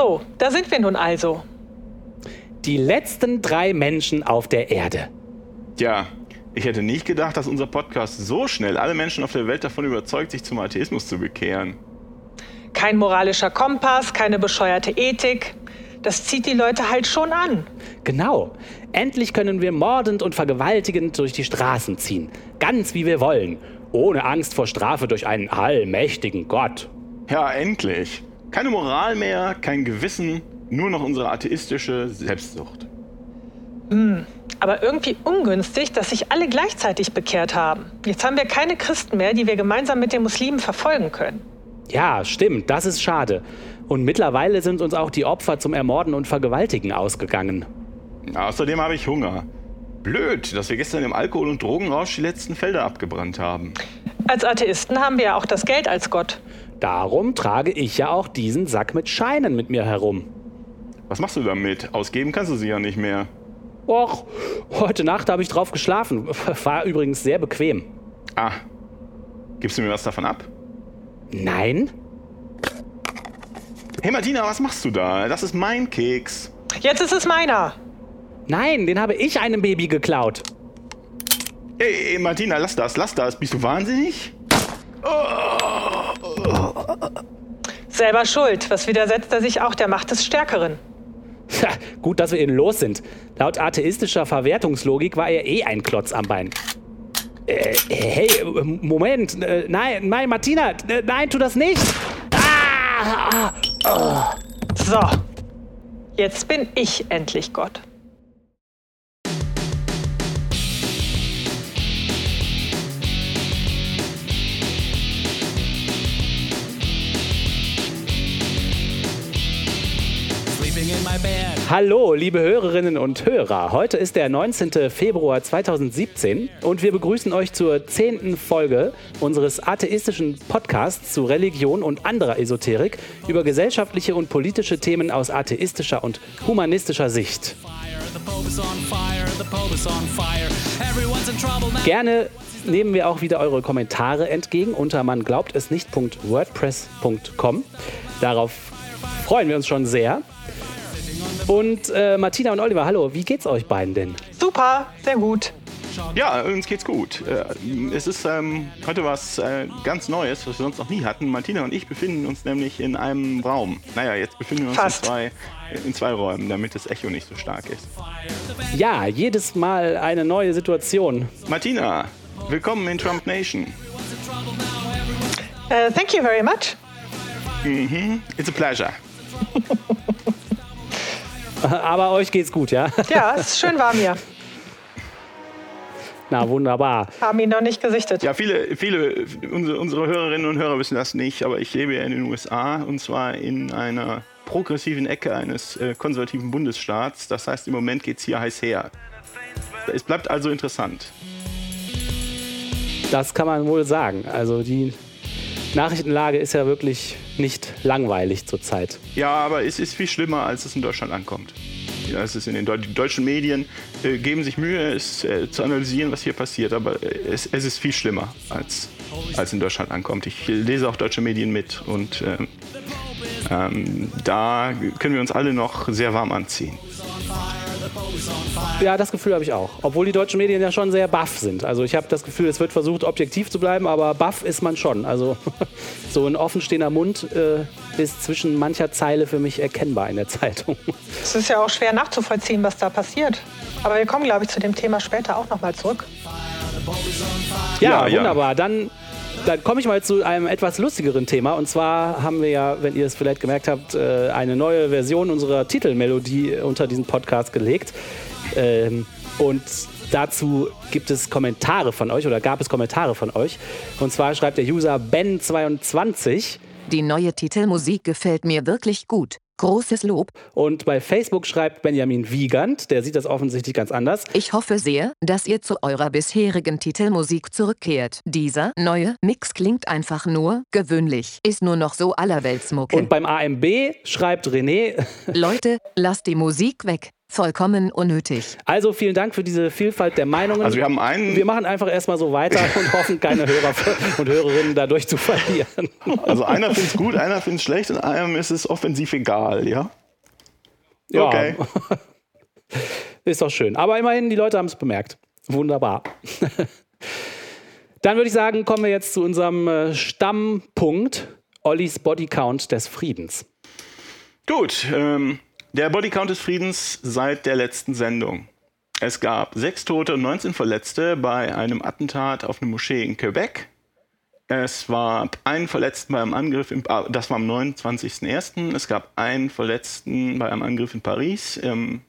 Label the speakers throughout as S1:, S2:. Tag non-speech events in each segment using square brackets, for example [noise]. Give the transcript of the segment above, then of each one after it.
S1: So, da sind wir nun also.
S2: Die letzten drei Menschen auf der Erde.
S3: Ja, ich hätte nicht gedacht, dass unser Podcast so schnell alle Menschen auf der Welt davon überzeugt, sich zum Atheismus zu bekehren.
S1: Kein moralischer Kompass, keine bescheuerte Ethik. Das zieht die Leute halt schon an.
S2: Genau. Endlich können wir mordend und vergewaltigend durch die Straßen ziehen. Ganz wie wir wollen. Ohne Angst vor Strafe durch einen allmächtigen Gott.
S3: Ja, endlich. Keine Moral mehr, kein Gewissen, nur noch unsere atheistische Selbstsucht.
S1: Hm, aber irgendwie ungünstig, dass sich alle gleichzeitig bekehrt haben. Jetzt haben wir keine Christen mehr, die wir gemeinsam mit den Muslimen verfolgen können.
S2: Ja, stimmt, das ist schade. Und mittlerweile sind uns auch die Opfer zum Ermorden und Vergewaltigen ausgegangen.
S3: Außerdem habe ich Hunger. Blöd, dass wir gestern im Alkohol- und Drogenrausch die letzten Felder abgebrannt haben.
S1: Als Atheisten haben wir ja auch das Geld als Gott.
S2: Darum trage ich ja auch diesen Sack mit Scheinen mit mir herum.
S3: Was machst du damit? Ausgeben kannst du sie ja nicht mehr.
S2: Och, heute Nacht habe ich drauf geschlafen. [laughs] War übrigens sehr bequem.
S3: Ah, gibst du mir was davon ab?
S2: Nein?
S3: Hey Martina, was machst du da? Das ist mein Keks.
S1: Jetzt ist es meiner.
S2: Nein, den habe ich einem Baby geklaut.
S3: Hey, hey Martina, lass das, lass das. Bist du wahnsinnig?
S1: Selber schuld. Was widersetzt er sich auch der Macht des Stärkeren?
S2: Tja, gut, dass wir ihn los sind. Laut atheistischer Verwertungslogik war er eh ein Klotz am Bein. Äh, hey, Moment. Äh, nein, nein, Martina. Äh, nein, tu das nicht. Ah,
S1: ah, oh. So. Jetzt bin ich endlich Gott.
S2: Hallo, liebe Hörerinnen und Hörer. Heute ist der 19. Februar 2017 und wir begrüßen euch zur zehnten Folge unseres atheistischen Podcasts zu Religion und anderer Esoterik über gesellschaftliche und politische Themen aus atheistischer und humanistischer Sicht. Gerne nehmen wir auch wieder eure Kommentare entgegen unter man glaubt es nicht.wordpress.com. Darauf freuen wir uns schon sehr. Und äh, Martina und Oliver, hallo, wie geht's euch beiden denn?
S1: Super, sehr gut.
S3: Ja, uns geht's gut. Äh, es ist ähm, heute was äh, ganz Neues, was wir sonst noch nie hatten. Martina und ich befinden uns nämlich in einem Raum. Naja, jetzt befinden wir uns in zwei, in zwei Räumen, damit das Echo nicht so stark ist.
S2: Ja, jedes Mal eine neue Situation.
S3: Martina, willkommen in Trump Nation.
S1: Uh, thank you very much.
S3: Mhm, it's a pleasure. [laughs] [laughs]
S2: Aber euch geht's gut, ja?
S1: Ja, es ist schön warm hier. [laughs]
S2: Na, wunderbar.
S1: Haben ihn noch nicht gesichtet.
S3: Ja, viele, viele unsere, unsere Hörerinnen und Hörer wissen das nicht, aber ich lebe ja in den USA und zwar in einer progressiven Ecke eines äh, konservativen Bundesstaats. Das heißt, im Moment geht es hier heiß her. Es bleibt also interessant.
S2: Das kann man wohl sagen. Also die Nachrichtenlage ist ja wirklich nicht langweilig zurzeit.
S3: Ja, aber es ist viel schlimmer, als es in Deutschland ankommt. Ja, es ist in den die deutschen Medien äh, geben sich Mühe, es äh, zu analysieren, was hier passiert, aber äh, es, es, ist viel schlimmer, als, als in Deutschland ankommt. Ich lese auch deutsche Medien mit und ähm, ähm, da können wir uns alle noch sehr warm anziehen.
S2: Ja, das Gefühl habe ich auch. Obwohl die deutschen Medien ja schon sehr baff sind. Also ich habe das Gefühl, es wird versucht, objektiv zu bleiben, aber baff ist man schon. Also [laughs] so ein offenstehender Mund äh, ist zwischen mancher Zeile für mich erkennbar in der Zeitung.
S1: Es ist ja auch schwer nachzuvollziehen, was da passiert. Aber wir kommen, glaube ich, zu dem Thema später auch nochmal zurück.
S2: Ja, ja wunderbar. Dann dann komme ich mal zu einem etwas lustigeren Thema. Und zwar haben wir ja, wenn ihr es vielleicht gemerkt habt, äh, eine neue Version unserer Titelmelodie unter diesen Podcast gelegt. Ähm, und dazu gibt es Kommentare von euch oder gab es Kommentare von euch. Und zwar schreibt der User Ben22.
S4: Die neue Titelmusik gefällt mir wirklich gut. Großes Lob.
S2: Und bei Facebook schreibt Benjamin Wiegand, der sieht das offensichtlich ganz anders.
S4: Ich hoffe sehr, dass ihr zu eurer bisherigen Titelmusik zurückkehrt. Dieser neue Mix klingt einfach nur gewöhnlich, ist nur noch so allerweltsmucke.
S2: Und beim AMB schreibt René. [laughs]
S4: Leute, lasst die Musik weg. Vollkommen unnötig.
S2: Also vielen Dank für diese Vielfalt der Meinungen.
S3: Also wir haben einen.
S2: Wir machen einfach erstmal so weiter [laughs] und hoffen, keine Hörer und Hörerinnen dadurch zu verlieren.
S3: Also einer findet es gut, einer findet es schlecht und einem ist es offensiv egal, ja?
S2: Ja. Okay. [laughs] Ist doch schön. Aber immerhin, die Leute haben es bemerkt. Wunderbar. Dann würde ich sagen, kommen wir jetzt zu unserem äh, Stammpunkt, Ollis Bodycount des Friedens.
S3: Gut, ähm, der Bodycount des Friedens seit der letzten Sendung. Es gab sechs Tote und 19 Verletzte bei einem Attentat auf eine Moschee in Quebec. Es war ein Verletzten bei einem Angriff, im, das war am 29.01. Es gab einen Verletzten bei einem Angriff in Paris am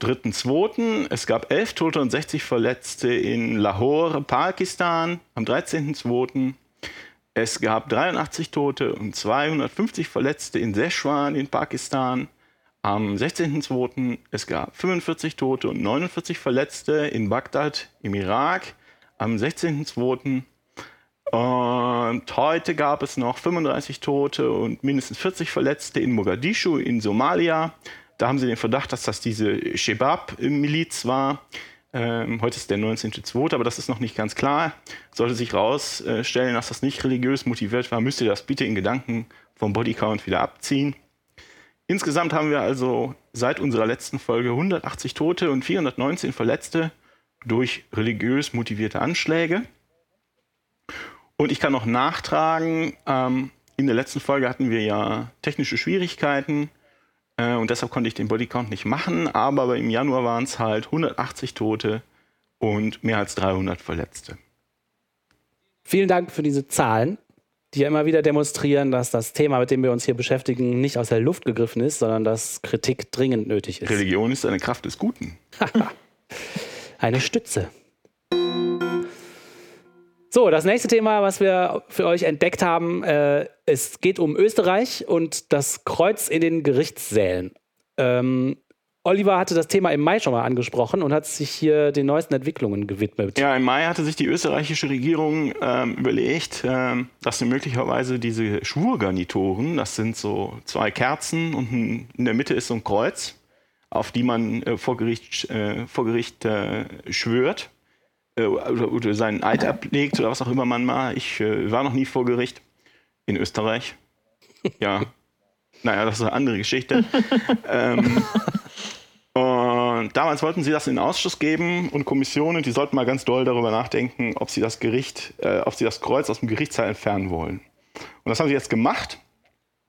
S3: 3.02. Es gab elf Tote und 60 Verletzte in Lahore, Pakistan am 13.02. Es gab 83 Tote und 250 Verletzte in Szechuan in Pakistan am 16.02. Es gab 45 Tote und 49 Verletzte in Bagdad im Irak am 16.02. Und heute gab es noch 35 Tote und mindestens 40 Verletzte in Mogadischu in Somalia. Da haben sie den Verdacht, dass das diese Shebab-Miliz war. Ähm, heute ist der 19.02., aber das ist noch nicht ganz klar. Sollte sich herausstellen, dass das nicht religiös motiviert war, müsst ihr das bitte in Gedanken vom Bodycount wieder abziehen. Insgesamt haben wir also seit unserer letzten Folge 180 Tote und 419 Verletzte durch religiös motivierte Anschläge. Und ich kann noch nachtragen, ähm, in der letzten Folge hatten wir ja technische Schwierigkeiten äh, und deshalb konnte ich den Bodycount nicht machen, aber im Januar waren es halt 180 Tote und mehr als 300 Verletzte.
S2: Vielen Dank für diese Zahlen die ja immer wieder demonstrieren, dass das Thema, mit dem wir uns hier beschäftigen, nicht aus der Luft gegriffen ist, sondern dass Kritik dringend nötig ist.
S3: Religion ist eine Kraft des Guten. [laughs]
S2: eine Stütze. So, das nächste Thema, was wir für euch entdeckt haben, äh, es geht um Österreich und das Kreuz in den Gerichtssälen. Ähm, Oliver hatte das Thema im Mai schon mal angesprochen und hat sich hier den neuesten Entwicklungen gewidmet.
S3: Ja, im Mai hatte sich die österreichische Regierung ähm, überlegt, ähm, dass sie möglicherweise diese Schwurgarnituren, das sind so zwei Kerzen und in der Mitte ist so ein Kreuz, auf die man äh, vor Gericht, äh, vor Gericht äh, schwört äh, oder, oder, seinen Eid ablegt oder was auch immer man mal. Ich äh, war noch nie vor Gericht in Österreich. Ja, [laughs] naja, das ist eine andere Geschichte. ähm, [laughs] und damals wollten sie das in den Ausschuss geben und Kommissionen, die sollten mal ganz doll darüber nachdenken, ob sie das Gericht, äh, ob sie das Kreuz aus dem Gerichtssaal entfernen wollen. Und das haben sie jetzt gemacht.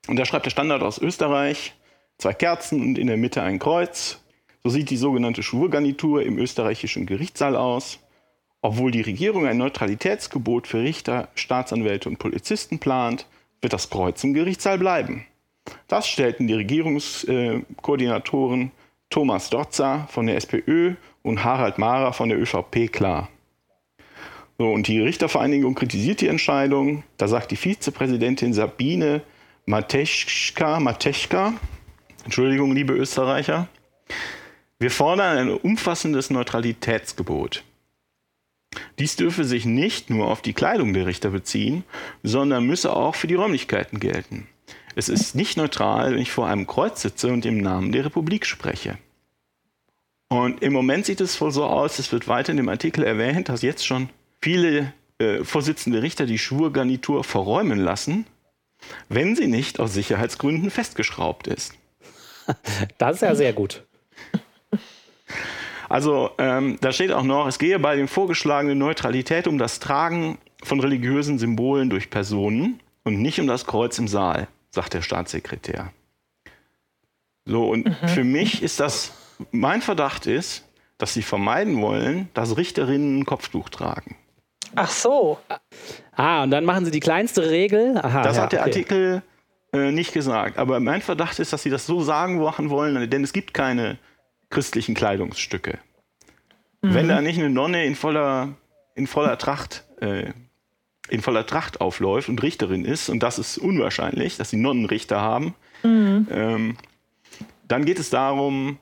S3: Und da schreibt der Standard aus Österreich, zwei Kerzen und in der Mitte ein Kreuz. So sieht die sogenannte Schwurgarnitur im österreichischen Gerichtssaal aus. Obwohl die Regierung ein Neutralitätsgebot für Richter, Staatsanwälte und Polizisten plant, wird das Kreuz im Gerichtssaal bleiben. Das stellten die Regierungskoordinatoren Thomas Dotzer von der SPÖ und Harald Mahrer von der ÖVP klar. So, und die Richtervereinigung kritisiert die Entscheidung. Da sagt die Vizepräsidentin Sabine Matechka, Matechka, Entschuldigung, liebe Österreicher, wir fordern ein umfassendes Neutralitätsgebot. Dies dürfe sich nicht nur auf die Kleidung der Richter beziehen, sondern müsse auch für die Räumlichkeiten gelten. Es ist nicht neutral, wenn ich vor einem Kreuz sitze und im Namen der Republik spreche. Und im Moment sieht es wohl so aus, es wird weiter in dem Artikel erwähnt, dass jetzt schon viele äh, Vorsitzende Richter die Schwurgarnitur verräumen lassen, wenn sie nicht aus Sicherheitsgründen festgeschraubt ist. [laughs]
S2: Das ist ja sehr gut.
S3: Also ähm, da steht auch noch, es gehe bei den vorgeschlagenen Neutralität um das Tragen von religiösen Symbolen durch Personen und nicht um das Kreuz im Saal sagt der Staatssekretär. So, und mhm. für mich ist das, mein Verdacht ist, dass sie vermeiden wollen, dass Richterinnen ein Kopftuch tragen.
S1: Ach so.
S2: Ah, und dann machen sie die kleinste Regel.
S3: Aha, das ja, hat der okay. Artikel äh, nicht gesagt. Aber mein Verdacht ist, dass sie das so sagen machen wollen, denn es gibt keine christlichen Kleidungsstücke. Mhm. Wenn da nicht eine Nonne in voller, in voller Tracht äh, in voller Tracht aufläuft und Richterin ist, und das ist unwahrscheinlich, dass sie Nonnenrichter haben, mhm. ähm, dann geht es darum,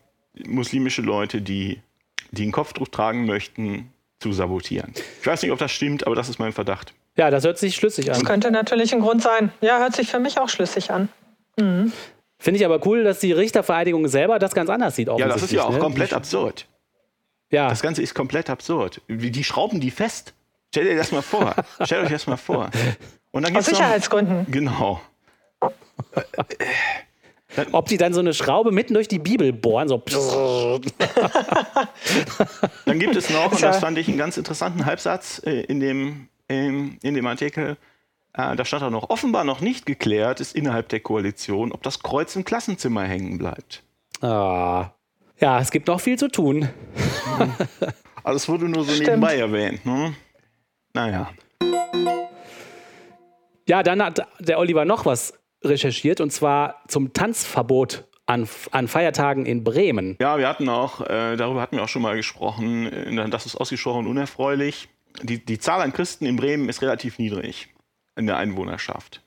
S3: muslimische Leute, die, die einen Kopftuch tragen möchten, zu sabotieren. Ich weiß nicht, ob das stimmt, aber das ist mein Verdacht.
S2: Ja, das hört sich schlüssig an.
S1: Das könnte natürlich ein Grund sein. Ja, hört sich für mich auch schlüssig an. Mhm.
S2: Finde ich aber cool, dass die Richtervereidigung selber das ganz anders sieht.
S3: Ja, das ist ja auch ne? komplett absurd. Ja. Das Ganze ist komplett absurd. Die schrauben die fest. Stellt euch das mal vor. Stellt euch das mal vor.
S1: Und dann Aus Sicherheitsgründen.
S3: Noch, genau.
S2: Ob die dann so eine Schraube mitten durch die Bibel bohren, so. [laughs]
S3: dann gibt es noch, und das fand ich einen ganz interessanten Halbsatz äh, in dem, in, in dem Artikel, äh, da stand auch noch, offenbar noch nicht geklärt ist innerhalb der Koalition, ob das Kreuz im Klassenzimmer hängen bleibt.
S2: Ah. Ja, es gibt noch viel zu tun. [laughs]
S3: Also es wurde nur so Stimmt. nebenbei erwähnt. Ne? Naja.
S2: Ja, dann hat der Oliver noch was recherchiert und zwar zum Tanzverbot an, an Feiertagen in Bremen.
S3: Ja, wir hatten auch, äh, darüber hatten wir auch schon mal gesprochen, äh, das ist ausgesprochen unerfreulich. Die, die Zahl an Christen in Bremen ist relativ niedrig in der Einwohnerschaft.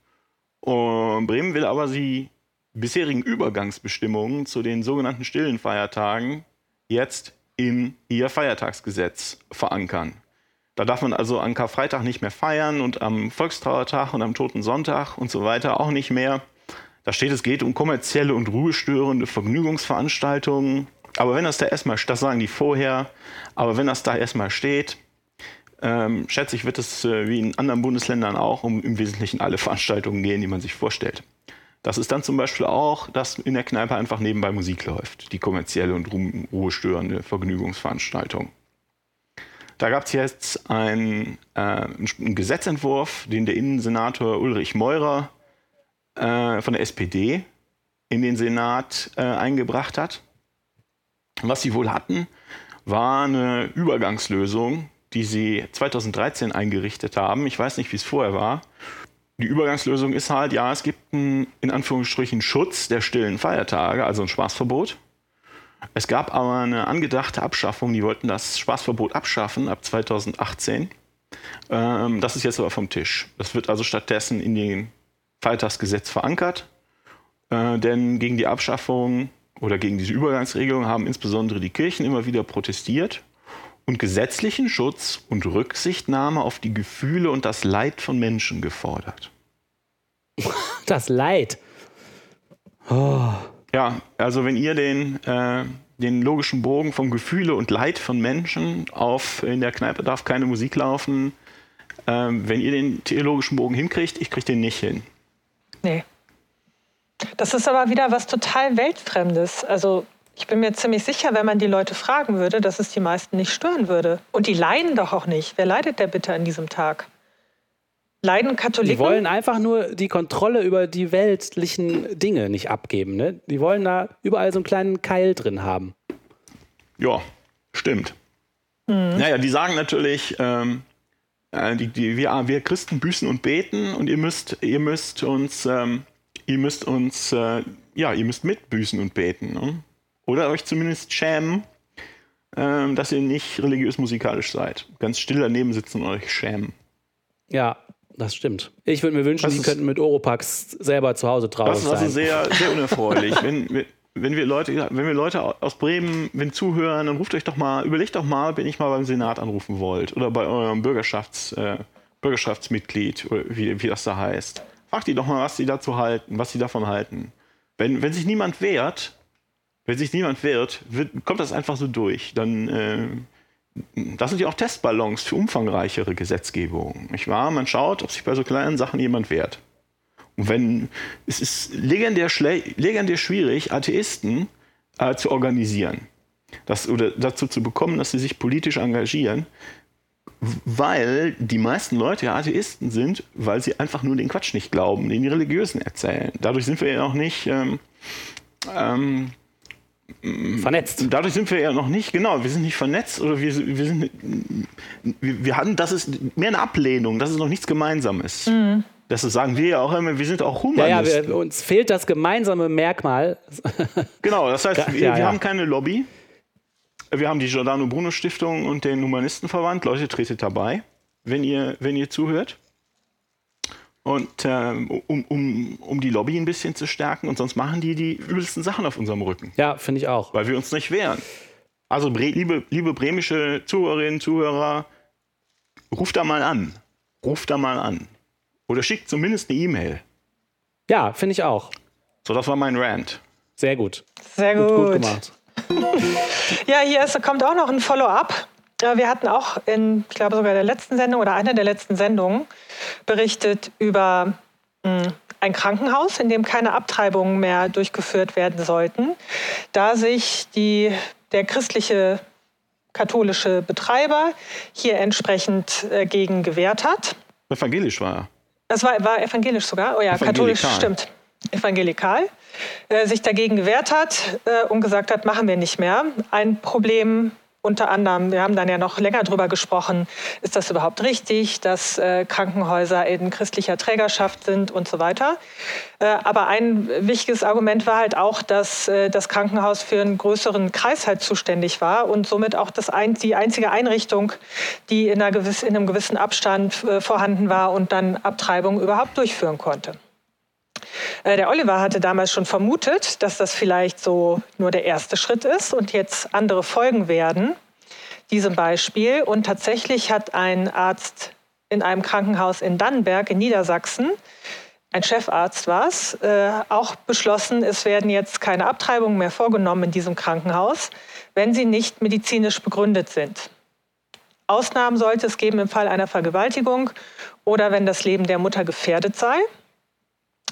S3: Und Bremen will aber die bisherigen Übergangsbestimmungen zu den sogenannten stillen Feiertagen jetzt in ihr Feiertagsgesetz verankern. Da darf man also an Karfreitag nicht mehr feiern und am Volkstrauertag und am Toten Sonntag und so weiter auch nicht mehr. Da steht, es geht um kommerzielle und ruhestörende Vergnügungsveranstaltungen. Aber wenn das da erstmal, das sagen die vorher, aber wenn das da erstmal steht, ähm, schätze ich, wird es äh, wie in anderen Bundesländern auch um im Wesentlichen alle Veranstaltungen gehen, die man sich vorstellt. Das ist dann zum Beispiel auch, dass in der Kneipe einfach nebenbei Musik läuft, die kommerzielle und ruhestörende Vergnügungsveranstaltung. Da gab es jetzt ein, äh, einen Gesetzentwurf, den der Innensenator Ulrich Meurer äh, von der SPD in den Senat äh, eingebracht hat. Was sie wohl hatten, war eine Übergangslösung, die sie 2013 eingerichtet haben. Ich weiß nicht, wie es vorher war. Die Übergangslösung ist halt, ja, es gibt einen, in Anführungsstrichen Schutz der stillen Feiertage, also ein Spaßverbot. Es gab aber eine angedachte Abschaffung, die wollten das Spaßverbot abschaffen ab 2018. Ähm, das ist jetzt aber vom Tisch. Das wird also stattdessen in den Feiertagsgesetz verankert. Äh, denn gegen die Abschaffung oder gegen diese Übergangsregelung haben insbesondere die Kirchen immer wieder protestiert und gesetzlichen Schutz und Rücksichtnahme auf die Gefühle und das Leid von Menschen gefordert. [laughs]
S2: Das Leid.
S3: Oh. Ja, also wenn ihr den, äh, den logischen Bogen vom Gefühle und Leid von Menschen auf in der Kneipe darf keine Musik laufen, äh, wenn ihr den theologischen Bogen hinkriegt, ich kriege den nicht hin.
S1: Nee. Das ist aber wieder was total Weltfremdes. Also ich bin mir ziemlich sicher, wenn man die Leute fragen würde, dass es die meisten nicht stören würde. Und die leiden doch auch nicht. Wer leidet der bitte an diesem Tag? Leiden Katholiken?
S2: Die wollen einfach nur die Kontrolle über die weltlichen Dinge nicht abgeben. Ne? Die wollen da überall so einen kleinen Keil drin haben.
S3: Ja, stimmt. Mhm. Naja, die sagen natürlich, ähm, äh, die, die, wir, wir, Christen büßen und beten und ihr müsst, ihr müsst uns, ähm, ihr müsst uns, äh, ja, ihr müsst mitbüßen und beten. Ne? Oder euch zumindest schämen, ähm, dass ihr nicht religiös-musikalisch seid. Ganz still daneben sitzen und euch schämen.
S2: Ja, das stimmt. Ich würde mir wünschen, das die könnten mit Oropax selber zu Hause traurig sein.
S3: Das ist also sehr, sehr [laughs] unerfreulich. wenn, wenn, wir Leute, wenn wir Leute aus Bremen, wenn zuhören, dann ruft euch doch mal, überlegt doch mal, wenn ich mal beim Senat anrufen wollt oder bei eurem Bürgerschafts, äh, Bürgerschaftsmitglied oder wie, wie das da heißt. Fragt die doch mal, was sie dazu halten, was sie davon halten. Wenn, wenn sich niemand wehrt, wenn sich niemand wehrt, wird, kommt das einfach so durch. Dann äh, das sind ja auch Testballons für umfangreichere Gesetzgebung. Nicht wahr? Man schaut, ob sich bei so kleinen Sachen jemand wehrt. Und wenn es ist legendär, legendär schwierig, Atheisten äh, zu organisieren, das, oder dazu zu bekommen, dass sie sich politisch engagieren, weil die meisten Leute ja Atheisten sind, weil sie einfach nur den Quatsch nicht glauben, den die Religiösen erzählen. Dadurch sind wir ja auch nicht ähm, ähm,
S2: vernetzt.
S3: Dadurch sind wir ja noch nicht, genau, wir sind nicht vernetzt oder wir, wir sind, wir, wir hatten, das ist mehr eine Ablehnung, das ist noch nichts Gemeinsames. Mhm. Das sagen wir ja auch immer, wir sind auch Humanisten.
S2: Ja, ja wir, uns fehlt das gemeinsame Merkmal. [laughs]
S3: genau, das heißt, wir, ja, wir haben keine Lobby. Wir haben die Giordano Bruno Stiftung und den Humanistenverband. Leute, tretet dabei, wenn ihr, wenn ihr zuhört und äh, um, um, um die Lobby ein bisschen zu stärken. Und sonst machen die die übelsten Sachen auf unserem Rücken.
S2: Ja, finde ich auch.
S3: Weil wir uns nicht wehren. Also liebe, liebe bremische Zuhörerinnen, Zuhörer, ruft da mal an. Ruft da mal an. Oder schickt zumindest eine E-Mail.
S2: Ja, finde ich auch.
S3: So, das war mein Rant.
S2: Sehr gut.
S1: Sehr gut. Gut,
S2: gut gemacht.
S1: ja, hier ist, kommt auch noch ein Follow-up. Wir hatten auch in, ich glaube sogar der letzten Sendung oder einer der letzten Sendungen berichtet über mh, hm, ein Krankenhaus, in dem keine Abtreibungen mehr durchgeführt werden sollten, da sich die, der christliche katholische Betreiber hier entsprechend äh, gegen gewehrt hat.
S3: Evangelisch war er.
S1: Das war, war evangelisch sogar? Oh ja, katholisch, stimmt. Evangelikal. Äh, sich dagegen gewehrt hat äh, und gesagt hat, machen wir nicht mehr. Ein Problem unter anderem, wir haben dann ja noch länger darüber gesprochen, ist das überhaupt richtig, dass äh, Krankenhäuser in christlicher Trägerschaft sind und so weiter. Äh, aber ein wichtiges Argument war halt auch, dass äh, das Krankenhaus für einen größeren Kreis halt zuständig war und somit auch das ein, die einzige Einrichtung, die in, gewiss, in einem gewissen Abstand äh, vorhanden war und dann Abtreibung überhaupt durchführen konnte. Äh, der Oliver hatte damals schon vermutet, dass das vielleicht so nur der erste Schritt ist und jetzt andere folgen werden, diesem Beispiel. Und tatsächlich hat ein Arzt in einem Krankenhaus in Dannenberg in Niedersachsen, ein Chefarzt war es, äh, auch beschlossen, es werden jetzt keine Abtreibungen mehr vorgenommen in diesem Krankenhaus, wenn sie nicht medizinisch begründet sind. Ausnahmen sollte es geben im Fall einer Vergewaltigung oder wenn das Leben der Mutter gefährdet sei.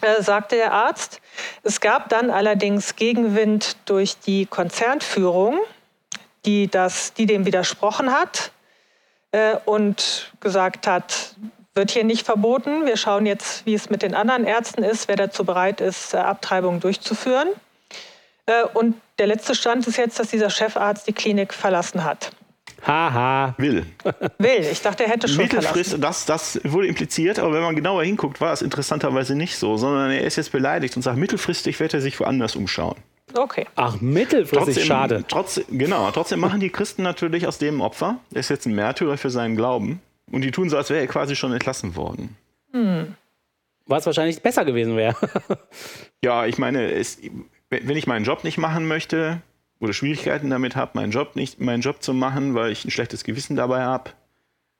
S1: Äh, sagte der Arzt. Es gab dann allerdings Gegenwind durch die Konzernführung, die, das, die dem widersprochen hat äh, und gesagt hat, wird hier nicht verboten. Wir schauen jetzt, wie es mit den anderen Ärzten ist, wer dazu bereit ist, äh, Abtreibungen durchzuführen. Äh, und der letzte Stand ist jetzt, dass dieser Chefarzt die Klinik verlassen hat.
S2: Haha.
S3: Will.
S1: Will. Ich dachte, er hätte schon
S3: Mittelfrist, das, das wurde impliziert, aber wenn man genauer hinguckt, war es interessanterweise nicht so, sondern er ist jetzt beleidigt und sagt, mittelfristig wird er sich woanders umschauen.
S1: Okay.
S2: Ach, mittelfristig,
S3: trotzdem,
S2: schade.
S3: Trotzdem, genau, trotzdem machen die Christen natürlich aus dem Opfer. Er ist jetzt ein Märtyrer für seinen Glauben. Und die tun so, als wäre er quasi schon entlassen worden. Hm.
S2: Was wahrscheinlich besser gewesen wäre. [laughs]
S3: ja, ich meine, es, wenn ich meinen Job nicht machen möchte, oder Schwierigkeiten damit habe, meinen Job nicht, meinen Job zu machen, weil ich ein schlechtes Gewissen dabei habe,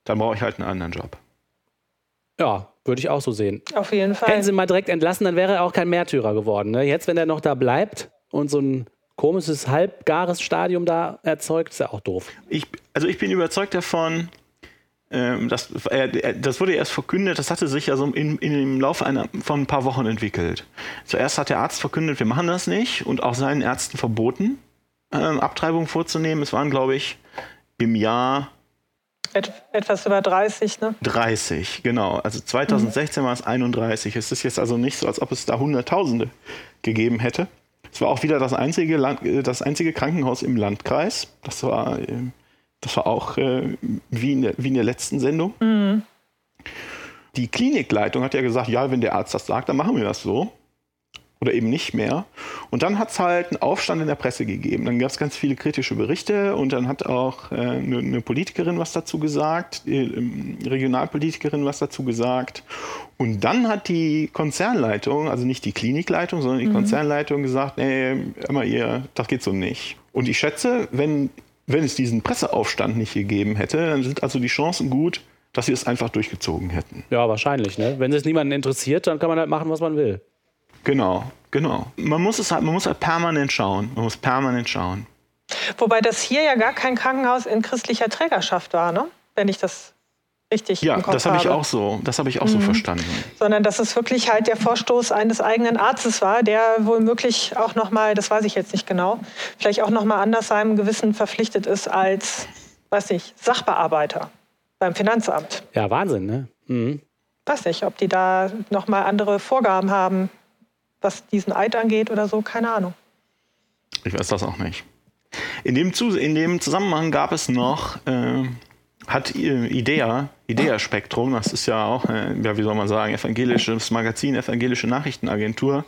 S3: dann brauche ich halt einen anderen Job.
S2: Ja, würde ich auch so sehen.
S1: Auf jeden Fall.
S2: Hätten sie ihn mal direkt entlassen, dann wäre er auch kein Märtyrer geworden. Ne? Jetzt, wenn er noch da bleibt und so ein komisches, halbgares Stadium da erzeugt, ist ja auch doof.
S3: Ich, also ich bin überzeugt davon, ähm, das, äh, das wurde erst verkündet, das hatte sich also in, in im Laufe einer, von ein paar Wochen entwickelt. Zuerst hat der Arzt verkündet, wir machen das nicht und auch seinen Ärzten verboten ähm, Abtreibungen vorzunehmen. Es waren, glaube ich, im Jahr
S1: Et etwas über 30, ne?
S3: 30, genau. Also 2016 mhm. war es 31. Es ist jetzt also nicht so, als ob es da Hunderttausende gegeben hätte. Es war auch wieder das einzige, Land, äh, das einzige Krankenhaus im Landkreis. Das war, ähm, das war auch äh, wie, in der, wie in der letzten Sendung. Mhm. Die Klinikleitung hat ja gesagt, ja, wenn der Arzt das sagt, dann machen wir das so oder eben nicht mehr. Und dann hat es halt einen Aufstand in der Presse gegeben. Dann gab es ganz viele kritische Berichte und dann hat auch äh, eine, eine, Politikerin was dazu gesagt, die ähm, Regionalpolitikerin was dazu gesagt. Und dann hat die Konzernleitung, also nicht die Klinikleitung, sondern die mhm. Konzernleitung gesagt, nee, immer ihr, das geht so nicht. Und ich schätze, wenn, wenn es diesen Presseaufstand nicht gegeben hätte, dann sind also die Chancen gut, dass sie es einfach durchgezogen hätten.
S2: Ja, wahrscheinlich. Ne? Wenn es niemanden interessiert, dann kann man halt machen, was man will.
S3: Genau, genau. Man muss es halt, man muss halt permanent schauen. Man muss permanent schauen.
S1: Wobei das hier ja gar kein Krankenhaus in christlicher Trägerschaft war, ne? Wenn ich das richtig
S3: ja, das habe ich auch so, das habe ich auch mhm. so verstanden.
S1: Sondern dass es wirklich halt der Vorstoß eines eigenen Arztes war, der womöglich auch noch mal, das weiß ich jetzt nicht genau, vielleicht auch noch mal anders seinem Gewissen verpflichtet ist als, weiß ich, Sachbearbeiter beim Finanzamt.
S2: Ja, Wahnsinn, ne? Mhm.
S1: Weiß nicht, ob die da noch mal andere Vorgaben haben, was diesen Eid angeht oder so, keine Ahnung.
S3: Ich weiß das auch nicht. In dem, in dem Zusammenhang gab es noch, äh, hat Idea, Idea Spektrum, das ist ja auch, äh, ja, wie soll man sagen, evangelisches Magazin, evangelische Nachrichtenagentur,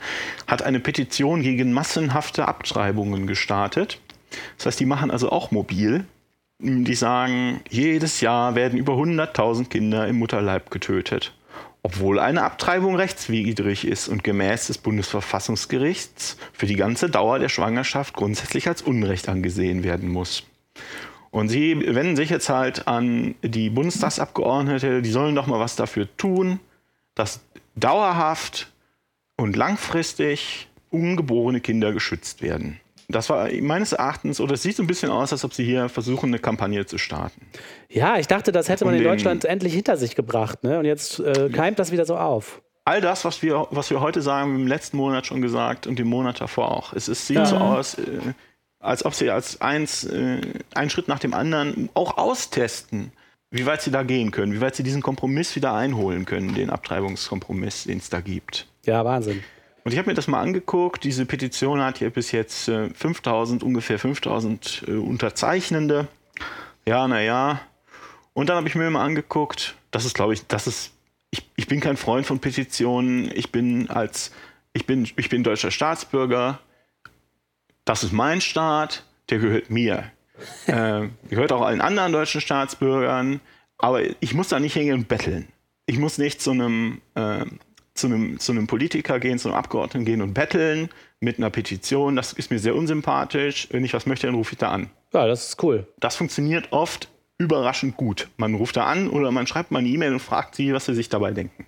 S3: hat eine Petition gegen massenhafte Abtreibungen gestartet. Das heißt, die machen also auch mobil. Die sagen, jedes Jahr werden über 100.000 Kinder im Mutterleib getötet obwohl eine Abtreibung rechtswidrig ist und gemäß des Bundesverfassungsgerichts für die ganze Dauer der Schwangerschaft grundsätzlich als Unrecht angesehen werden muss. Und sie wenden sich jetzt halt an die Bundestagsabgeordnete, die sollen doch mal was dafür tun, dass dauerhaft und langfristig ungeborene Kinder geschützt werden. Das war meines Erachtens, oder es sieht so ein bisschen aus, als ob sie hier versuchen, eine Kampagne zu starten.
S2: Ja, ich dachte, das hätte man um in Deutschland endlich hinter sich gebracht. Ne? Und jetzt äh, keimt das wieder so auf.
S3: All das, was wir, was wir heute sagen, im letzten Monat schon gesagt und den Monat davor auch. Es, es sieht ja. so aus, äh, als ob sie als eins, äh, einen Schritt nach dem anderen auch austesten, wie weit sie da gehen können, wie weit sie diesen Kompromiss wieder einholen können, den Abtreibungskompromiss, den es da gibt.
S2: Ja, Wahnsinn.
S3: Und ich habe mir das mal angeguckt. Diese Petition hat hier bis jetzt äh, 5000, ungefähr 5000 äh, Unterzeichnende. Ja, naja. Und dann habe ich mir mal angeguckt, das ist, glaube ich, das ist, ich, ich bin kein Freund von Petitionen. Ich bin als, ich bin, ich bin deutscher Staatsbürger. Das ist mein Staat, der gehört mir. [laughs] äh, gehört auch allen anderen deutschen Staatsbürgern. Aber ich muss da nicht hingehen und betteln. Ich muss nicht zu einem äh, zu einem, zu einem Politiker gehen, zu einem Abgeordneten gehen und betteln mit einer Petition. Das ist mir sehr unsympathisch. Wenn ich was möchte, dann rufe ich da an.
S2: Ja, das ist cool.
S3: Das funktioniert oft überraschend gut. Man ruft da an oder man schreibt mal eine E-Mail und fragt sie, was sie sich dabei denken.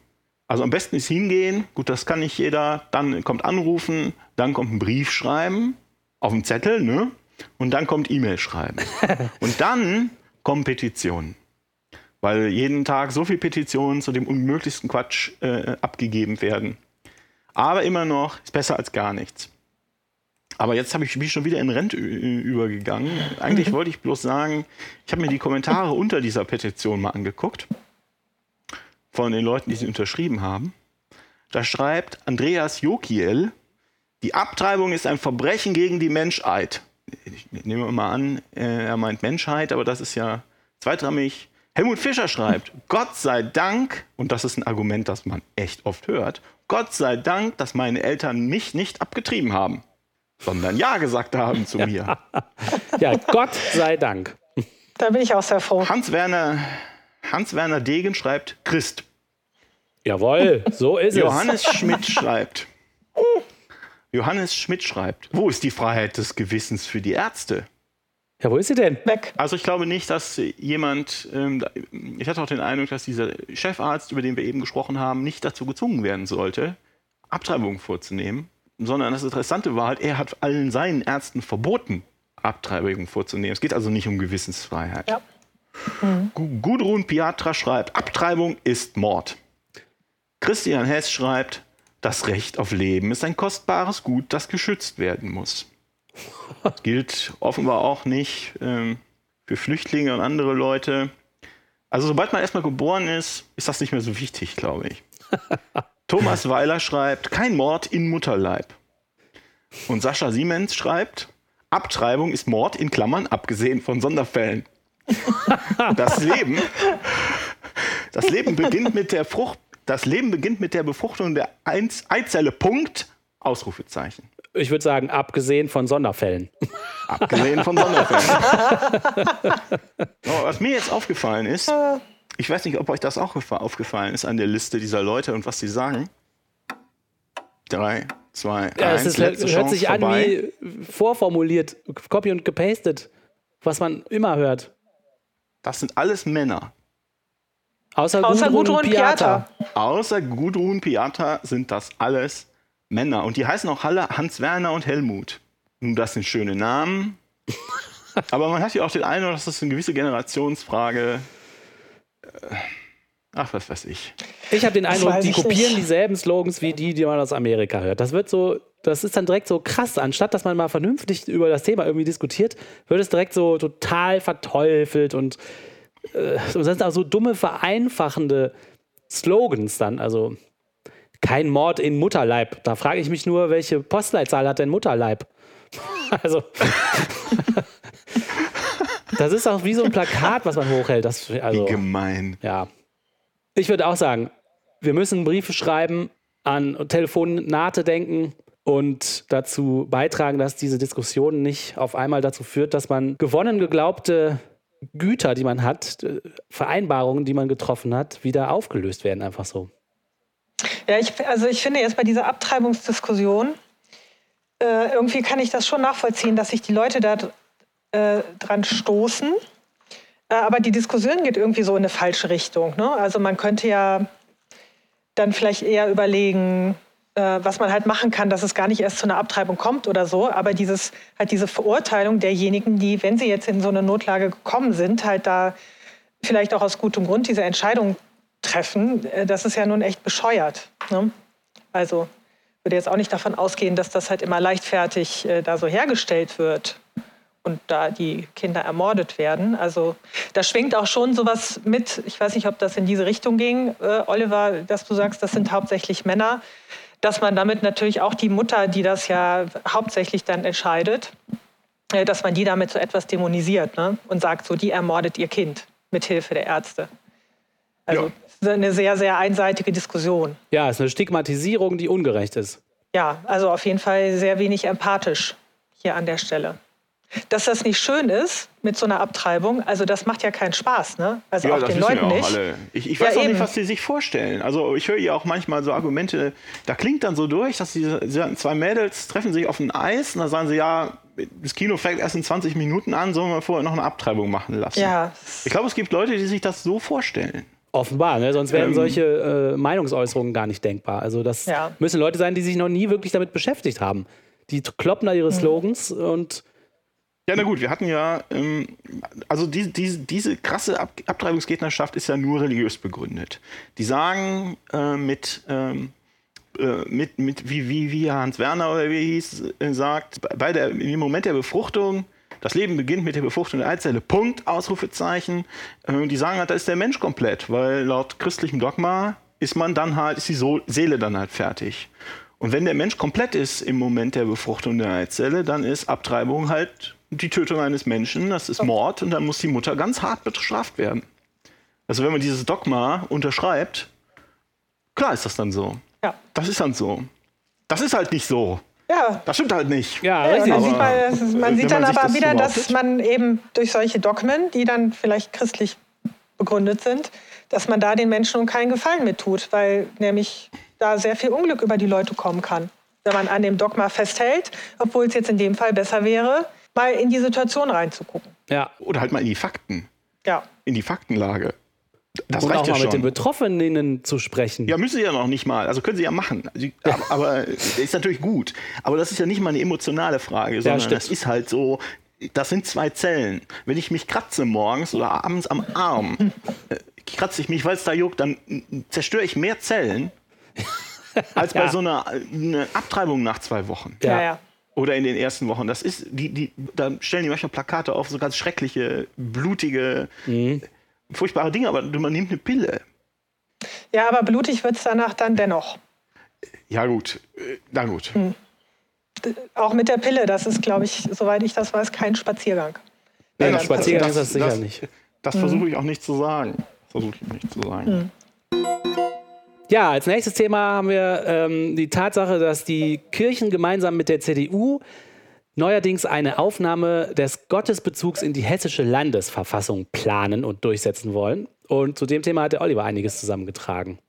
S3: Also am besten ist hingehen, gut, das kann nicht jeder, dann kommt anrufen, dann kommt ein Brief schreiben, auf dem Zettel, ne? Und dann kommt E-Mail schreiben. [laughs] und dann kommen Petitionen weil jeden Tag so viele Petitionen zu dem unmöglichsten Quatsch äh, abgegeben werden. Aber immer noch ist besser als gar nichts. Aber jetzt habe ich mich schon wieder in Rente übergegangen. Eigentlich mhm. wollte ich bloß sagen, ich habe mir die Kommentare unter dieser Petition mal angeguckt. Von den Leuten, die sie unterschrieben haben. Da schreibt Andreas Jokiel, die Abtreibung ist ein Verbrechen gegen die Menschheit. Ich nehme mal an, äh, er meint Menschheit, aber das ist ja zweitrangig. Helmut Fischer schreibt, Gott sei Dank, und das ist ein Argument, das man echt oft hört, Gott sei Dank, dass meine Eltern mich nicht abgetrieben haben, sondern Ja gesagt haben zu mir.
S2: ja, Gott sei Dank.
S1: Da bin ich auch sehr froh.
S3: Hans-Werner Hans -Werner Degen schreibt Christ.
S2: Jawohl, so ist
S3: Johannes es. Johannes [laughs] Schmidt schreibt. Johannes Schmidt schreibt, wo ist die Freiheit des Gewissens für die Ärzte?
S2: Ja, wo ist sie denn?
S3: Weg. Also ich glaube nicht, dass jemand, ähm, ich hatte auch den Eindruck, dass dieser Chefarzt, über den wir eben gesprochen haben, nicht dazu gezwungen werden sollte, Abtreibungen vorzunehmen, sondern das Interessante war halt, er hat allen seinen Ärzten verboten, Abtreibungen vorzunehmen. Es geht also nicht um Gewissensfreiheit. Ja. Mhm. Gudrun Piatra schreibt, Abtreibung ist Mord. Christian Hess schreibt, das Recht auf Leben ist ein kostbares Gut, das geschützt werden muss. [laughs] Gilt offenbar auch nicht ähm, für Flüchtlinge und andere Leute. Also sobald man erstmal geboren ist, ist das nicht mehr so wichtig, glaube ich. [laughs] Thomas Weiler schreibt, kein Mord in Mutterleib. Und Sascha Siemens schreibt, Abtreibung ist Mord in Klammern, abgesehen von Sonderfällen. [laughs] Das Leben, das Leben beginnt mit der Frucht, das Leben beginnt mit der Befruchtung der Eizelle. Punkt. Ausrufezeichen.
S2: Ich würde sagen, abgesehen von Sonderfällen. [laughs]
S3: Abgesehen von Sonderfällen. [laughs] oh, was mir jetzt aufgefallen ist, ich weiß nicht, ob euch das auch aufgefallen ist an der Liste dieser Leute und was sie sagen. Drei, zwei, ja, eins. Es
S2: ist, hört sich vorbei. an wie vorformuliert, copy und gepastet, was man immer hört.
S3: Das sind alles Männer.
S2: Außer, Außer Gudrun, Gudrun Piata.
S3: Außer Gudrun Piata sind das alles Männer. Und die heißen auch alle Hans Werner und Helmut. Nun, das sind schöne Namen. [laughs] Aber man hat ja auch den Eindruck, dass das eine gewisse Generationsfrage. Äh, ach, was weiß ich.
S2: Ich habe den Eindruck, die kopieren nicht. dieselben Slogans wie die, die man aus Amerika hört. Das wird so, das ist dann direkt so krass. Anstatt dass man mal vernünftig über das Thema irgendwie diskutiert, wird es direkt so total verteufelt und äh, das sind auch so dumme, vereinfachende Slogans dann. Also kein Mord in Mutterleib. Da frage ich mich nur, welche Postleitzahl hat denn Mutterleib? [laughs] also. das ist auch wie so ein Plakat, was man hochhält. Das, also,
S3: wie gemein.
S2: Ja. Ich würde auch sagen, wir müssen Briefe schreiben, an Telefonate denken und dazu beitragen, dass diese Diskussion nicht auf einmal dazu führt, dass man gewonnen geglaubte Güter, die man hat, äh, Vereinbarungen, die man getroffen hat, wieder aufgelöst werden, einfach so.
S1: Ja, ich, also ich finde jetzt bei dieser Abtreibungsdiskussion, äh, irgendwie kann ich das schon nachvollziehen, dass sich die Leute da äh, dran stoßen. Äh, aber die Diskussion geht irgendwie so in eine falsche Richtung. Ne? Also man könnte ja dann vielleicht eher überlegen, äh, was man halt machen kann, dass es gar nicht erst zu einer Abtreibung kommt oder so. Aber dieses, halt diese Verurteilung derjenigen, die, wenn sie jetzt in so eine Notlage gekommen sind, halt da vielleicht auch aus gutem Grund diese Entscheidung treffen, äh, das ist ja nun echt bescheuert. Ne? Also würde jetzt auch nicht davon ausgehen, dass das halt immer leichtfertig äh, da so hergestellt wird und da die Kinder ermordet werden. Also da schwingt auch schon sowas mit. Ich weiß nicht, ob das in diese Richtung ging, äh, Oliver, dass du sagst, das sind hauptsächlich Männer dass man damit natürlich auch die Mutter, die das ja hauptsächlich dann entscheidet, äh, dass man die damit so etwas dämonisiert ne? und sagt, so, die ermordet ihr Kind mit Hilfe der Ärzte. Also ja. Ist eine sehr, sehr einseitige Diskussion.
S2: Ja, es ist eine Stigmatisierung, die ungerecht ist.
S1: Ja, also auf jeden Fall sehr wenig empathisch hier an der Stelle. Dass das nicht schön ist mit so einer Abtreibung, also das macht ja keinen Spaß, ne? Also
S3: ja,
S1: auch den Leuten
S3: auch
S1: nicht.
S3: Alle. Ich, ich weiß ja, auch eben. nicht, was sie sich vorstellen. Also ich höre ja auch manchmal so Argumente, da klingt dann so durch, dass die zwei Mädels treffen sich auf ein Eis und dann sagen sie, ja, das Kino fängt erst in 20 Minuten an, sollen wir vorher noch eine Abtreibung machen lassen.
S1: Ja.
S3: Ich glaube, es gibt Leute, die sich das so vorstellen.
S2: Offenbar, ne? sonst wären ähm, solche äh, Meinungsäußerungen gar nicht denkbar. Also das ja. müssen Leute sein, die sich noch nie wirklich damit beschäftigt haben. Die kloppen da ihre mhm. Slogans mhm. und
S3: ja, na gut, wir hatten ja, ähm, also die, die, diese krasse Ab Abtreibungsgegnerschaft ist ja nur religiös begründet. Die sagen äh, mit, ähm, äh, mit, mit wie, wie, wie Hans Werner oder wie er hieß, äh, sagt, bei der, im Moment der Befruchtung, das Leben beginnt mit der Befruchtung der Eizelle, Punkt, Ausrufezeichen. Äh, die sagen halt, da ist der Mensch komplett, weil laut christlichem Dogma ist man dann halt, ist die Seele dann halt fertig. Und wenn der Mensch komplett ist im Moment der Befruchtung der Eizelle, dann ist Abtreibung halt die Tötung eines Menschen, das ist Mord und dann muss die Mutter ganz hart bestraft werden. Also wenn man dieses Dogma unterschreibt, klar ist das dann so.
S1: Ja.
S3: Das ist dann so. Das ist halt nicht so.
S1: Ja.
S3: Das stimmt halt nicht.
S1: Ja, ja man sieht, man, man sieht dann aber das wieder, dass man eben durch solche Dogmen, die dann vielleicht christlich begründet sind, dass man da den Menschen keinen Gefallen mit tut, weil nämlich da sehr viel Unglück über die Leute kommen kann. Wenn man an dem Dogma festhält, obwohl es jetzt in dem Fall besser wäre, mal in die Situation reinzugucken.
S2: Ja.
S3: Oder halt mal in die Fakten.
S1: Ja.
S3: In die Faktenlage.
S2: Das und reicht auch ja mal schon. mit den Betroffenen zu sprechen.
S3: Ja, müssen sie ja noch nicht mal. Also können sie ja machen. Sie, ja. [laughs] Aber ist natürlich gut. Aber das ist ja nicht mal eine emotionale Frage, sondern ja, das ist halt so, das sind zwei Zellen. Wenn ich mich kratze morgens oder abends am Arm, äh, kratze ich mich, weil es da juckt, dann zerstöre ich mehr Zellen [laughs] als bei ja. so einer, einer, Abtreibung nach zwei Wochen.
S1: Ja, ja.
S3: Oder in den ersten Wochen. Das ist, die, die, da stellen die manchmal Plakate auf, so ganz schreckliche, blutige, mhm. Furchtbare Dinge, aber man nimmt eine Pille.
S1: Ja, aber blutig wird es danach dann dennoch.
S3: Ja, gut. Äh, na gut. Mhm.
S1: Auch mit der Pille, das ist, glaube ich, soweit ich das weiß, kein Spaziergang.
S2: Nee, ein Spaziergang ist das sicher das, nicht.
S3: Das mhm. versuche ich auch nicht zu sagen. Versuche ich nicht zu sagen.
S2: Mhm. Ja, als nächstes Thema haben wir ähm, die Tatsache, dass die Kirchen gemeinsam mit der CDU neuerdings eine Aufnahme des Gottesbezugs in die hessische Landesverfassung planen und durchsetzen wollen. Und zu dem Thema hat der Oliver einiges zusammengetragen.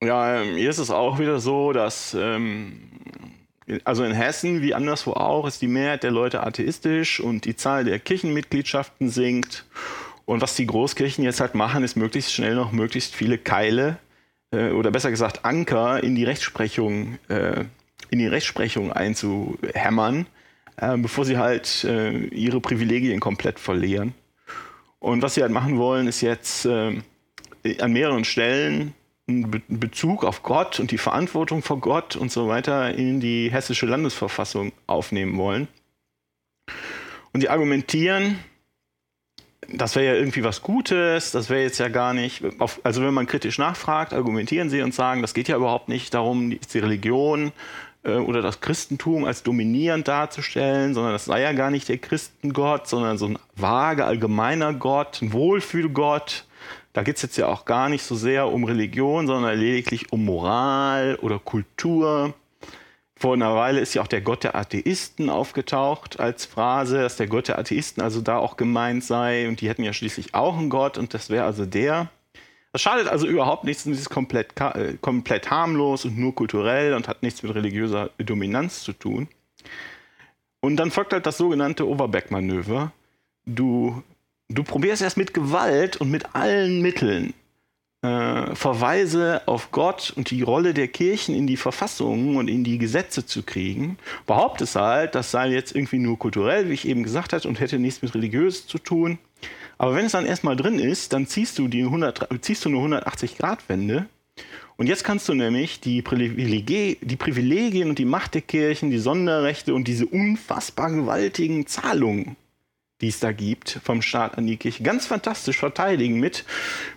S3: Ja, ähm, hier ist es auch wieder so, dass ähm, also in Hessen wie anderswo auch ist die Mehrheit der Leute atheistisch und die Zahl der Kirchenmitgliedschaften sinkt. Und was die Großkirchen jetzt halt machen, ist möglichst schnell noch möglichst viele Keile äh, oder besser gesagt Anker in die Rechtsprechung, äh, in die Rechtsprechung einzuhämmern, äh, bevor sie halt äh, ihre Privilegien komplett verlieren. Und was sie halt machen wollen, ist jetzt äh, an mehreren Stellen einen Be Bezug auf Gott und die Verantwortung vor Gott und so weiter in die hessische Landesverfassung aufnehmen wollen. Und die argumentieren, das wäre ja irgendwie was Gutes, das wäre jetzt ja gar nicht. Also wenn man kritisch nachfragt, argumentieren sie und sagen, das geht ja überhaupt nicht darum, die Religion äh, oder das Christentum als dominierend darzustellen, sondern das sei ja gar nicht der Christengott, sondern so ein vage, allgemeiner Gott, ein Wohlfühlgott. Da geht es jetzt ja auch gar nicht so sehr um Religion, sondern lediglich um Moral oder Kultur. Vor einer Weile ist ja auch der Gott der Atheisten aufgetaucht als Phrase, dass der Gott der Atheisten also da auch gemeint sei. Und die hätten ja schließlich auch einen Gott und das wäre also der. Das schadet also überhaupt nichts und ist komplett, äh, komplett harmlos und nur kulturell und hat nichts mit religiöser Dominanz zu tun. Und dann folgt halt das sogenannte Overback-Manöver. Du, du probierst erst mit Gewalt und mit allen Mitteln äh, Verweise auf Gott und die Rolle der Kirchen in die Verfassungen und in die Gesetze zu kriegen, behauptet halt, das sei jetzt irgendwie nur kulturell, wie ich eben gesagt habe, und hätte nichts mit religiös zu tun. Aber wenn es dann erstmal drin ist, dann ziehst du, die 100, ziehst du eine 180-Grad-Wende. Und jetzt kannst du nämlich die, Privileg die Privilegien und die Macht der Kirchen, die Sonderrechte und diese unfassbar gewaltigen Zahlungen die es da gibt, vom Staat an die Kirche, ganz fantastisch verteidigen mit,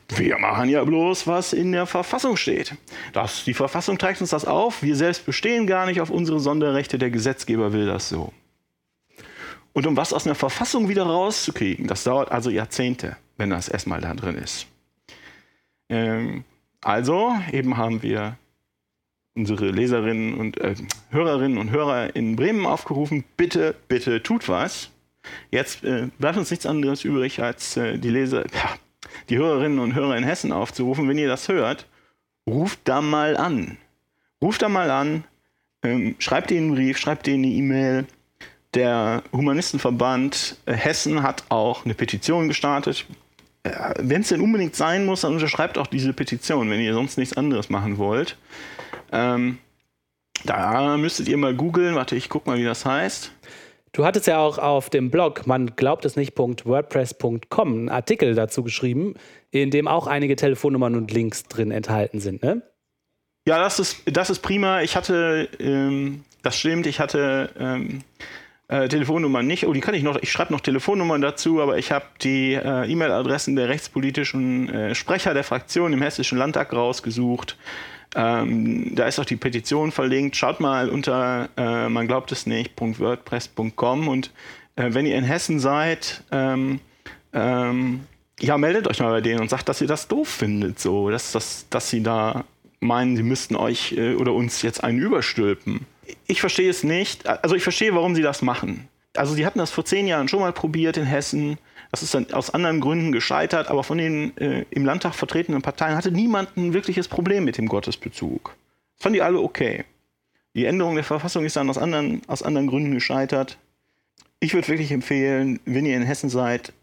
S3: wir machen ja bloß, was in der Verfassung steht. Das, die Verfassung trägt uns das auf, wir selbst bestehen gar nicht auf unsere Sonderrechte, der Gesetzgeber will das so. Und um was aus einer Verfassung wieder rauszukriegen, das dauert also Jahrzehnte, wenn das erstmal da drin ist. Ähm, also, eben haben wir unsere Leserinnen und äh, Hörerinnen und Hörer in Bremen aufgerufen, bitte, bitte tut was. Jetzt äh, bleibt uns nichts anderes übrig, als äh, die Leser, ja, die Hörerinnen und Hörer in Hessen aufzurufen. Wenn ihr das hört, ruft da mal an. Ruft da mal an, ähm, schreibt ihnen einen Brief, schreibt ihnen eine E-Mail. Der Humanistenverband Hessen hat auch eine Petition gestartet. Äh, wenn es denn unbedingt sein muss, dann unterschreibt auch diese Petition, wenn ihr sonst nichts anderes machen wollt. Ähm, da müsstet ihr mal googeln. Warte, ich guck mal, wie das heißt.
S2: Du hattest ja auch auf dem Blog, man glaubt es nicht.wordpress.com, einen Artikel dazu geschrieben, in dem auch einige Telefonnummern und Links drin enthalten sind, ne?
S3: Ja, das ist, das ist prima. Ich hatte, ähm, das stimmt, ich hatte ähm, äh, Telefonnummern nicht. Oh, die kann ich noch, ich schreibe noch Telefonnummern dazu, aber ich habe die äh, E-Mail-Adressen der rechtspolitischen äh, Sprecher der Fraktion im Hessischen Landtag rausgesucht. Ähm, da ist auch die Petition verlinkt. Schaut mal unter äh, man glaubt es nicht.wordpress.com und äh, wenn ihr in Hessen seid, ähm, ähm, ja, meldet euch mal bei denen und sagt, dass ihr das doof findet, so, dass, dass, dass sie da meinen, sie müssten euch äh, oder uns jetzt einen überstülpen. Ich verstehe es nicht. Also ich verstehe, warum sie das machen. Also sie hatten das vor zehn Jahren schon mal probiert in Hessen. Das ist dann aus anderen Gründen gescheitert, aber von den äh, im Landtag vertretenen Parteien hatte niemand ein wirkliches Problem mit dem Gottesbezug. Das fanden die alle okay. Die Änderung der Verfassung ist dann aus anderen, aus anderen Gründen gescheitert. Ich würde wirklich empfehlen, wenn ihr in Hessen seid,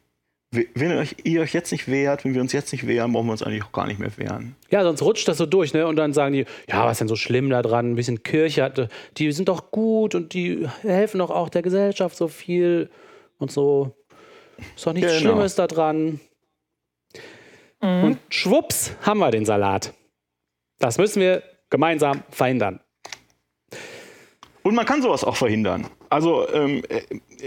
S3: wenn ihr euch, ihr euch, jetzt nicht wehrt, wenn wir uns jetzt nicht wehren, brauchen wir uns eigentlich auch gar nicht mehr wehren.
S2: Ja, sonst rutscht das so durch, ne? Und dann sagen die, ja, was ist denn so schlimm da dran? Ein bisschen Kirche, die sind doch gut und die helfen doch auch der Gesellschaft so viel und so. Ist doch nichts genau. Schlimmes da dran. Mhm. Und schwupps haben wir den Salat. Das müssen wir gemeinsam verhindern.
S3: Und man kann sowas auch verhindern. Also ähm, äh,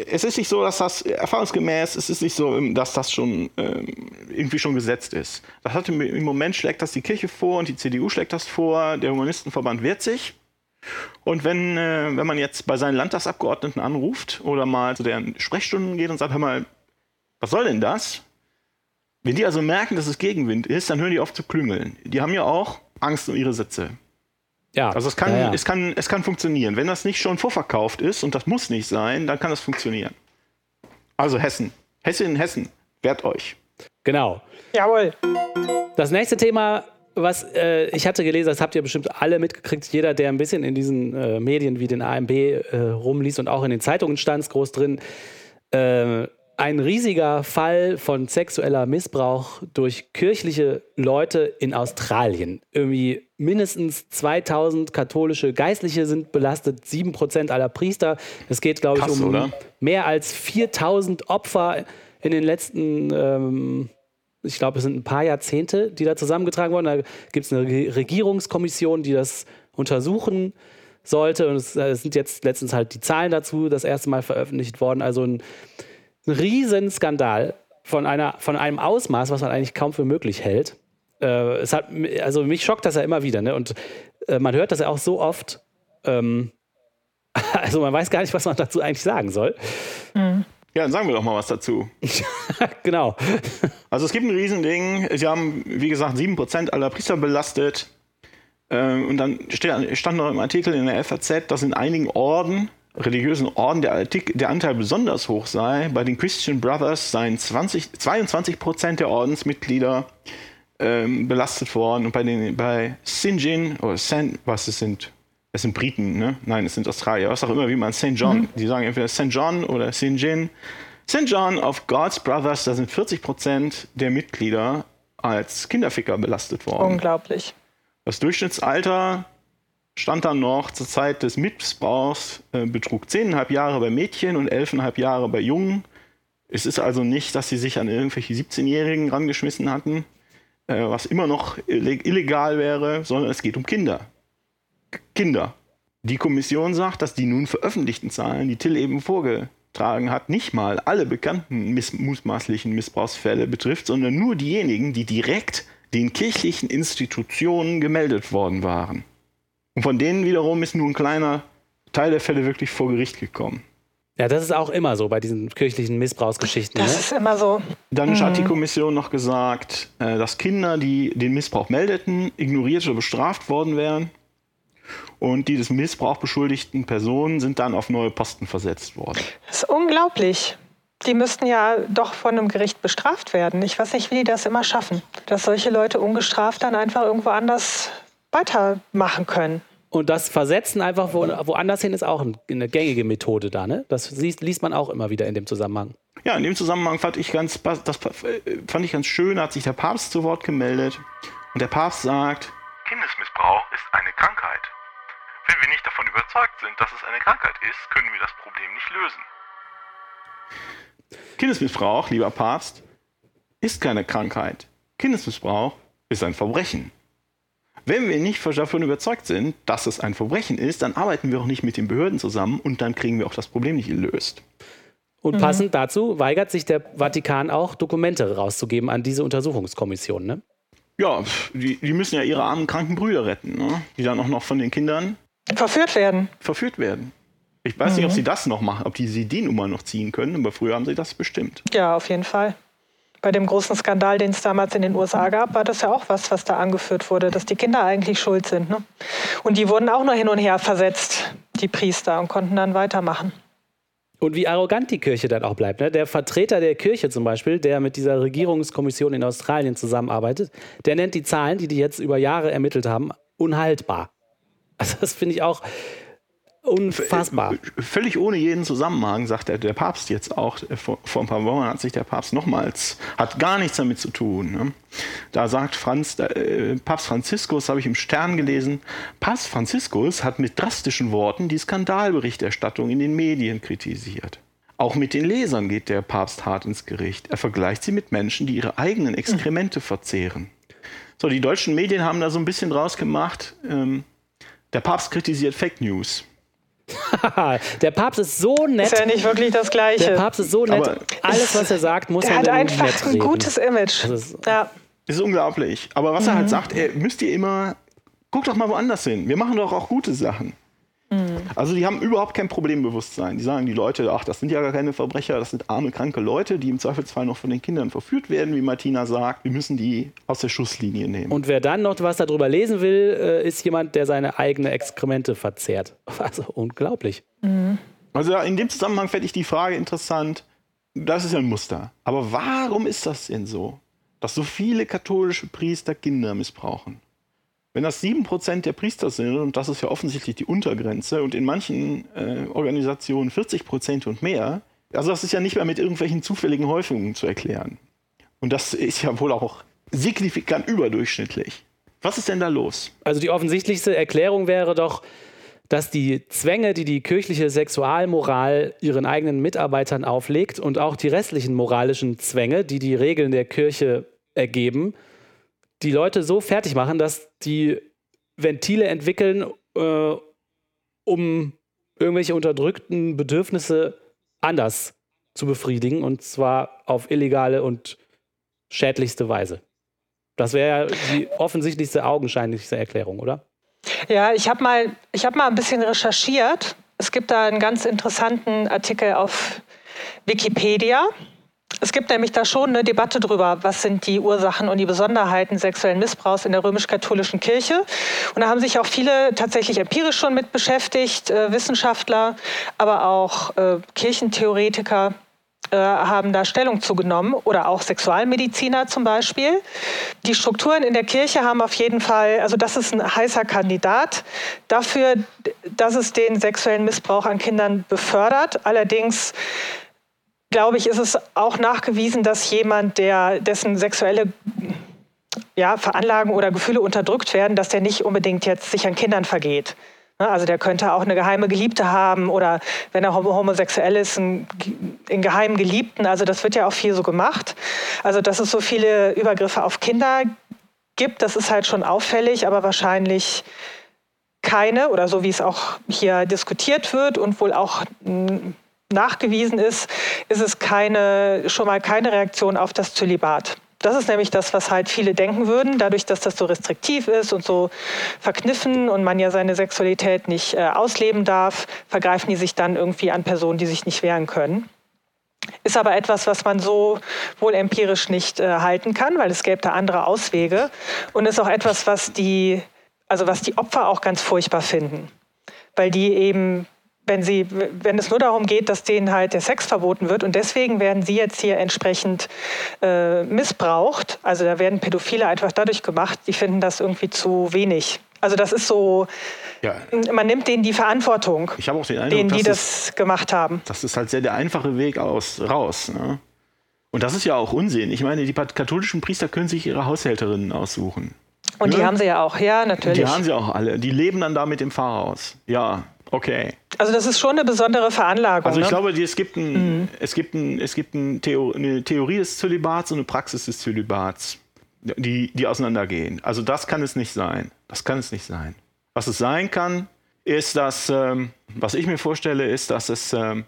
S3: es ist nicht so, dass das erfahrungsgemäß, es ist nicht so, ähm, dass das schon ähm, irgendwie schon gesetzt ist. Das hat im, Moment schlägt das die Kirche vor und die CDU schlägt das vor. Der Humanistenverband wehrt sich. Und wenn, äh, wenn man jetzt bei seinen Landtagsabgeordneten anruft oder mal zu deren Sprechstunden geht und sagt, hör mal, was soll denn das? Wenn die also merken, dass es Gegenwind ist, dann hören die auf zu klüngeln. Die haben ja auch Angst um ihre Sitze. Ja. Also es kann, ja, ja. Es, kann, es kann funktionieren. Wenn das nicht schon vorverkauft ist, und das muss nicht sein, dann kann das funktionieren. Also Hessen. Hessen, Hessen, wehrt euch.
S2: Genau.
S1: Jawohl.
S2: Das nächste Thema, was äh, ich hatte gelesen, das habt ihr bestimmt alle mitgekriegt, jeder, der ein bisschen in diesen äh, Medien wie den AMB äh, rumliest und auch in den Zeitungen stand groß drin, äh, ein riesiger Fall von sexueller Missbrauch durch kirchliche Leute in Australien. Irgendwie mindestens 2000 katholische Geistliche sind belastet, 7% aller Priester. Es geht, glaube ich, um oder? mehr als 4000 Opfer in den letzten, ähm, ich glaube, es sind ein paar Jahrzehnte, die da zusammengetragen wurden. Da gibt es eine Regierungskommission, die das untersuchen sollte. Und es, es sind jetzt letztens halt die Zahlen dazu das erste Mal veröffentlicht worden. Also ein ein Riesenskandal von, einer, von einem Ausmaß, was man eigentlich kaum für möglich hält. Äh, es hat, also mich schockt das ja immer wieder. Ne? Und äh, man hört das ja auch so oft. Ähm, [laughs] also man weiß gar nicht, was man dazu eigentlich sagen soll.
S3: Mhm. Ja, dann sagen wir doch mal was dazu. [laughs]
S2: genau.
S3: Also es gibt ein Riesending. Sie haben, wie gesagt, 7% aller Priester belastet. Ähm, und dann stand noch im Artikel in der FAZ, dass in einigen Orden religiösen Orden der, der, Anteil besonders hoch sei. Bei den Christian Brothers seien 20, 22 Prozent der Ordensmitglieder ähm, belastet worden und bei, den, bei Sinjin oder San, was es sind, es sind Briten, ne? Nein, es sind Australier, was auch immer, wie man St. John, mhm. die sagen entweder St. John oder Sinjin. St. John of God's Brothers, da sind 40 Prozent der Mitglieder als Kinderficker belastet worden.
S1: Unglaublich.
S3: Das Durchschnittsalter stand dann noch zur Zeit des Missbrauchs, äh, betrug 10,5 Jahre bei Mädchen und 11,5 Jahre bei Jungen. Es ist also nicht, dass sie sich an irgendwelche 17-Jährigen rangeschmissen hatten, äh, was immer noch illegal wäre, sondern es geht um Kinder. Kinder. Die Kommission sagt, dass die nun veröffentlichten Zahlen, die Till eben vorgetragen hat, nicht mal alle bekannten miss mutmaßlichen Missbrauchsfälle betrifft, sondern nur diejenigen, die direkt den kirchlichen Institutionen gemeldet worden waren. Und von denen wiederum ist nur ein kleiner Teil der Fälle wirklich vor Gericht gekommen.
S2: Ja, das ist auch immer so bei diesen kirchlichen Missbrauchsgeschichten.
S1: Das
S2: ne?
S1: ist immer so.
S3: Dann mhm. hat die Kommission noch gesagt, äh, dass Kinder, die den Missbrauch meldeten, ignoriert oder bestraft worden wären. Und die des Missbrauchs beschuldigten Personen sind dann auf neue Posten versetzt worden.
S1: Das ist unglaublich. Die müssten ja doch von einem Gericht bestraft werden. Ich weiß nicht, wie die das immer schaffen, dass solche Leute ungestraft dann einfach irgendwo anders weitermachen können.
S2: Und das Versetzen einfach wo, woanders hin ist auch eine gängige Methode da, ne? Das liest man auch immer wieder in dem Zusammenhang.
S3: Ja, in dem Zusammenhang fand ich ganz, das fand ich ganz schön, hat sich der Papst zu Wort gemeldet. Und der Papst sagt,
S5: Kindesmissbrauch ist eine Krankheit. Wenn wir nicht davon überzeugt sind, dass es eine Krankheit ist, können wir das Problem nicht lösen.
S3: Kindesmissbrauch, lieber Papst, ist keine Krankheit. Kindesmissbrauch ist ein Verbrechen. Wenn wir nicht davon überzeugt sind, dass es ein Verbrechen ist, dann arbeiten wir auch nicht mit den Behörden zusammen und dann kriegen wir auch das Problem nicht gelöst.
S2: Und mhm. passend dazu weigert sich der Vatikan auch, Dokumente rauszugeben an diese Untersuchungskommission, ne?
S3: Ja, die, die müssen ja ihre armen kranken Brüder retten, ne? die dann auch noch von den Kindern
S1: verführt werden.
S3: Verführt werden. Ich weiß mhm. nicht, ob mhm. sie das noch machen, ob die sie die Nummer noch ziehen können, aber früher haben sie das bestimmt.
S1: Ja, auf jeden Fall bei dem großen Skandal, den es damals in den USA gab, war das ja auch was, was da angeführt wurde, dass die Kinder eigentlich schuld sind. Ne? Und die wurden auch nur hin und her versetzt, die Priester, und konnten dann weitermachen.
S2: Und wie arrogant die Kirche dann auch bleibt. Ne? Der Vertreter der Kirche zum Beispiel, der mit dieser Regierungskommission in Australien zusammenarbeitet, der nennt die Zahlen, die die jetzt über Jahre ermittelt haben, unhaltbar. Also das finde ich auch, Unfassbar.
S3: Völlig ohne jeden Zusammenhang, sagt der, der Papst jetzt auch. Vor, vor, ein paar Wochen hat sich der Papst nochmals, hat gar nichts damit zu tun. Ne? Da sagt Franz, äh, Papst Franziskus, habe ich im Stern gelesen, Papst Franziskus hat mit drastischen Worten die Skandalberichterstattung in den Medien kritisiert. Auch mit den Lesern geht der Papst hart ins Gericht. Er vergleicht sie mit Menschen, die ihre eigenen Exkremente mhm. verzehren. So, die deutschen Medien haben da so ein bisschen draus gemacht. Ähm, der Papst kritisiert Fake News. [laughs]
S2: der Papst ist so nett.
S1: Ist ja nicht wirklich das Gleiche.
S2: Der Papst ist so nett. Aber Alles, was er sagt, muss
S1: er
S2: hat
S1: einfach ein gutes Image.
S3: Das ist, ja. ist unglaublich. Aber was mhm. er halt mhm. sagt, er, müsst ihr immer, guckt doch mal woanders hin. Wir machen doch auch gute Sachen. Mhm. Also die haben überhaupt kein Problembewusstsein. Die sagen die Leute, ach, das sind ja gar keine Verbrecher, das sind arme, kranke Leute, die im Zweifelsfall noch von den Kindern verführt werden, wie Martina sagt. Wir müssen die aus der Schusslinie nehmen.
S2: Und wer dann noch was darüber lesen will, äh, ist jemand, der seine eigene Exkremente verzehrt. [laughs] Also unglaublich.
S3: Mhm. Also in dem Zusammenhang fände ich die Frage interessant, das ist ja ein Muster. Aber warum ist das denn so, dass so viele katholische Priester Kinder missbrauchen? Wenn das 7% der Priester sind, und das ist ja offensichtlich die Untergrenze, und in manchen äh, Organisationen 40% und mehr, also das ist ja nicht mehr mit irgendwelchen zufälligen Häufungen zu erklären. Und das ist ja wohl auch signifikant überdurchschnittlich. Was ist denn da los?
S2: Also die offensichtlichste Erklärung wäre doch, dass die Zwänge, die die kirchliche Sexualmoral ihren eigenen Mitarbeitern auflegt und auch die restlichen moralischen Zwänge, die die Regeln der Kirche ergeben, die Leute so fertig machen, dass die Ventile entwickeln, äh, um irgendwelche unterdrückten Bedürfnisse anders zu befriedigen und zwar auf illegale und schädlichste Weise. Das wäre die offensichtlichste, augenscheinlichste Erklärung, oder?
S1: Ja, ich habe mal, hab mal ein bisschen recherchiert. Es gibt da einen ganz interessanten Artikel auf Wikipedia. Es gibt nämlich da schon eine Debatte darüber, was sind die Ursachen und die Besonderheiten sexuellen Missbrauchs in der römisch-katholischen Kirche. Und da haben sich auch viele tatsächlich empirisch schon mit beschäftigt, äh, Wissenschaftler, aber auch äh, Kirchentheoretiker äh, haben da Stellung zugenommen oder auch Sexualmediziner zum Beispiel. Die Strukturen in der Kirche haben auf jeden Fall, also das ist ein heißer Kandidat dafür, dass es den sexuellen Missbrauch an Kindern befördert. Allerdings glaube ich, ist es auch nachgewiesen, dass jemand, der, dessen sexuelle ja, veranlagen oder Gefühle unterdrückt werden, dass der nicht unbedingt jetzt sich an Kindern vergeht. Ne, also der könnte auch eine geheime Geliebte haben oder wenn er homosexuell ist, einen, einen geheimen Geliebten. Also das wird ja auch viel so gemacht. Also dass es so viele Übergriffe auf Kinder gibt, das ist halt schon auffällig, aber wahrscheinlich keine oder so wie es auch hier diskutiert wird und wohl auch nachgewiesen ist, ist es keine, schon mal keine Reaktion auf das Zölibat. Das ist nämlich das, was halt viele denken würden, dadurch, dass das so restriktiv ist und so verkniffen und man ja seine Sexualität nicht äh, ausleben darf, vergreifen die sich dann irgendwie an Personen, die sich nicht wehren können. Ist aber etwas, was man so wohl empirisch nicht äh, halten kann, weil es gäbe da andere Auswege. Und ist auch etwas, was die, also was die Opfer auch ganz furchtbar finden. Weil die eben wenn, sie, wenn es nur darum geht, dass denen halt der Sex verboten wird und deswegen werden sie jetzt hier entsprechend äh, missbraucht. Also da werden Pädophile einfach dadurch gemacht, die finden das irgendwie zu wenig. Also das ist so, ja. man nimmt denen die Verantwortung,
S3: ich auch den Eindruck,
S1: denen, die das ist, gemacht haben.
S3: Das ist halt sehr der einfache Weg aus, raus. Ne? Und das ist ja auch Unsinn. Ich meine, die katholischen Priester können sich ihre Haushälterinnen aussuchen.
S1: Und ne? die haben sie ja auch, ja, natürlich.
S3: Die haben sie auch alle. Die leben dann da mit dem Pfarrhaus. Ja, Okay.
S1: Also das ist schon eine besondere Veranlagung.
S3: Also ich
S1: ne?
S3: glaube, es gibt, ein, mhm. es gibt, ein, es gibt ein Theor eine Theorie des Zölibats und eine Praxis des Zölibats, die, die auseinandergehen. Also das kann es nicht sein. Das kann es nicht sein. Was es sein kann, ist, dass, ähm, was ich mir vorstelle, ist, dass es, ähm,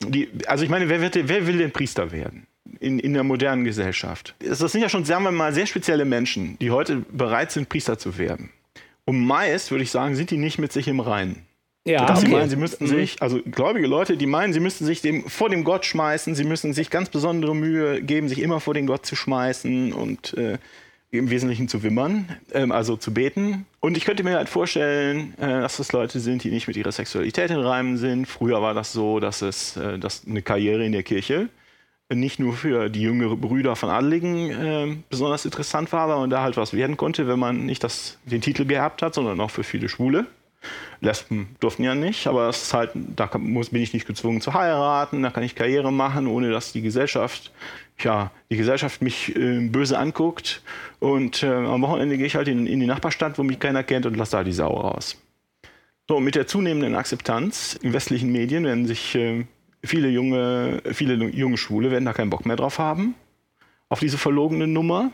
S3: die, also ich meine, wer, wird, wer will denn Priester werden? In, in der modernen Gesellschaft. Das sind ja schon, sagen wir mal, sehr spezielle Menschen, die heute bereit sind, Priester zu werden. Und meist, würde ich sagen, sind die nicht mit sich im Reinen. Ja, dass okay. sie meinen, sie müssten mhm. sich, also gläubige Leute, die meinen, sie müssten sich dem, vor dem Gott schmeißen, sie müssen sich ganz besondere Mühe geben, sich immer vor den Gott zu schmeißen und äh, im Wesentlichen zu wimmern, ähm, also zu beten. Und ich könnte mir halt vorstellen, äh, dass das Leute sind, die nicht mit ihrer Sexualität in Reimen sind. Früher war das so, dass es äh, dass eine Karriere in der Kirche nicht nur für die jüngeren Brüder von Adligen äh, besonders interessant war, weil man da halt was werden konnte, wenn man nicht das, den Titel gehabt hat, sondern auch für viele Schwule. Lesben durften ja nicht, aber es ist halt, da muss, bin ich nicht gezwungen zu heiraten, da kann ich Karriere machen, ohne dass die Gesellschaft, ja, die Gesellschaft mich äh, böse anguckt. Und äh, am Wochenende gehe ich halt in, in, die Nachbarstadt, wo mich keiner kennt und lasse da die Sau raus. So, mit der zunehmenden Akzeptanz in westlichen Medien werden sich äh, viele junge, viele junge Schwule werden da keinen Bock mehr drauf haben, auf diese verlogene Nummer,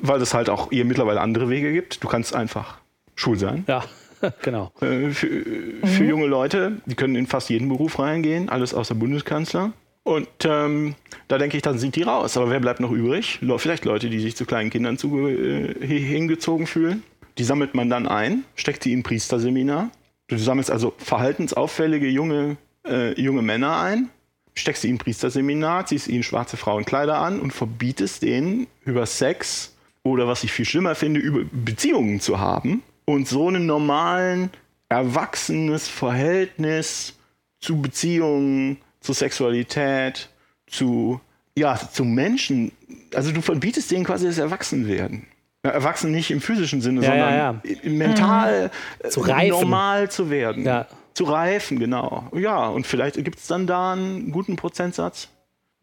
S3: weil es halt auch ihr mittlerweile andere Wege gibt. Du kannst einfach schwul sein.
S2: Ja. [laughs] genau.
S3: Äh, für, für mhm. junge Leute, die können in fast jeden Beruf reingehen, alles außer Bundeskanzler. Und ähm, da denke ich, dann sind die raus. Aber wer bleibt noch übrig? Vielleicht Leute, die sich zu kleinen Kindern zu, äh, hingezogen fühlen. Die sammelt man dann ein, steckt sie in ein Priesterseminar. Du sammelst also verhaltensauffällige junge, äh, junge Männer ein, steckst sie in ein Priesterseminar, ziehst ihnen schwarze Frauenkleider an und verbietest denen über Sex oder was ich viel schlimmer finde, über Beziehungen zu haben und so einen normalen, erwachsenes Verhältnis zu Beziehungen, zu Sexualität, zu, ja, zu Menschen. Also du verbietest denen quasi das Erwachsenwerden. Ja, erwachsen nicht im physischen Sinne, ja, sondern ja, mental
S2: mhm. zu reifen.
S3: normal zu werden. Zu reifen, genau. Ja, und vielleicht gibt es dann da einen guten Prozentsatz,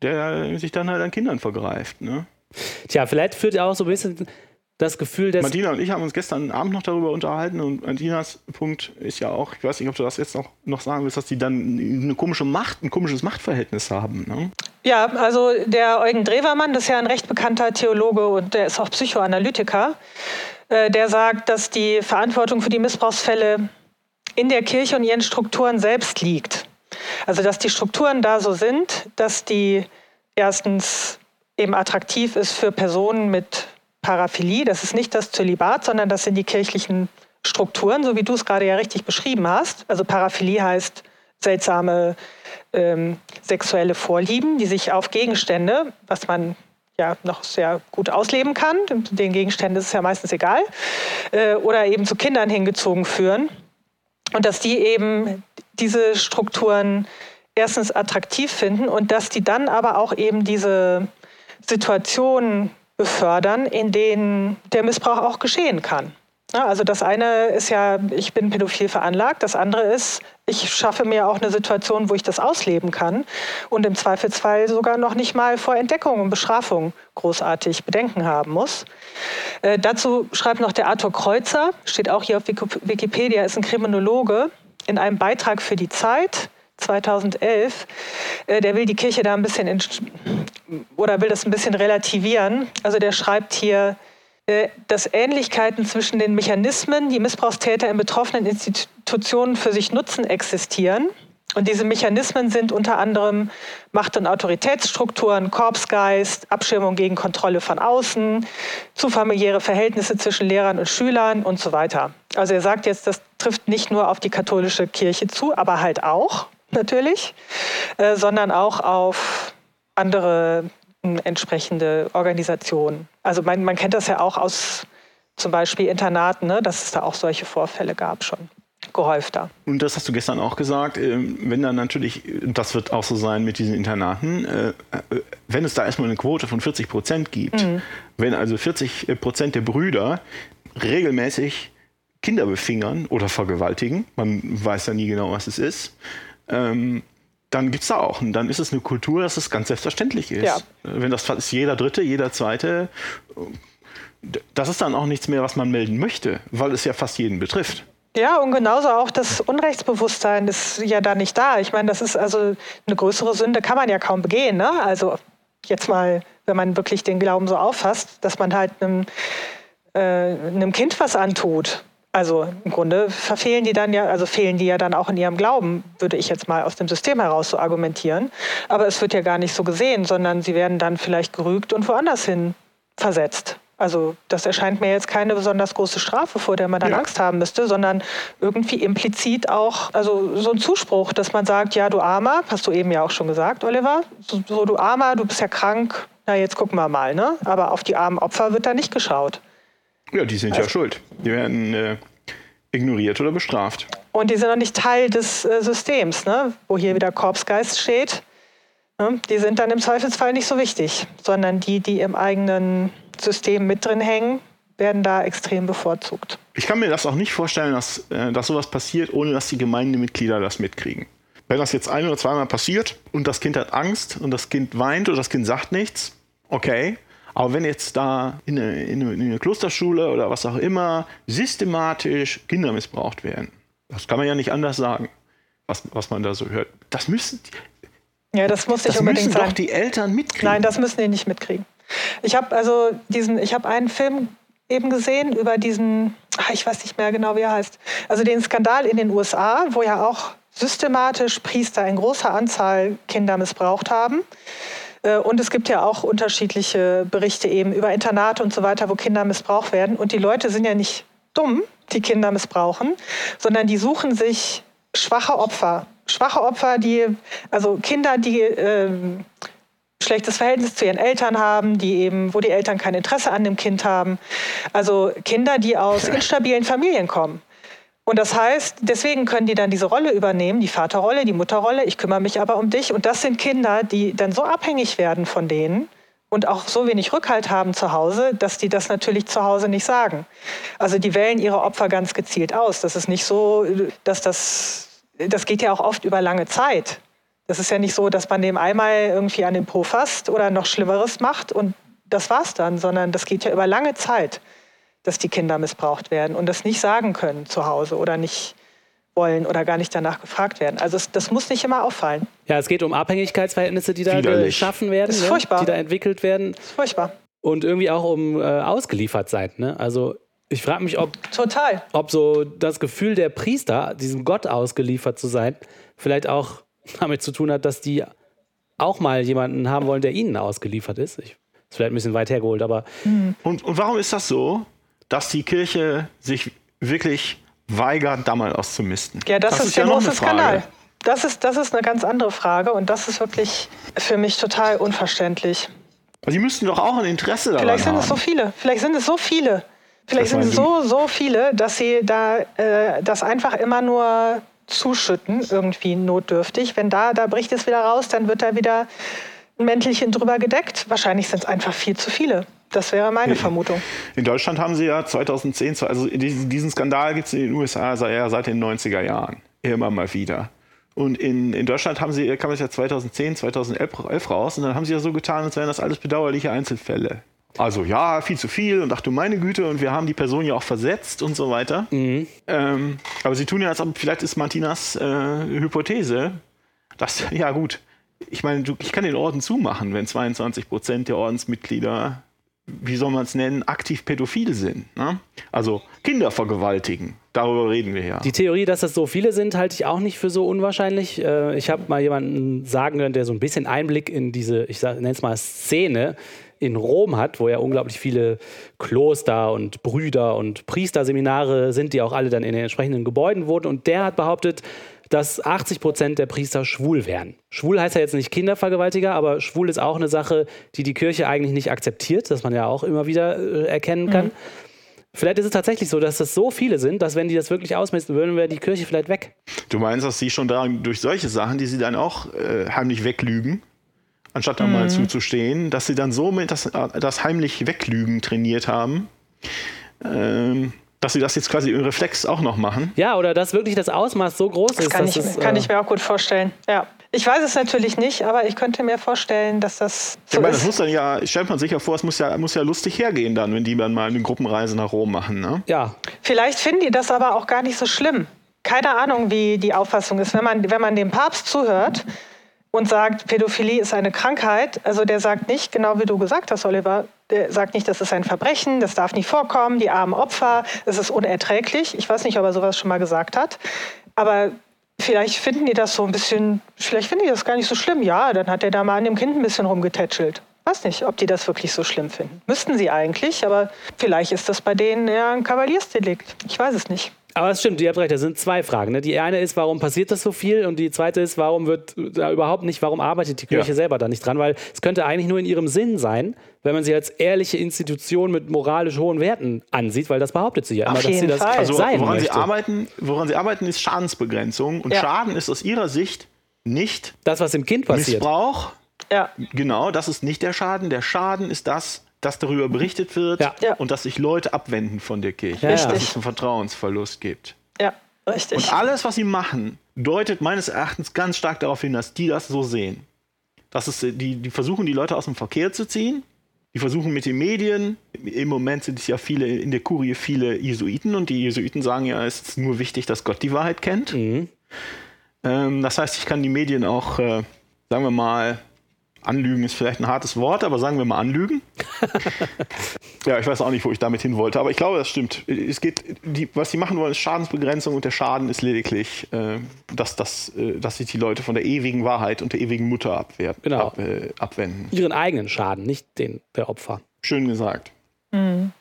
S3: der sich dann halt an Kindern vergreift. Ne?
S2: Tja, vielleicht führt ja auch so ein bisschen das Gefühl, dass.
S3: Martina und ich haben uns gestern Abend noch darüber unterhalten und Martinas Punkt ist ja auch, ich weiß nicht, ob du das jetzt noch, noch sagen willst, dass die dann eine komische Macht, ein komisches Machtverhältnis haben. Ne?
S1: Ja, also der Eugen Drewermann, das ist ja ein recht bekannter Theologe und der ist auch Psychoanalytiker, äh, der sagt, dass die Verantwortung für die Missbrauchsfälle in der Kirche und ihren Strukturen selbst liegt. Also dass die Strukturen da so sind, dass die erstens eben attraktiv ist für Personen mit Paraphilie, das ist nicht das Zölibat, sondern das sind die kirchlichen Strukturen, so wie du es gerade ja richtig beschrieben hast. Also Paraphilie heißt seltsame ähm, sexuelle Vorlieben, die sich auf Gegenstände, was man ja noch sehr gut ausleben kann, den Gegenständen ist es ja meistens egal, äh, oder eben zu Kindern hingezogen führen. Und dass die eben diese Strukturen erstens attraktiv finden und dass die dann aber auch eben diese Situationen befördern, in denen der Missbrauch auch geschehen kann. Also das eine ist ja, ich bin pädophil veranlagt. Das andere ist, ich schaffe mir auch eine Situation, wo ich das ausleben kann und im Zweifelsfall sogar noch nicht mal vor Entdeckung und Bestrafung großartig Bedenken haben muss. Äh, dazu schreibt noch der Arthur Kreuzer, steht auch hier auf Wikipedia, ist ein Kriminologe, in einem Beitrag für die Zeit 2011. Äh, der will die Kirche da ein bisschen in, oder will das ein bisschen relativieren. Also der schreibt hier, äh, dass Ähnlichkeiten zwischen den Mechanismen, die Missbrauchstäter in betroffenen Institutionen für sich nutzen, existieren. Und diese Mechanismen sind unter anderem Macht- und Autoritätsstrukturen, Korpsgeist, Abschirmung gegen Kontrolle von außen, zu familiäre Verhältnisse zwischen Lehrern und Schülern und so weiter. Also er sagt jetzt, das trifft nicht nur auf die katholische Kirche zu, aber halt auch natürlich, äh, sondern auch auf andere entsprechende Organisation. Also man, man kennt das ja auch aus zum Beispiel Internaten, ne, dass es da auch solche Vorfälle gab schon gehäufter.
S3: Und das hast du gestern auch gesagt, ähm, wenn dann natürlich, das wird auch so sein mit diesen Internaten, äh, äh, wenn es da erstmal eine Quote von 40 Prozent gibt, mhm. wenn also 40 Prozent der Brüder regelmäßig Kinder befingern oder vergewaltigen, man weiß ja nie genau, was es ist, ähm, dann gibt es da auch. Und dann ist es eine Kultur, dass es ganz selbstverständlich ist. Ja. Wenn das ist jeder Dritte, jeder Zweite, das ist dann auch nichts mehr, was man melden möchte, weil es ja fast jeden betrifft.
S1: Ja, und genauso auch das Unrechtsbewusstsein ist ja da nicht da. Ich meine, das ist also eine größere Sünde, kann man ja kaum begehen. Ne? Also jetzt mal, wenn man wirklich den Glauben so auffasst, dass man halt einem, äh, einem Kind was antut. Also im Grunde verfehlen die dann ja, also fehlen die ja dann auch in ihrem Glauben, würde ich jetzt mal aus dem System heraus so argumentieren. Aber es wird ja gar nicht so gesehen, sondern sie werden dann vielleicht gerügt und woanders hin versetzt. Also das erscheint mir jetzt keine besonders große Strafe, vor der man dann ja. Angst haben müsste, sondern irgendwie implizit auch, also so ein Zuspruch, dass man sagt, ja, du Armer, hast du eben ja auch schon gesagt, Oliver, so, so du Armer, du bist ja krank, na jetzt gucken wir mal, ne? Aber auf die armen Opfer wird da nicht geschaut.
S3: Ja, die sind also, ja schuld. Die werden äh, ignoriert oder bestraft.
S1: Und die sind auch nicht Teil des äh, Systems, ne? wo hier wieder Korpsgeist steht. Ne? Die sind dann im Zweifelsfall nicht so wichtig, sondern die, die im eigenen System mit drin hängen, werden da extrem bevorzugt.
S3: Ich kann mir das auch nicht vorstellen, dass, äh, dass sowas passiert, ohne dass die Gemeindemitglieder das mitkriegen. Wenn das jetzt ein oder zweimal passiert und das Kind hat Angst und das Kind weint oder das Kind sagt nichts, okay, aber wenn jetzt da in eine, in eine, Klosterschule oder was auch immer systematisch Kinder missbraucht werden, das kann man ja nicht anders sagen, was, was man da so hört. Das müssen,
S1: ja, das muss nicht unbedingt
S3: müssen
S1: sein.
S3: doch die Eltern mitkriegen.
S1: Nein, das müssen die nicht mitkriegen. Ich habe also diesen, ich habe einen Film eben gesehen über diesen, ach, ich weiß nicht mehr genau, wie er heißt, also den Skandal in den USA, wo ja auch systematisch Priester in großer Anzahl Kinder missbraucht haben. Äh, und es gibt ja auch unterschiedliche Berichte eben über Internate und so weiter, wo Kinder missbraucht werden. Und die Leute sind ja nicht dumm, die Kinder missbrauchen, sondern die suchen sich schwache Opfer. Schwache Opfer, die, also Kinder, die äh, schlechtes Verhältnis zu ihren Eltern haben, die eben, wo die Eltern kein Interesse an dem Kind haben. Also Kinder, die aus instabilen Familien kommen. Und das heißt, deswegen können die dann diese Rolle übernehmen, die Vaterrolle, die Mutterrolle, ich kümmere mich aber um dich. Und das sind Kinder, die dann so abhängig werden von denen und auch so wenig Rückhalt haben zu Hause, dass die das natürlich zu Hause nicht sagen. Also die wählen ihre Opfer ganz gezielt aus. Das ist nicht so, dass das, das geht ja auch oft über lange Zeit. Das ist ja nicht so, dass man dem einmal irgendwie an den Po fasst oder noch Schlimmeres macht und das war's dann, sondern das geht ja über lange Zeit dass die Kinder missbraucht werden und das nicht sagen können zu Hause oder nicht wollen oder gar nicht danach gefragt werden. Also es, das muss nicht immer auffallen.
S2: Ja, es geht um Abhängigkeitsverhältnisse, die da geschaffen werden, ist furchtbar. Ne? die da entwickelt werden. Das ist
S1: furchtbar.
S2: Und irgendwie auch um äh, ausgeliefert sein. Ne? Also ich frage mich, ob,
S1: Total.
S2: ob so das Gefühl der Priester, diesem Gott ausgeliefert zu sein, vielleicht auch [laughs] damit zu tun hat, dass die auch mal jemanden haben wollen, der ihnen ausgeliefert ist. Ich, ist vielleicht ein bisschen weit hergeholt, aber.
S3: Und, und warum ist das so? Dass die Kirche sich wirklich weigert, da mal auszumisten.
S1: Ja, das, das ist, ist der ja große Skandal. Das ist, das ist eine ganz andere Frage und das ist wirklich für mich total unverständlich.
S3: Aber Sie müssten doch auch ein Interesse daran
S1: Vielleicht sind
S3: haben.
S1: es so viele. Vielleicht sind es so viele. Vielleicht sind es so, so viele, dass Sie da äh, das einfach immer nur zuschütten, irgendwie notdürftig. Wenn da, da bricht es wieder raus, dann wird da wieder ein Mäntelchen drüber gedeckt. Wahrscheinlich sind es einfach viel zu viele. Das wäre meine Vermutung.
S3: In Deutschland haben sie ja 2010, also diesen Skandal gibt es in den USA seit den 90er Jahren. Immer mal wieder. Und in, in Deutschland haben sie, kam es ja 2010, 2011 raus und dann haben sie ja so getan, als wären das alles bedauerliche Einzelfälle. Also ja, viel zu viel und ach du meine Güte und wir haben die Person ja auch versetzt und so weiter. Mhm. Ähm, aber sie tun ja, als ob vielleicht ist Martinas äh, Hypothese, dass, ja gut, ich meine, ich kann den Orden zumachen, wenn 22 Prozent der Ordensmitglieder, wie soll man es nennen, aktiv pädophil sind. Ne? Also Kinder vergewaltigen. Darüber reden wir ja.
S2: Die Theorie, dass das so viele sind, halte ich auch nicht für so unwahrscheinlich. Äh, ich habe mal jemanden sagen hören, der so ein bisschen Einblick in diese, ich nenne es mal Szene in Rom hat, wo ja unglaublich viele Kloster und Brüder und Priesterseminare sind, die auch alle dann in den entsprechenden Gebäuden wurden. Und der hat behauptet, dass 80 Prozent der Priester schwul wären. Schwul heißt ja jetzt nicht Kindervergewaltiger, aber schwul ist auch eine Sache, die die Kirche eigentlich nicht akzeptiert, dass man ja auch immer wieder äh, erkennen kann. Mhm. Vielleicht ist es tatsächlich so, dass das so viele sind, dass wenn die das wirklich ausmessen würden, wäre die Kirche vielleicht weg.
S3: Du meinst, dass sie schon da durch solche Sachen, die sie dann auch äh, heimlich weglügen, anstatt da mhm. mal zuzustehen, dass sie dann so mit das, das heimlich weglügen trainiert haben. Ähm, dass sie das jetzt quasi im Reflex auch noch machen.
S2: Ja, oder dass wirklich das Ausmaß so groß
S1: das
S2: ist.
S1: Kann, ich, es, kann äh, ich mir auch gut vorstellen. Ja. Ich weiß es natürlich nicht, aber ich könnte mir vorstellen, dass das
S3: so ich meine, ist. Das muss dann ja, stellt man sich ja vor, es muss ja, muss ja lustig hergehen dann, wenn die dann mal eine Gruppenreise nach Rom machen. Ne?
S2: Ja.
S1: Vielleicht finden die das aber auch gar nicht so schlimm. Keine Ahnung, wie die Auffassung ist. Wenn man, wenn man dem Papst zuhört, und sagt, Pädophilie ist eine Krankheit. Also der sagt nicht, genau wie du gesagt hast, Oliver, sagt nicht, das ist ein Verbrechen, das darf nicht vorkommen, die armen Opfer, es ist unerträglich. Ich weiß nicht, ob er sowas schon mal gesagt hat. Aber vielleicht finden die das so ein bisschen, vielleicht finden die das gar nicht so schlimm. Ja, dann hat er da mal an dem Kind ein bisschen rumgetätschelt. Weiß nicht, ob die das wirklich so schlimm finden. Müssten sie eigentlich, aber vielleicht ist das bei denen ja ein Kavaliersdelikt. Ich weiß es nicht.
S2: Aber es stimmt, ihr habt recht, das sind zwei Fragen. Ne? Die eine ist, warum passiert das so viel? Und die zweite ist, warum wird da überhaupt nicht, warum arbeitet die Kirche ja. selber da nicht dran? Weil es könnte eigentlich nur in ihrem Sinn sein, wenn man sie als ehrliche Institution mit moralisch hohen Werten ansieht, weil das behauptet sie ja immer,
S1: dass sie das Fall.
S3: also, sein woran möchte. Sie arbeiten, woran sie arbeiten, ist Schadensbegrenzung. Und ja. Schaden ist aus ihrer Sicht nicht
S2: das, was im Kind passiert.
S3: Missbrauch. Ja. Genau, das ist nicht der Schaden. Der Schaden ist das, dass darüber berichtet wird ja. und dass sich Leute abwenden von der Kirche, ja, dass es einen Vertrauensverlust gibt.
S1: Ja, richtig.
S3: Und alles, was sie machen, deutet meines Erachtens ganz stark darauf hin, dass die das so sehen. Das ist, die, die versuchen, die Leute aus dem Verkehr zu ziehen. Die versuchen mit den Medien, im Moment sind es ja viele in der Kurie viele Jesuiten und die Jesuiten sagen ja, es ist nur wichtig, dass Gott die Wahrheit kennt. Mhm. Ähm, das heißt, ich kann die Medien auch, äh, sagen wir mal, Anlügen ist vielleicht ein hartes Wort, aber sagen wir mal anlügen. [laughs] ja, ich weiß auch nicht, wo ich damit hin wollte, aber ich glaube, das stimmt. Es geht, die, was sie machen wollen, ist Schadensbegrenzung und der Schaden ist lediglich, äh, dass, dass, äh, dass sich die Leute von der ewigen Wahrheit und der ewigen Mutter abwehr, genau. ab, äh, abwenden.
S2: Ihren eigenen Schaden, nicht den der Opfer.
S3: Schön gesagt. Mhm.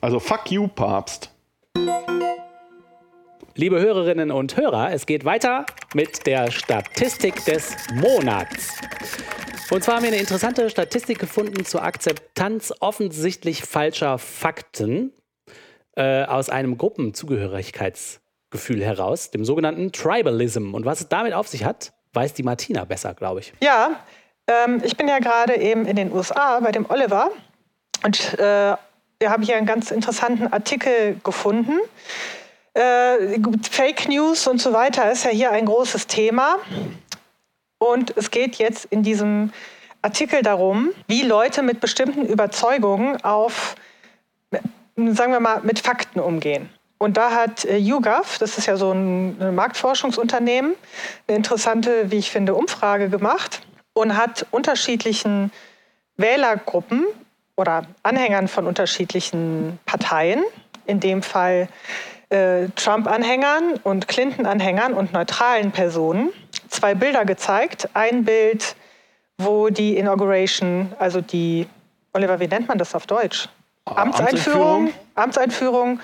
S3: Also fuck you, Papst.
S2: Liebe Hörerinnen und Hörer, es geht weiter mit der Statistik des Monats. Und zwar haben wir eine interessante Statistik gefunden zur Akzeptanz offensichtlich falscher Fakten äh, aus einem Gruppenzugehörigkeitsgefühl heraus, dem sogenannten Tribalism. Und was es damit auf sich hat, weiß die Martina besser, glaube ich.
S1: Ja, ähm, ich bin ja gerade eben in den USA bei dem Oliver und äh, wir haben hier einen ganz interessanten Artikel gefunden. Äh, Fake News und so weiter ist ja hier ein großes Thema. Und es geht jetzt in diesem Artikel darum, wie Leute mit bestimmten Überzeugungen auf, sagen wir mal, mit Fakten umgehen. Und da hat äh, YouGov, das ist ja so ein Marktforschungsunternehmen, eine interessante, wie ich finde, Umfrage gemacht und hat unterschiedlichen Wählergruppen oder Anhängern von unterschiedlichen Parteien, in dem Fall äh, Trump-Anhängern und Clinton-Anhängern und neutralen Personen zwei Bilder gezeigt. Ein Bild, wo die Inauguration, also die, Oliver, wie nennt man das auf Deutsch? Amtseinführung, Amtseinführung,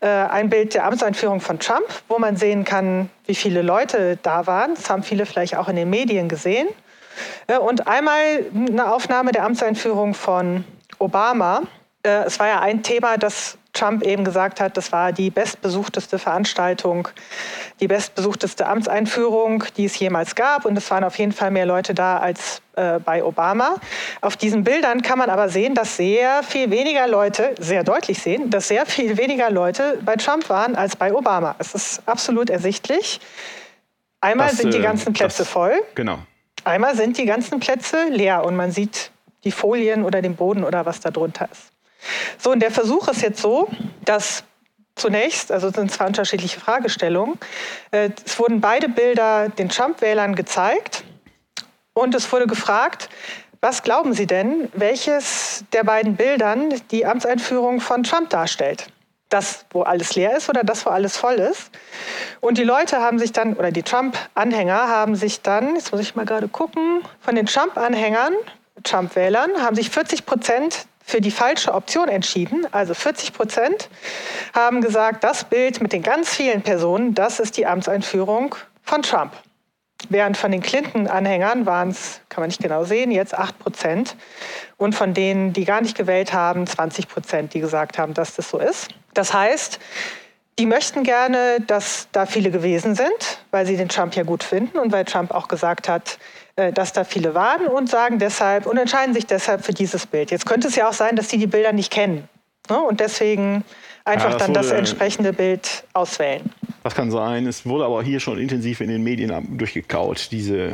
S1: äh, ein Bild der Amtseinführung von Trump, wo man sehen kann, wie viele Leute da waren. Das haben viele vielleicht auch in den Medien gesehen. Äh, und einmal eine Aufnahme der Amtseinführung von Obama. Äh, es war ja ein Thema, dass Trump eben gesagt hat, das war die bestbesuchteste Veranstaltung, die bestbesuchteste Amtseinführung, die es jemals gab. Und es waren auf jeden Fall mehr Leute da als äh, bei Obama. Auf diesen Bildern kann man aber sehen, dass sehr viel weniger Leute, sehr deutlich sehen, dass sehr viel weniger Leute bei Trump waren als bei Obama. Es ist absolut ersichtlich. Einmal das, sind die äh, ganzen Plätze das, voll.
S3: Genau.
S1: Einmal sind die ganzen Plätze leer und man sieht die Folien oder den Boden oder was da drunter ist. So, und der Versuch ist jetzt so, dass zunächst, also es sind zwei unterschiedliche Fragestellungen, äh, es wurden beide Bilder den Trump-Wählern gezeigt und es wurde gefragt, was glauben Sie denn, welches der beiden Bildern die Amtseinführung von Trump darstellt? Das, wo alles leer ist oder das, wo alles voll ist? Und die Leute haben sich dann, oder die Trump-Anhänger haben sich dann, jetzt muss ich mal gerade gucken, von den Trump-Anhängern, Trump-Wählern, haben sich 40 Prozent für die falsche Option entschieden. Also 40 Prozent haben gesagt, das Bild mit den ganz vielen Personen, das ist die Amtseinführung von Trump. Während von den Clinton-Anhängern waren es, kann man nicht genau sehen, jetzt 8 Prozent. Und von denen, die gar nicht gewählt haben, 20 Prozent, die gesagt haben, dass das so ist. Das heißt, die möchten gerne, dass da viele gewesen sind, weil sie den Trump ja gut finden und weil Trump auch gesagt hat, dass da viele waren und sagen deshalb und entscheiden sich deshalb für dieses Bild. Jetzt könnte es ja auch sein, dass sie die Bilder nicht kennen ne? und deswegen einfach ja, das dann das entsprechende Bild auswählen.
S3: Das kann sein. Es wurde aber hier schon intensiv in den Medien durchgekaut, diese,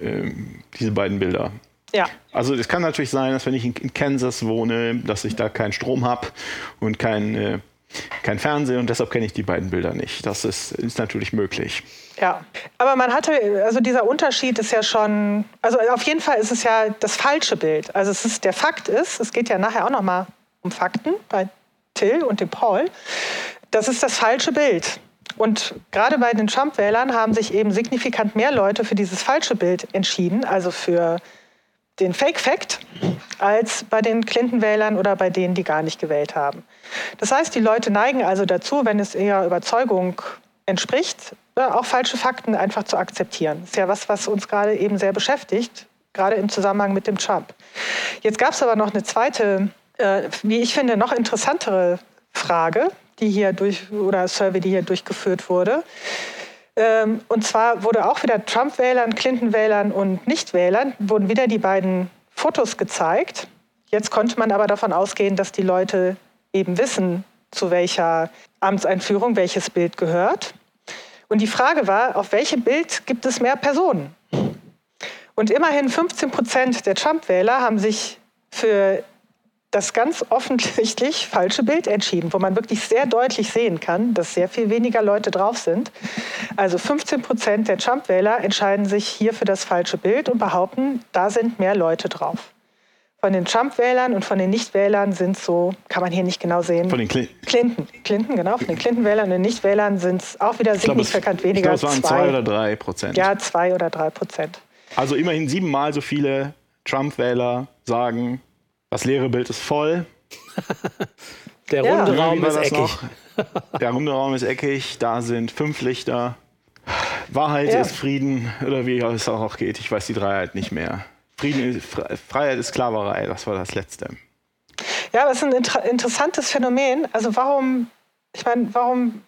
S3: äh, diese beiden Bilder.
S1: Ja.
S3: Also es kann natürlich sein, dass wenn ich in Kansas wohne, dass ich da keinen Strom habe und kein, äh, kein Fernsehen und deshalb kenne ich die beiden Bilder nicht. Das ist, ist natürlich möglich.
S1: Ja, aber man hatte, also dieser Unterschied ist ja schon, also auf jeden Fall ist es ja das falsche Bild. Also es ist, der Fakt ist, es geht ja nachher auch nochmal um Fakten bei Till und dem Paul. Das ist das falsche Bild. Und gerade bei den Trump-Wählern haben sich eben signifikant mehr Leute für dieses falsche Bild entschieden, also für den Fake-Fact, als bei den Clinton-Wählern oder bei denen, die gar nicht gewählt haben. Das heißt, die Leute neigen also dazu, wenn es ihrer Überzeugung entspricht, auch falsche Fakten einfach zu akzeptieren. Das ist ja was, was uns gerade eben sehr beschäftigt, gerade im Zusammenhang mit dem Trump. Jetzt gab es aber noch eine zweite, äh, wie ich finde, noch interessantere Frage, die hier durch, oder Survey, die hier durchgeführt wurde. Ähm, und zwar wurde auch wieder Trump-Wählern, Clinton-Wählern und Nichtwählern, wurden wieder die beiden Fotos gezeigt. Jetzt konnte man aber davon ausgehen, dass die Leute eben wissen, zu welcher Amtseinführung welches Bild gehört. Und die Frage war, auf welchem Bild gibt es mehr Personen? Und immerhin 15 Prozent der Trump-Wähler haben sich für das ganz offensichtlich [laughs] falsche Bild entschieden, wo man wirklich sehr deutlich sehen kann, dass sehr viel weniger Leute drauf sind. Also 15 Prozent der Trump-Wähler entscheiden sich hier für das falsche Bild und behaupten, da sind mehr Leute drauf. Von den Trump-Wählern und von den Nichtwählern sind so, kann man hier nicht genau sehen.
S3: Von den Cl
S1: Clinton. Clinton, genau. Von den Clinton-Wählern und den Nichtwählern sind es auch wieder signifikant weniger.
S3: Ich glaube, es waren zwei, zwei oder drei Prozent.
S1: Ja, zwei oder drei Prozent.
S3: Also immerhin siebenmal so viele Trump-Wähler sagen, das leere Bild ist voll. [laughs]
S2: Der runde ja. Raum ist eckig.
S3: Der runde Raum ist eckig, da sind fünf Lichter. Wahrheit ja. ist Frieden, oder wie es auch geht. Ich weiß die Dreiheit nicht mehr. Frieden ist, Freiheit ist Sklaverei, das war das Letzte.
S1: Ja, das ist ein inter interessantes Phänomen. Also warum, ich meine, warum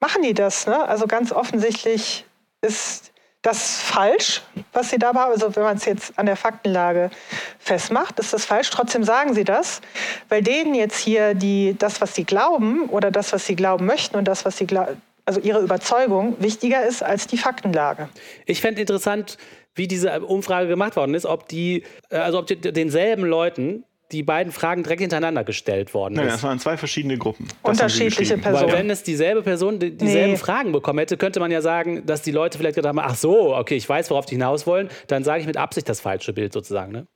S1: machen die das? Ne? Also ganz offensichtlich ist das falsch, was sie da haben. Also wenn man es jetzt an der Faktenlage festmacht, ist das falsch. Trotzdem sagen sie das, weil denen jetzt hier die, das, was sie glauben oder das, was sie glauben möchten und das, was sie glauben, also ihre Überzeugung wichtiger ist als die Faktenlage.
S2: Ich fände interessant, wie diese Umfrage gemacht worden ist, ob die, äh, also ob die, denselben Leuten die beiden Fragen direkt hintereinander gestellt worden
S3: Nein, ist. das waren zwei verschiedene Gruppen.
S1: Das Unterschiedliche Personen.
S2: Weil wenn es dieselbe Person die, dieselben nee. Fragen bekommen hätte, könnte man ja sagen, dass die Leute vielleicht gedacht haben, ach so, okay, ich weiß, worauf die hinaus wollen, dann sage ich mit Absicht das falsche Bild sozusagen, ne?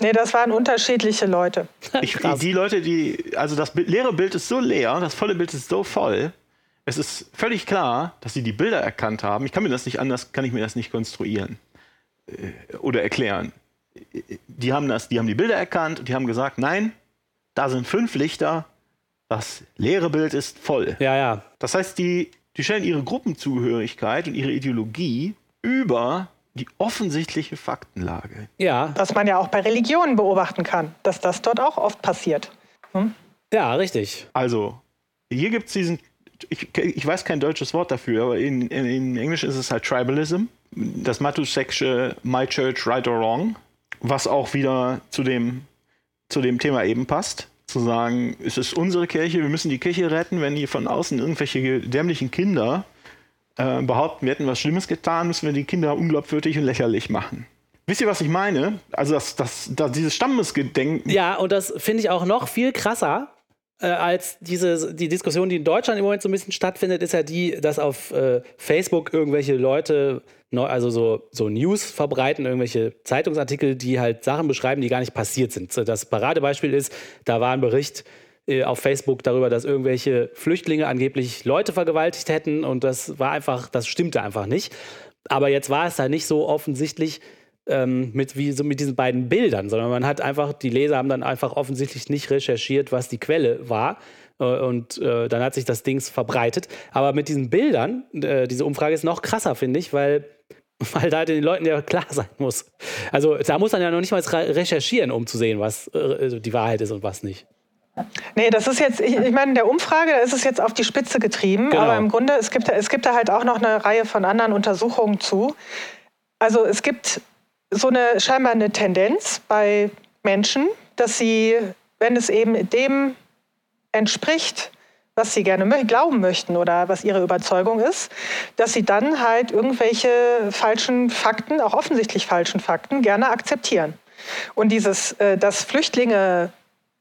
S1: Nee, das waren unterschiedliche Leute. [laughs]
S3: Ich, die Leute, die, also das leere Bild ist so leer, das volle Bild ist so voll. Es ist völlig klar, dass sie die Bilder erkannt haben. Ich kann mir das nicht anders, kann ich mir das nicht konstruieren äh, oder erklären die haben, das, die haben die Bilder erkannt und die haben gesagt, nein, da sind fünf Lichter, das leere Bild ist voll.
S2: Ja, ja.
S3: Das heißt, die, die stellen ihre Gruppenzugehörigkeit und ihre Ideologie über die offensichtliche Faktenlage.
S1: Ja. Was man ja auch bei Religionen beobachten kann, dass das dort auch oft passiert. Hm?
S2: Ja, richtig.
S3: Also, hier gibt es diesen, ich, ich, weiß kein deutsches Wort dafür, aber in, in, in Englisch ist es halt Tribalism. Das Matusek'sche My Church Right or Wrong, was auch wieder zu dem, zu dem Thema eben passt. Zu sagen, es ist unsere Kirche, wir müssen die Kirche retten, wenn hier von außen irgendwelche dämlichen Kinder äh, behaupten, wir hätten was Schlimmes getan, müssen wir die Kinder unglaubwürdig und lächerlich machen. Wisst ihr, was ich meine? Also das, das, das, dieses Stammesgedenken.
S2: Ja, und das finde ich auch noch viel krasser, äh, als diese, die Diskussion, die in Deutschland im Moment so ein bisschen stattfindet, ist ja die, dass auf äh, Facebook irgendwelche Leute, also so, so News verbreiten, irgendwelche Zeitungsartikel, die halt Sachen beschreiben, die gar nicht passiert sind. Das Paradebeispiel ist, da war ein Bericht äh, auf Facebook darüber, dass irgendwelche Flüchtlinge angeblich Leute vergewaltigt hätten und das war einfach, das stimmte einfach nicht. Aber jetzt war es da nicht so offensichtlich, ähm, mit, wie, so mit diesen beiden Bildern, sondern man hat einfach, die Leser haben dann einfach offensichtlich nicht recherchiert, was die Quelle war. Äh, und äh, dann hat sich das Ding verbreitet. Aber mit diesen Bildern, äh, diese Umfrage ist noch krasser, finde ich, weil, weil da den Leuten ja klar sein muss. Also da muss man ja noch nicht mal recherchieren, um zu sehen, was äh, die Wahrheit ist und was nicht.
S1: Nee, das ist jetzt, ich, ich meine, in der Umfrage da ist es jetzt auf die Spitze getrieben, genau. aber im Grunde, es gibt, es gibt da halt auch noch eine Reihe von anderen Untersuchungen zu. Also es gibt so eine scheinbar eine Tendenz bei Menschen, dass sie, wenn es eben dem entspricht, was sie gerne glauben möchten oder was ihre Überzeugung ist, dass sie dann halt irgendwelche falschen Fakten, auch offensichtlich falschen Fakten, gerne akzeptieren. Und dieses, äh, dass Flüchtlinge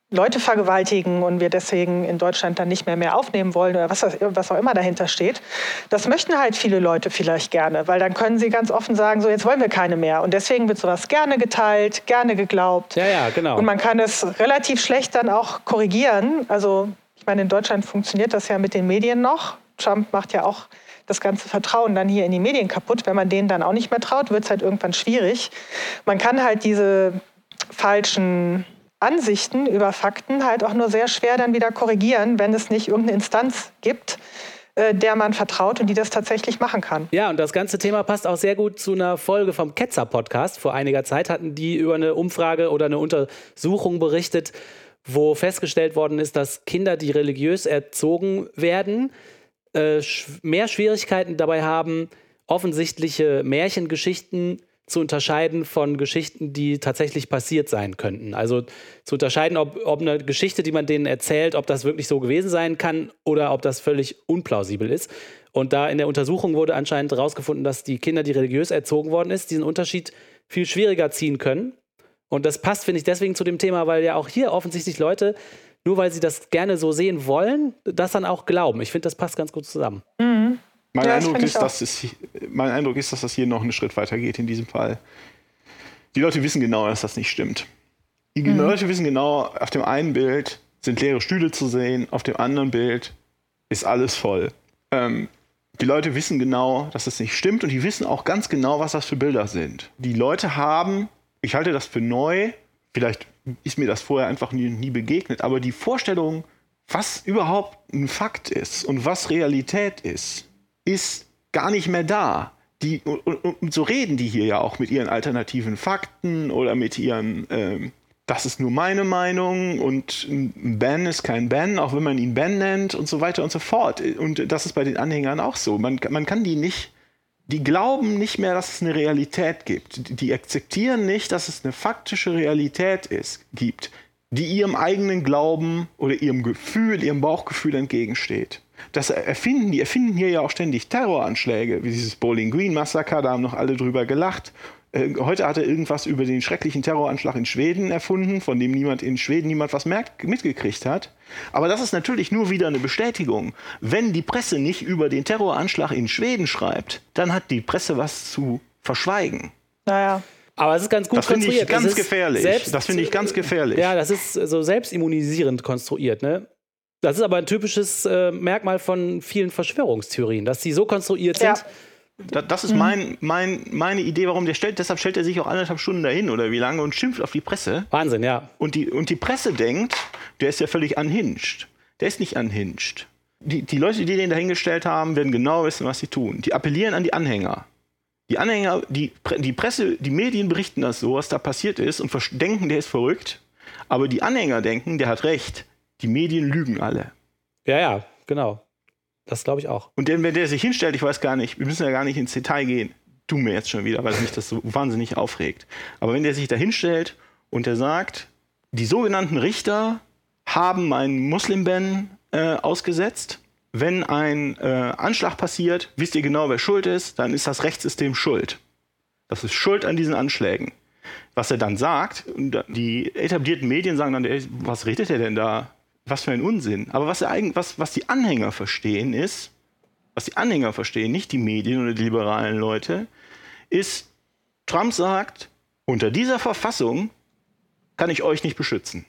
S1: Leute vergewaltigen und wir deswegen in Deutschland dann nicht mehr mehr aufnehmen wollen oder was, was auch immer dahinter steht. Das möchten halt viele Leute vielleicht gerne, weil dann können sie ganz offen sagen, so jetzt wollen wir keine mehr. Und deswegen wird sowas gerne geteilt, gerne geglaubt.
S2: Ja, ja, genau.
S1: Und man kann es relativ schlecht dann auch korrigieren. Also meine, in Deutschland funktioniert das ja mit den Medien noch. Trump macht ja auch das ganze Vertrauen dann hier in die Medien kaputt. Wenn man denen dann auch nicht mehr traut, wird es halt irgendwann schwierig. Man kann halt diese falschen Ansichten über Fakten halt auch nur sehr schwer dann wieder korrigieren, wenn es nicht irgendeine Instanz gibt, äh, der man vertraut und die das tatsächlich machen kann.
S2: Ja, und das ganze Thema passt auch sehr gut zu einer Folge vom Ketzer-Podcast. Vor einiger Zeit hatten die über eine Umfrage oder eine Untersuchung berichtet, wo festgestellt worden ist, dass Kinder, die religiös erzogen werden, äh, mehr Schwierigkeiten dabei haben, offensichtliche Märchengeschichten zu unterscheiden von Geschichten, die tatsächlich passiert sein könnten. Also zu unterscheiden, ob, ob eine Geschichte, die man denen erzählt, ob das wirklich so gewesen sein kann oder ob das völlig unplausibel ist. Und da in der Untersuchung wurde anscheinend herausgefunden, dass die Kinder, die religiös erzogen worden ist, diesen Unterschied viel schwieriger ziehen können. Und das passt, finde ich, deswegen zu dem Thema, weil ja auch hier offensichtlich Leute, nur weil sie das gerne so sehen wollen, das dann auch glauben. Ich finde, das passt ganz gut zusammen.
S3: Mhm. Mein, ja, Eindruck ist, dass es, mein Eindruck ist, dass das hier noch einen Schritt weiter geht in diesem Fall. Die Leute wissen genau, dass das nicht stimmt. Die mhm. Leute wissen genau, auf dem einen Bild sind leere Stühle zu sehen, auf dem anderen Bild ist alles voll. Ähm, die Leute wissen genau, dass das nicht stimmt und die wissen auch ganz genau, was das für Bilder sind. Die Leute haben, ich halte das für neu, vielleicht ist mir das vorher einfach nie, nie begegnet, aber die Vorstellung, was überhaupt ein Fakt ist und was Realität ist, ist gar nicht mehr da. Die, und, und, so reden die hier ja auch mit ihren alternativen Fakten oder mit ihren, ähm, das ist nur meine Meinung und ein Ben ist kein Ben, auch wenn man ihn Ben nennt und so weiter und so fort. Und das ist bei den Anhängern auch so. Man, man kann die nicht, die glauben nicht mehr, dass es eine Realität gibt. Die akzeptieren nicht, dass es eine faktische Realität ist, gibt, die ihrem eigenen Glauben oder ihrem Gefühl, ihrem Bauchgefühl entgegensteht das erfinden, die erfinden hier ja auch ständig Terroranschläge, wie dieses Bowling Green Massaker, da haben noch alle drüber gelacht. Äh, heute hat er irgendwas über den schrecklichen Terroranschlag in Schweden erfunden, von dem niemand in Schweden niemand was merkt, mitgekriegt hat. Aber das ist natürlich nur wieder eine Bestätigung. Wenn die Presse nicht über den Terroranschlag in Schweden schreibt, dann hat die Presse was zu verschweigen.
S2: Naja. Aber es ist ganz gut
S3: das konstruiert. Ich ganz das gefährlich. Selbst, das finde ich ganz gefährlich.
S2: Ja, das ist so selbstimmunisierend konstruiert. Ne? Das ist aber ein typisches äh, Merkmal von vielen Verschwörungstheorien, dass sie so konstruiert sind.
S3: Ja. Das ist mein, mein, meine Idee, warum der stellt. Deshalb stellt er sich auch anderthalb Stunden dahin oder wie lange und schimpft auf die Presse.
S2: Wahnsinn, ja.
S3: Und die, und die Presse denkt, der ist ja völlig unhinged. Der ist nicht unhinged. Die, die Leute, die den dahingestellt haben, werden genau wissen, was sie tun. Die appellieren an die Anhänger. Die Anhänger, die, die Presse, die Medien berichten das so, was da passiert ist und denken, der ist verrückt. Aber die Anhänger denken, der hat recht Die Medien lügen alle.
S2: Ja, ja, genau. Das glaube ich auch.
S3: Und denn, wenn der sich hinstellt, ich weiß gar nicht, wir müssen ja gar nicht ins Detail gehen, du mir jetzt schon wieder, weil mich das so wahnsinnig aufregt. Aber wenn der sich da hinstellt und der sagt, die sogenannten Richter haben einen Muslimban äh, ausgesetzt. Wenn ein äh, Anschlag passiert, wisst ihr genau, wer schuld ist, dann ist das Rechtssystem schuld. Das ist schuld an diesen Anschlägen. Was er dann sagt, die etablierten Medien sagen dann, ey, was redet er denn da? Was für ein Unsinn. Aber was, was, was die Anhänger verstehen ist, was die Anhänger verstehen, nicht die Medien oder die liberalen Leute, ist, Trump sagt, unter dieser Verfassung kann ich euch nicht beschützen.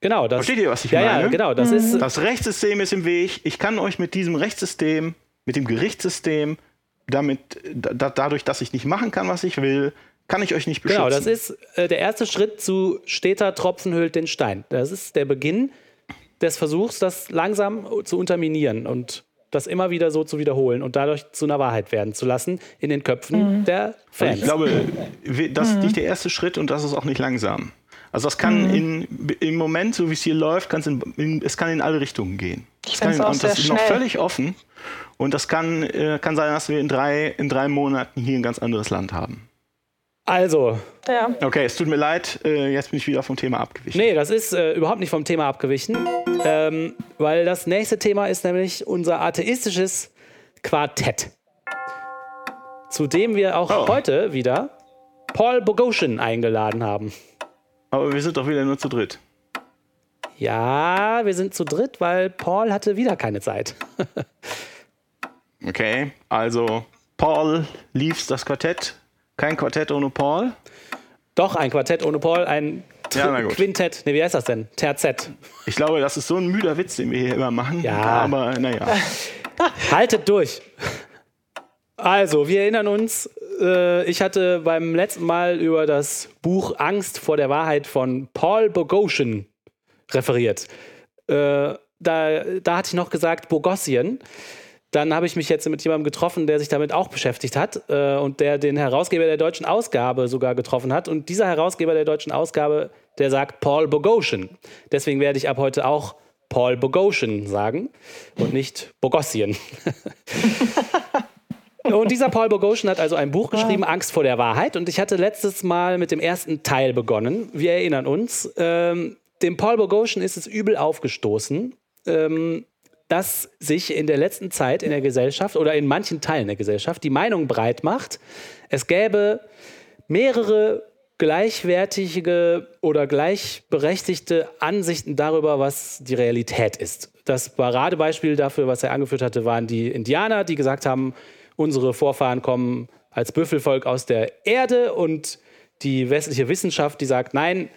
S2: Genau,
S3: das, Versteht ihr, was ich
S2: ja,
S3: meine?
S2: Ja, genau, das mhm. ist.
S3: Das Rechtssystem ist im Weg. Ich kann euch mit diesem Rechtssystem, mit dem Gerichtssystem, damit, da, dadurch, dass ich nicht machen kann, was ich will, kann ich euch nicht beschützen.
S2: Genau, das ist äh, der erste Schritt zu steter Tropfen hüllt den Stein. Das ist der Beginn des Versuchs, das langsam zu unterminieren und das immer wieder so zu wiederholen und dadurch zu einer Wahrheit werden zu lassen in den Köpfen mhm. der Fans.
S3: Ich glaube, das ist nicht der erste Schritt und das ist auch nicht langsam. Also das kann mhm. in, im Moment, so wie es hier läuft, kann's in, in, es kann in alle Richtungen gehen.
S1: Ich kann
S3: in,
S1: und
S3: das
S1: ist
S3: noch völlig offen. Und das kann, äh, kann sein, dass wir in drei, in drei Monaten hier ein ganz anderes Land haben.
S2: Also.
S1: Ja.
S3: Okay, es tut mir leid, äh, jetzt bin ich wieder vom Thema abgewichen.
S2: Nee, das ist äh, überhaupt nicht vom Thema abgewichen, ähm, weil das nächste Thema ist nämlich unser atheistisches Quartett. Zu dem wir auch oh. heute wieder Paul Bogosian eingeladen haben.
S3: Aber wir sind doch wieder nur zu dritt.
S2: Ja, wir sind zu dritt, weil Paul hatte wieder keine Zeit. [laughs]
S3: okay, also Paul lief's das Quartett kein Quartett ohne Paul?
S2: Doch, ein Quartett ohne Paul, ein ja, Quintett. Ne, wie heißt das denn? Terzett.
S3: Ich glaube, das ist so ein müder Witz, den wir hier immer machen.
S2: Ja.
S3: Aber naja. [laughs]
S2: Haltet durch. Also, wir erinnern uns, äh, ich hatte beim letzten Mal über das Buch Angst vor der Wahrheit von Paul Bogosian referiert. Äh, da, da hatte ich noch gesagt Bogossian. Dann habe ich mich jetzt mit jemandem getroffen, der sich damit auch beschäftigt hat äh, und der den Herausgeber der deutschen Ausgabe sogar getroffen hat. Und dieser Herausgeber der deutschen Ausgabe, der sagt Paul Bogosian. Deswegen werde ich ab heute auch Paul Bogosian sagen und nicht Bogossian. [laughs] und dieser Paul Bogosian hat also ein Buch geschrieben, Angst vor der Wahrheit. Und ich hatte letztes Mal mit dem ersten Teil begonnen. Wir erinnern uns. Ähm, dem Paul Bogosian ist es übel aufgestoßen. Ähm, dass sich in der letzten Zeit in der Gesellschaft oder in manchen Teilen der Gesellschaft die Meinung breit macht, es gäbe mehrere gleichwertige oder gleichberechtigte Ansichten darüber, was die Realität ist. Das Paradebeispiel dafür, was er angeführt hatte, waren die Indianer, die gesagt haben, unsere Vorfahren kommen als Büffelvolk aus der Erde und die westliche Wissenschaft, die sagt, nein,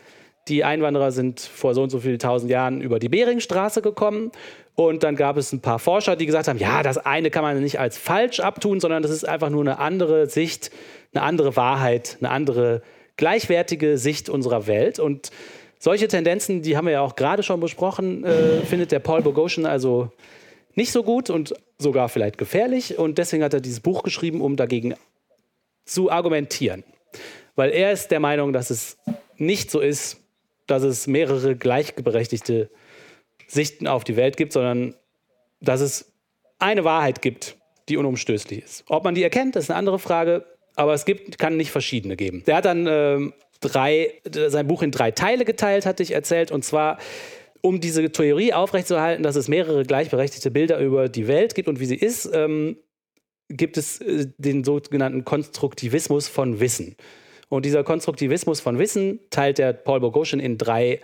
S2: die Einwanderer sind vor so und so vielen tausend Jahren über die Beringstraße gekommen und dann gab es ein paar Forscher, die gesagt haben, ja, das eine kann man nicht als falsch abtun, sondern das ist einfach nur eine andere Sicht, eine andere Wahrheit, eine andere gleichwertige Sicht unserer Welt. Und solche Tendenzen, die haben wir ja auch gerade schon besprochen, äh, findet der Paul Bogosian also nicht so gut und sogar vielleicht gefährlich. Und deswegen hat er dieses Buch geschrieben, um dagegen zu argumentieren. Weil er ist der Meinung, dass es nicht so ist, dass es mehrere gleichberechtigte Sichten auf die Welt gibt, sondern dass es eine Wahrheit gibt, die unumstößlich ist. Ob man die erkennt, ist eine andere Frage, aber es gibt, kann nicht verschiedene geben. Der hat dann ähm, drei, sein Buch in drei Teile geteilt, hatte ich erzählt, und zwar um diese Theorie aufrechtzuerhalten, dass es mehrere gleichberechtigte Bilder über die Welt gibt und wie sie ist, ähm, gibt es äh, den sogenannten Konstruktivismus von Wissen. Und dieser Konstruktivismus von Wissen teilt der Paul Bogosian in drei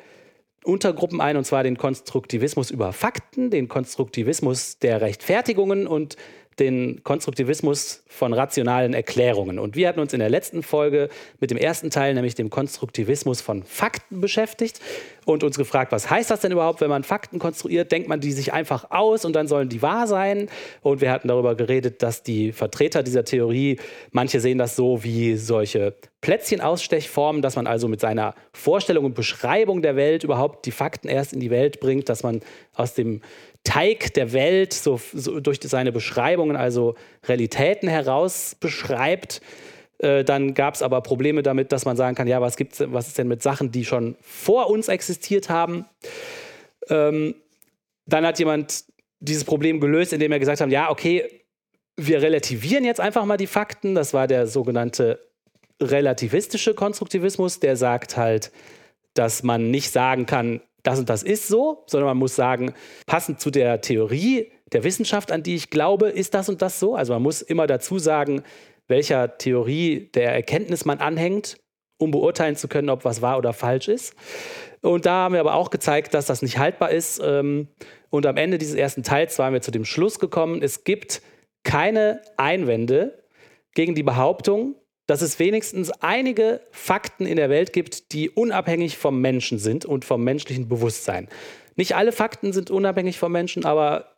S2: Untergruppen ein, und zwar den Konstruktivismus über Fakten, den Konstruktivismus der Rechtfertigungen und den Konstruktivismus von rationalen Erklärungen. Und wir hatten uns in der letzten Folge mit dem ersten Teil, nämlich dem Konstruktivismus von Fakten beschäftigt und uns gefragt, was heißt das denn überhaupt, wenn man Fakten konstruiert? Denkt man die sich einfach aus und dann sollen die wahr sein? Und wir hatten darüber geredet, dass die Vertreter dieser Theorie, manche sehen das so wie solche Plätzchenausstechformen, dass man also mit seiner Vorstellung und Beschreibung der Welt überhaupt die Fakten erst in die Welt bringt, dass man aus dem Teig der Welt so, so durch seine Beschreibungen, also Realitäten heraus beschreibt. Äh, dann gab es aber Probleme damit, dass man sagen kann, ja, was, gibt's, was ist denn mit Sachen, die schon vor uns existiert haben? Ähm, dann hat jemand dieses Problem gelöst, indem er gesagt hat, ja, okay, wir relativieren jetzt einfach mal die Fakten. Das war der sogenannte relativistische Konstruktivismus, der sagt halt, dass man nicht sagen kann, das und das ist so, sondern man muss sagen, passend zu der Theorie der Wissenschaft, an die ich glaube, ist das und das so. Also man muss immer dazu sagen, welcher Theorie der Erkenntnis man anhängt, um beurteilen zu können, ob was wahr oder falsch ist. Und da haben wir aber auch gezeigt, dass das nicht haltbar ist. Ähm, und am Ende dieses ersten Teils waren wir zu dem Schluss gekommen, es gibt keine Einwände gegen die Behauptung, dass es wenigstens einige Fakten in der Welt gibt, die unabhängig vom Menschen sind und vom menschlichen Bewusstsein. Nicht alle Fakten sind unabhängig vom Menschen, aber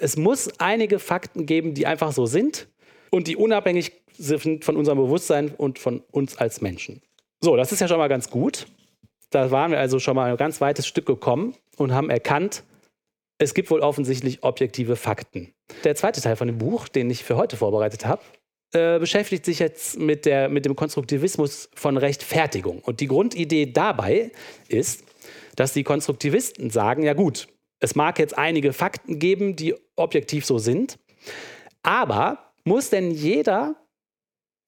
S2: es muss einige Fakten geben, die einfach so sind und die unabhängig sind von unserem Bewusstsein und von uns als Menschen. So, das ist ja schon mal ganz gut. Da waren wir also schon mal ein ganz weites Stück gekommen und haben erkannt, es gibt wohl offensichtlich objektive Fakten. Der zweite Teil von dem Buch, den ich für heute vorbereitet habe, äh, beschäftigt sich jetzt mit, der, mit dem Konstruktivismus von Rechtfertigung. Und die Grundidee dabei ist, dass die Konstruktivisten sagen, ja gut, es mag jetzt einige Fakten geben, die objektiv so sind, aber muss denn jeder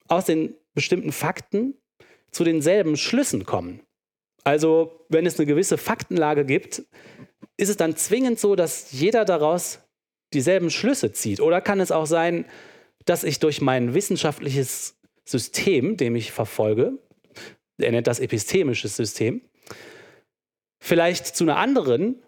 S2: aus den bestimmten Fakten zu denselben Schlüssen kommen? Also, wenn es eine gewisse Faktenlage gibt, ist es dann zwingend so, dass jeder daraus dieselben Schlüsse zieht? Oder kann es auch sein, dass ich durch mein wissenschaftliches System, dem ich verfolge, er nennt das epistemisches System, vielleicht zu einer anderen,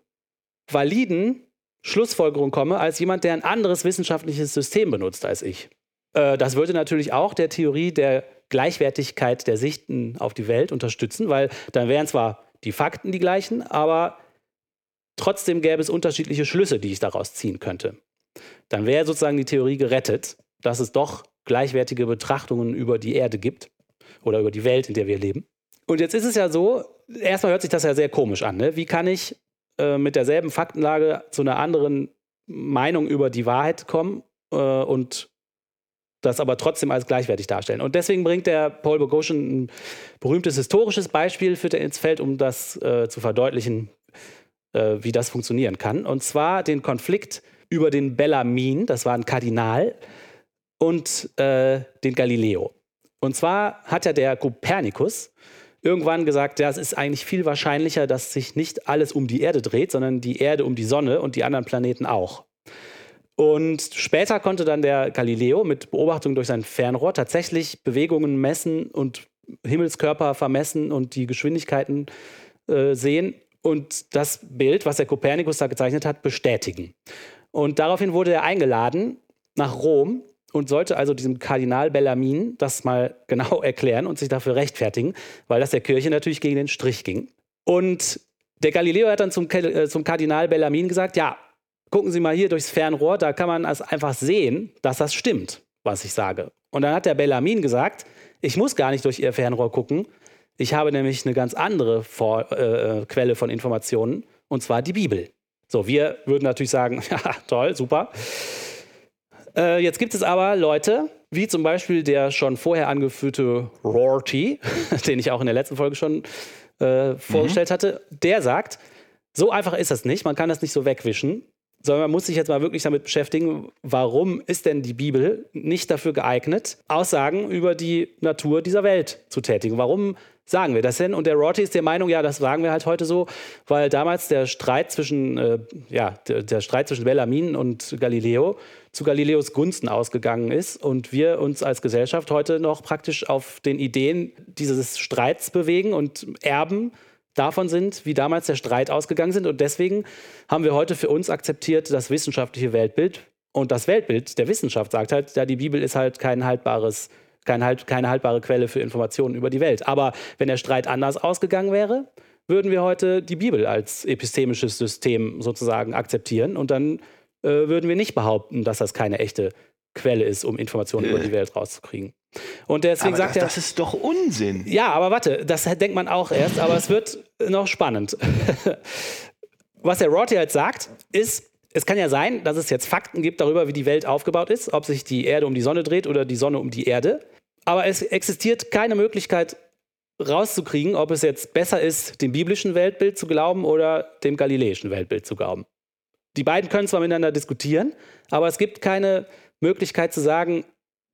S2: validen Schlussfolgerung komme als jemand, der ein anderes wissenschaftliches System benutzt als ich. Äh, das würde natürlich auch der Theorie der Gleichwertigkeit der Sichten auf die Welt unterstützen, weil dann wären zwar die Fakten die gleichen, aber trotzdem gäbe es unterschiedliche Schlüsse, die ich daraus ziehen könnte. Dann wäre sozusagen die Theorie gerettet dass es doch gleichwertige Betrachtungen über die Erde gibt oder über die Welt, in der wir leben. Und jetzt ist es ja so, erstmal hört sich das ja sehr komisch an. Ne? Wie kann ich äh, mit derselben Faktenlage zu einer anderen Meinung über die Wahrheit kommen äh, und das aber trotzdem als gleichwertig darstellen? Und deswegen bringt der Paul Boghossian ein berühmtes historisches Beispiel für ins Feld, um das äh, zu verdeutlichen, äh, wie das funktionieren kann. Und zwar den Konflikt über den Bellamin, das war ein Kardinal, und äh, den Galileo. Und zwar hat ja der Kopernikus irgendwann gesagt, ja, es ist eigentlich viel wahrscheinlicher, dass sich nicht alles um die Erde dreht, sondern die Erde um die Sonne und die anderen Planeten auch. Und später konnte dann der Galileo mit Beobachtung durch sein Fernrohr tatsächlich Bewegungen messen und Himmelskörper vermessen und die Geschwindigkeiten äh, sehen und das Bild, was der Kopernikus da gezeichnet hat, bestätigen. Und daraufhin wurde er eingeladen nach Rom und sollte also diesem Kardinal Bellamin das mal [laughs] genau erklären und sich dafür rechtfertigen, weil das der Kirche natürlich gegen den Strich ging. Und der Galileo hat dann zum, äh, zum Kardinal Bellamin gesagt, ja, gucken Sie mal hier durchs Fernrohr, da kann man also einfach sehen, dass das stimmt, was ich sage. Und dann hat der Bellamin gesagt, ich muss gar nicht durch Ihr Fernrohr gucken, ich habe nämlich eine ganz andere Vor äh, Quelle von Informationen, und zwar die Bibel. So, wir würden natürlich sagen, [laughs] ja, toll, super. Äh, jetzt gibt es aber Leute, wie zum Beispiel der schon vorher angeführte Rorty, [laughs] den ich auch in der letzten Folge schon äh, vorgestellt mhm. hatte, der sagt, so einfach ist das nicht, man kann das nicht so wegwischen, sondern man muss sich jetzt mal wirklich damit beschäftigen, warum ist denn die Bibel nicht dafür geeignet, Aussagen über die Natur dieser Welt zu tätigen? Warum sagen wir das denn? Und der Rorty ist der Meinung, ja, das sagen wir halt heute so, weil damals der Streit zwischen, äh, ja, der, der, Streit zwischen Bellamin und Galileo zu Galileos Gunsten ausgegangen ist und wir uns als Gesellschaft heute noch praktisch auf den Ideen dieses Streits bewegen und Erben davon sind, wie damals der Streit ausgegangen sind. Und deswegen haben wir heute für uns akzeptiert das wissenschaftliche Weltbild. Und das Weltbild der Wissenschaft sagt halt, ja, die Bibel ist halt kein haltbares kein halt, keine haltbare Quelle für Informationen über die Welt. Aber wenn der Streit anders ausgegangen wäre, würden wir heute die Bibel als epistemisches System sozusagen akzeptieren und dann äh, würden wir nicht behaupten, dass das keine echte Quelle ist, um Informationen äh. über die Welt rauszukriegen. Und deswegen
S3: aber
S2: sagt
S3: das,
S2: er.
S3: Das ist doch Unsinn.
S2: Ja, aber warte, das denkt man auch erst, aber es wird noch spannend. [laughs] Was der Rorty halt sagt, ist, es kann ja sein, dass es jetzt Fakten gibt darüber, wie die Welt aufgebaut ist, ob sich die Erde um die Sonne dreht oder die Sonne um die Erde. Aber es existiert keine Möglichkeit, rauszukriegen, ob es jetzt besser ist, dem biblischen Weltbild zu glauben oder dem galiläischen Weltbild zu glauben. Die beiden können zwar miteinander diskutieren, aber es gibt keine Möglichkeit zu sagen,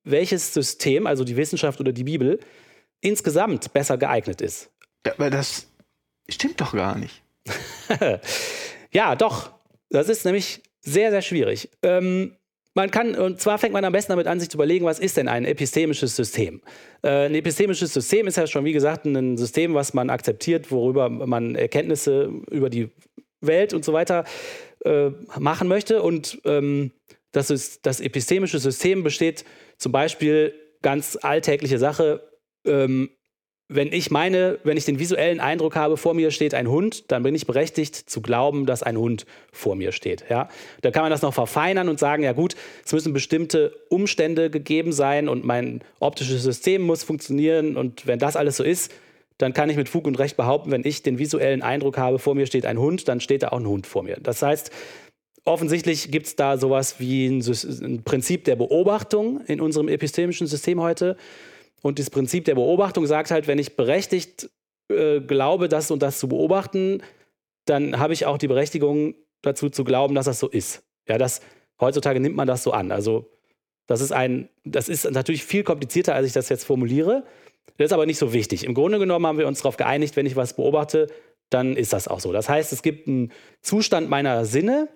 S2: welches System, also die Wissenschaft oder die Bibel, insgesamt besser geeignet ist.
S3: Aber das stimmt doch gar nicht. [laughs]
S2: ja, doch. Das ist nämlich sehr, sehr schwierig. Ähm, man kann, und zwar fängt man am besten damit an, sich zu überlegen, was ist denn ein epistemisches System? Äh, ein epistemisches System ist ja schon, wie gesagt, ein System, was man akzeptiert, worüber man Erkenntnisse über die Welt und so weiter äh, machen möchte. Und ähm, das, ist, das epistemische System besteht zum Beispiel ganz alltägliche Sache. Ähm, wenn ich meine, wenn ich den visuellen Eindruck habe, vor mir steht ein Hund, dann bin ich berechtigt zu glauben, dass ein Hund vor mir steht. Ja? Da kann man das noch verfeinern und sagen, ja gut, es müssen bestimmte Umstände gegeben sein und mein optisches System muss funktionieren und wenn das alles so ist, dann kann ich mit Fug und Recht behaupten, wenn ich den visuellen Eindruck habe, vor mir steht ein Hund, dann steht da auch ein Hund vor mir. Das heißt, offensichtlich gibt es da sowas wie ein, ein Prinzip der Beobachtung in unserem epistemischen System heute. Und das Prinzip der Beobachtung sagt halt, wenn ich berechtigt äh, glaube, das und das zu beobachten, dann habe ich auch die Berechtigung dazu zu glauben, dass das so ist. Ja, das heutzutage nimmt man das so an. Also das ist ein, das ist natürlich viel komplizierter, als ich das jetzt formuliere. Das ist aber nicht so wichtig. Im Grunde genommen haben wir uns darauf geeinigt, wenn ich was beobachte, dann ist das auch so. Das heißt, es gibt einen Zustand meiner Sinne,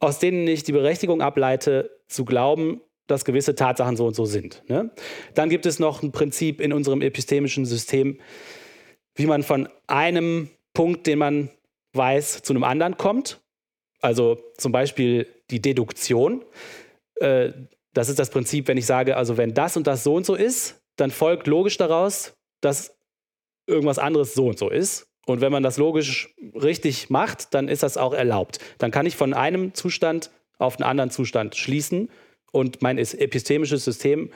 S2: aus denen ich die Berechtigung ableite, zu glauben, dass gewisse Tatsachen so und so sind. Ne? Dann gibt es noch ein Prinzip in unserem epistemischen System, wie man von einem Punkt, den man weiß, zu einem anderen kommt. Also zum Beispiel die Deduktion. Äh, das ist das Prinzip, wenn ich sage, also wenn das und das so und so ist, dann folgt logisch daraus, dass irgendwas anderes so und so ist. Und wenn man das logisch richtig macht, dann ist das auch erlaubt. Dann kann ich von einem Zustand auf einen anderen Zustand schließen und mein epistemisches System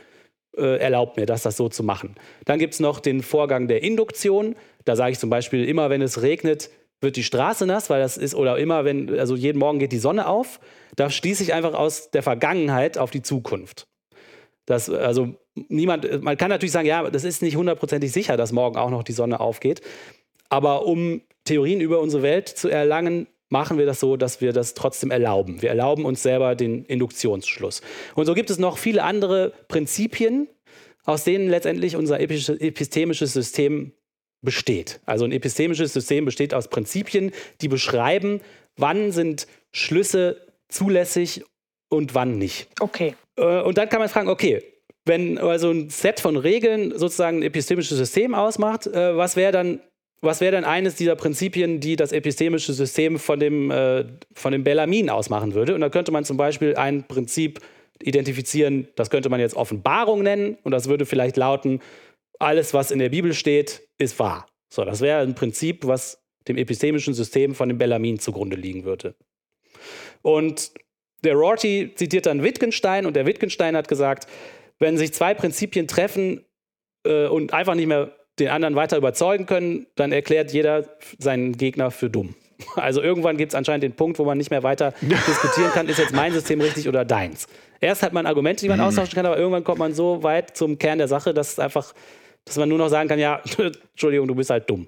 S2: äh, erlaubt mir das, das so zu machen. Dann gibt es noch den Vorgang der Induktion. Da sage ich zum Beispiel, immer wenn es regnet, wird die Straße nass, weil das ist, oder immer wenn, also jeden Morgen geht die Sonne auf. Da schließe ich einfach aus der Vergangenheit auf die Zukunft. Das, also niemand, man kann natürlich sagen, ja, das ist nicht hundertprozentig sicher, dass morgen auch noch die Sonne aufgeht. Aber um Theorien über unsere Welt zu erlangen, machen wir das so, dass wir das trotzdem erlauben. Wir erlauben uns selber den Induktionsschluss. Und so gibt es noch viele andere Prinzipien, aus denen letztendlich unser epistemisches System besteht. Also ein epistemisches System besteht aus Prinzipien, die beschreiben, wann sind Schlüsse zulässig und wann nicht.
S1: Okay.
S2: Äh, und dann kann man fragen, okay, wenn also ein Set von Regeln sozusagen ein epistemisches System ausmacht, äh, was wäre dann was wäre denn eines dieser Prinzipien, die das epistemische System von dem, äh, von dem Bellamin ausmachen würde? Und da könnte man zum Beispiel ein Prinzip identifizieren, das könnte man jetzt Offenbarung nennen und das würde vielleicht lauten, alles, was in der Bibel steht, ist wahr. So, das wäre ein Prinzip, was dem epistemischen System von dem Bellamin zugrunde liegen würde. Und der Rorty zitiert dann Wittgenstein und der Wittgenstein hat gesagt, wenn sich zwei Prinzipien treffen äh, und einfach nicht mehr den anderen weiter überzeugen können, dann erklärt jeder seinen Gegner für dumm. [laughs] Also irgendwann gibt es anscheinend den Punkt, wo man nicht mehr weiter [laughs] diskutieren kann, ist jetzt mein System richtig oder deins. Erst hat man Argumente, die man mhm. austauschen kann, aber irgendwann kommt man so weit zum Kern der Sache, dass es einfach, dass man nur noch sagen kann, ja, [laughs] Entschuldigung, du bist halt dumm.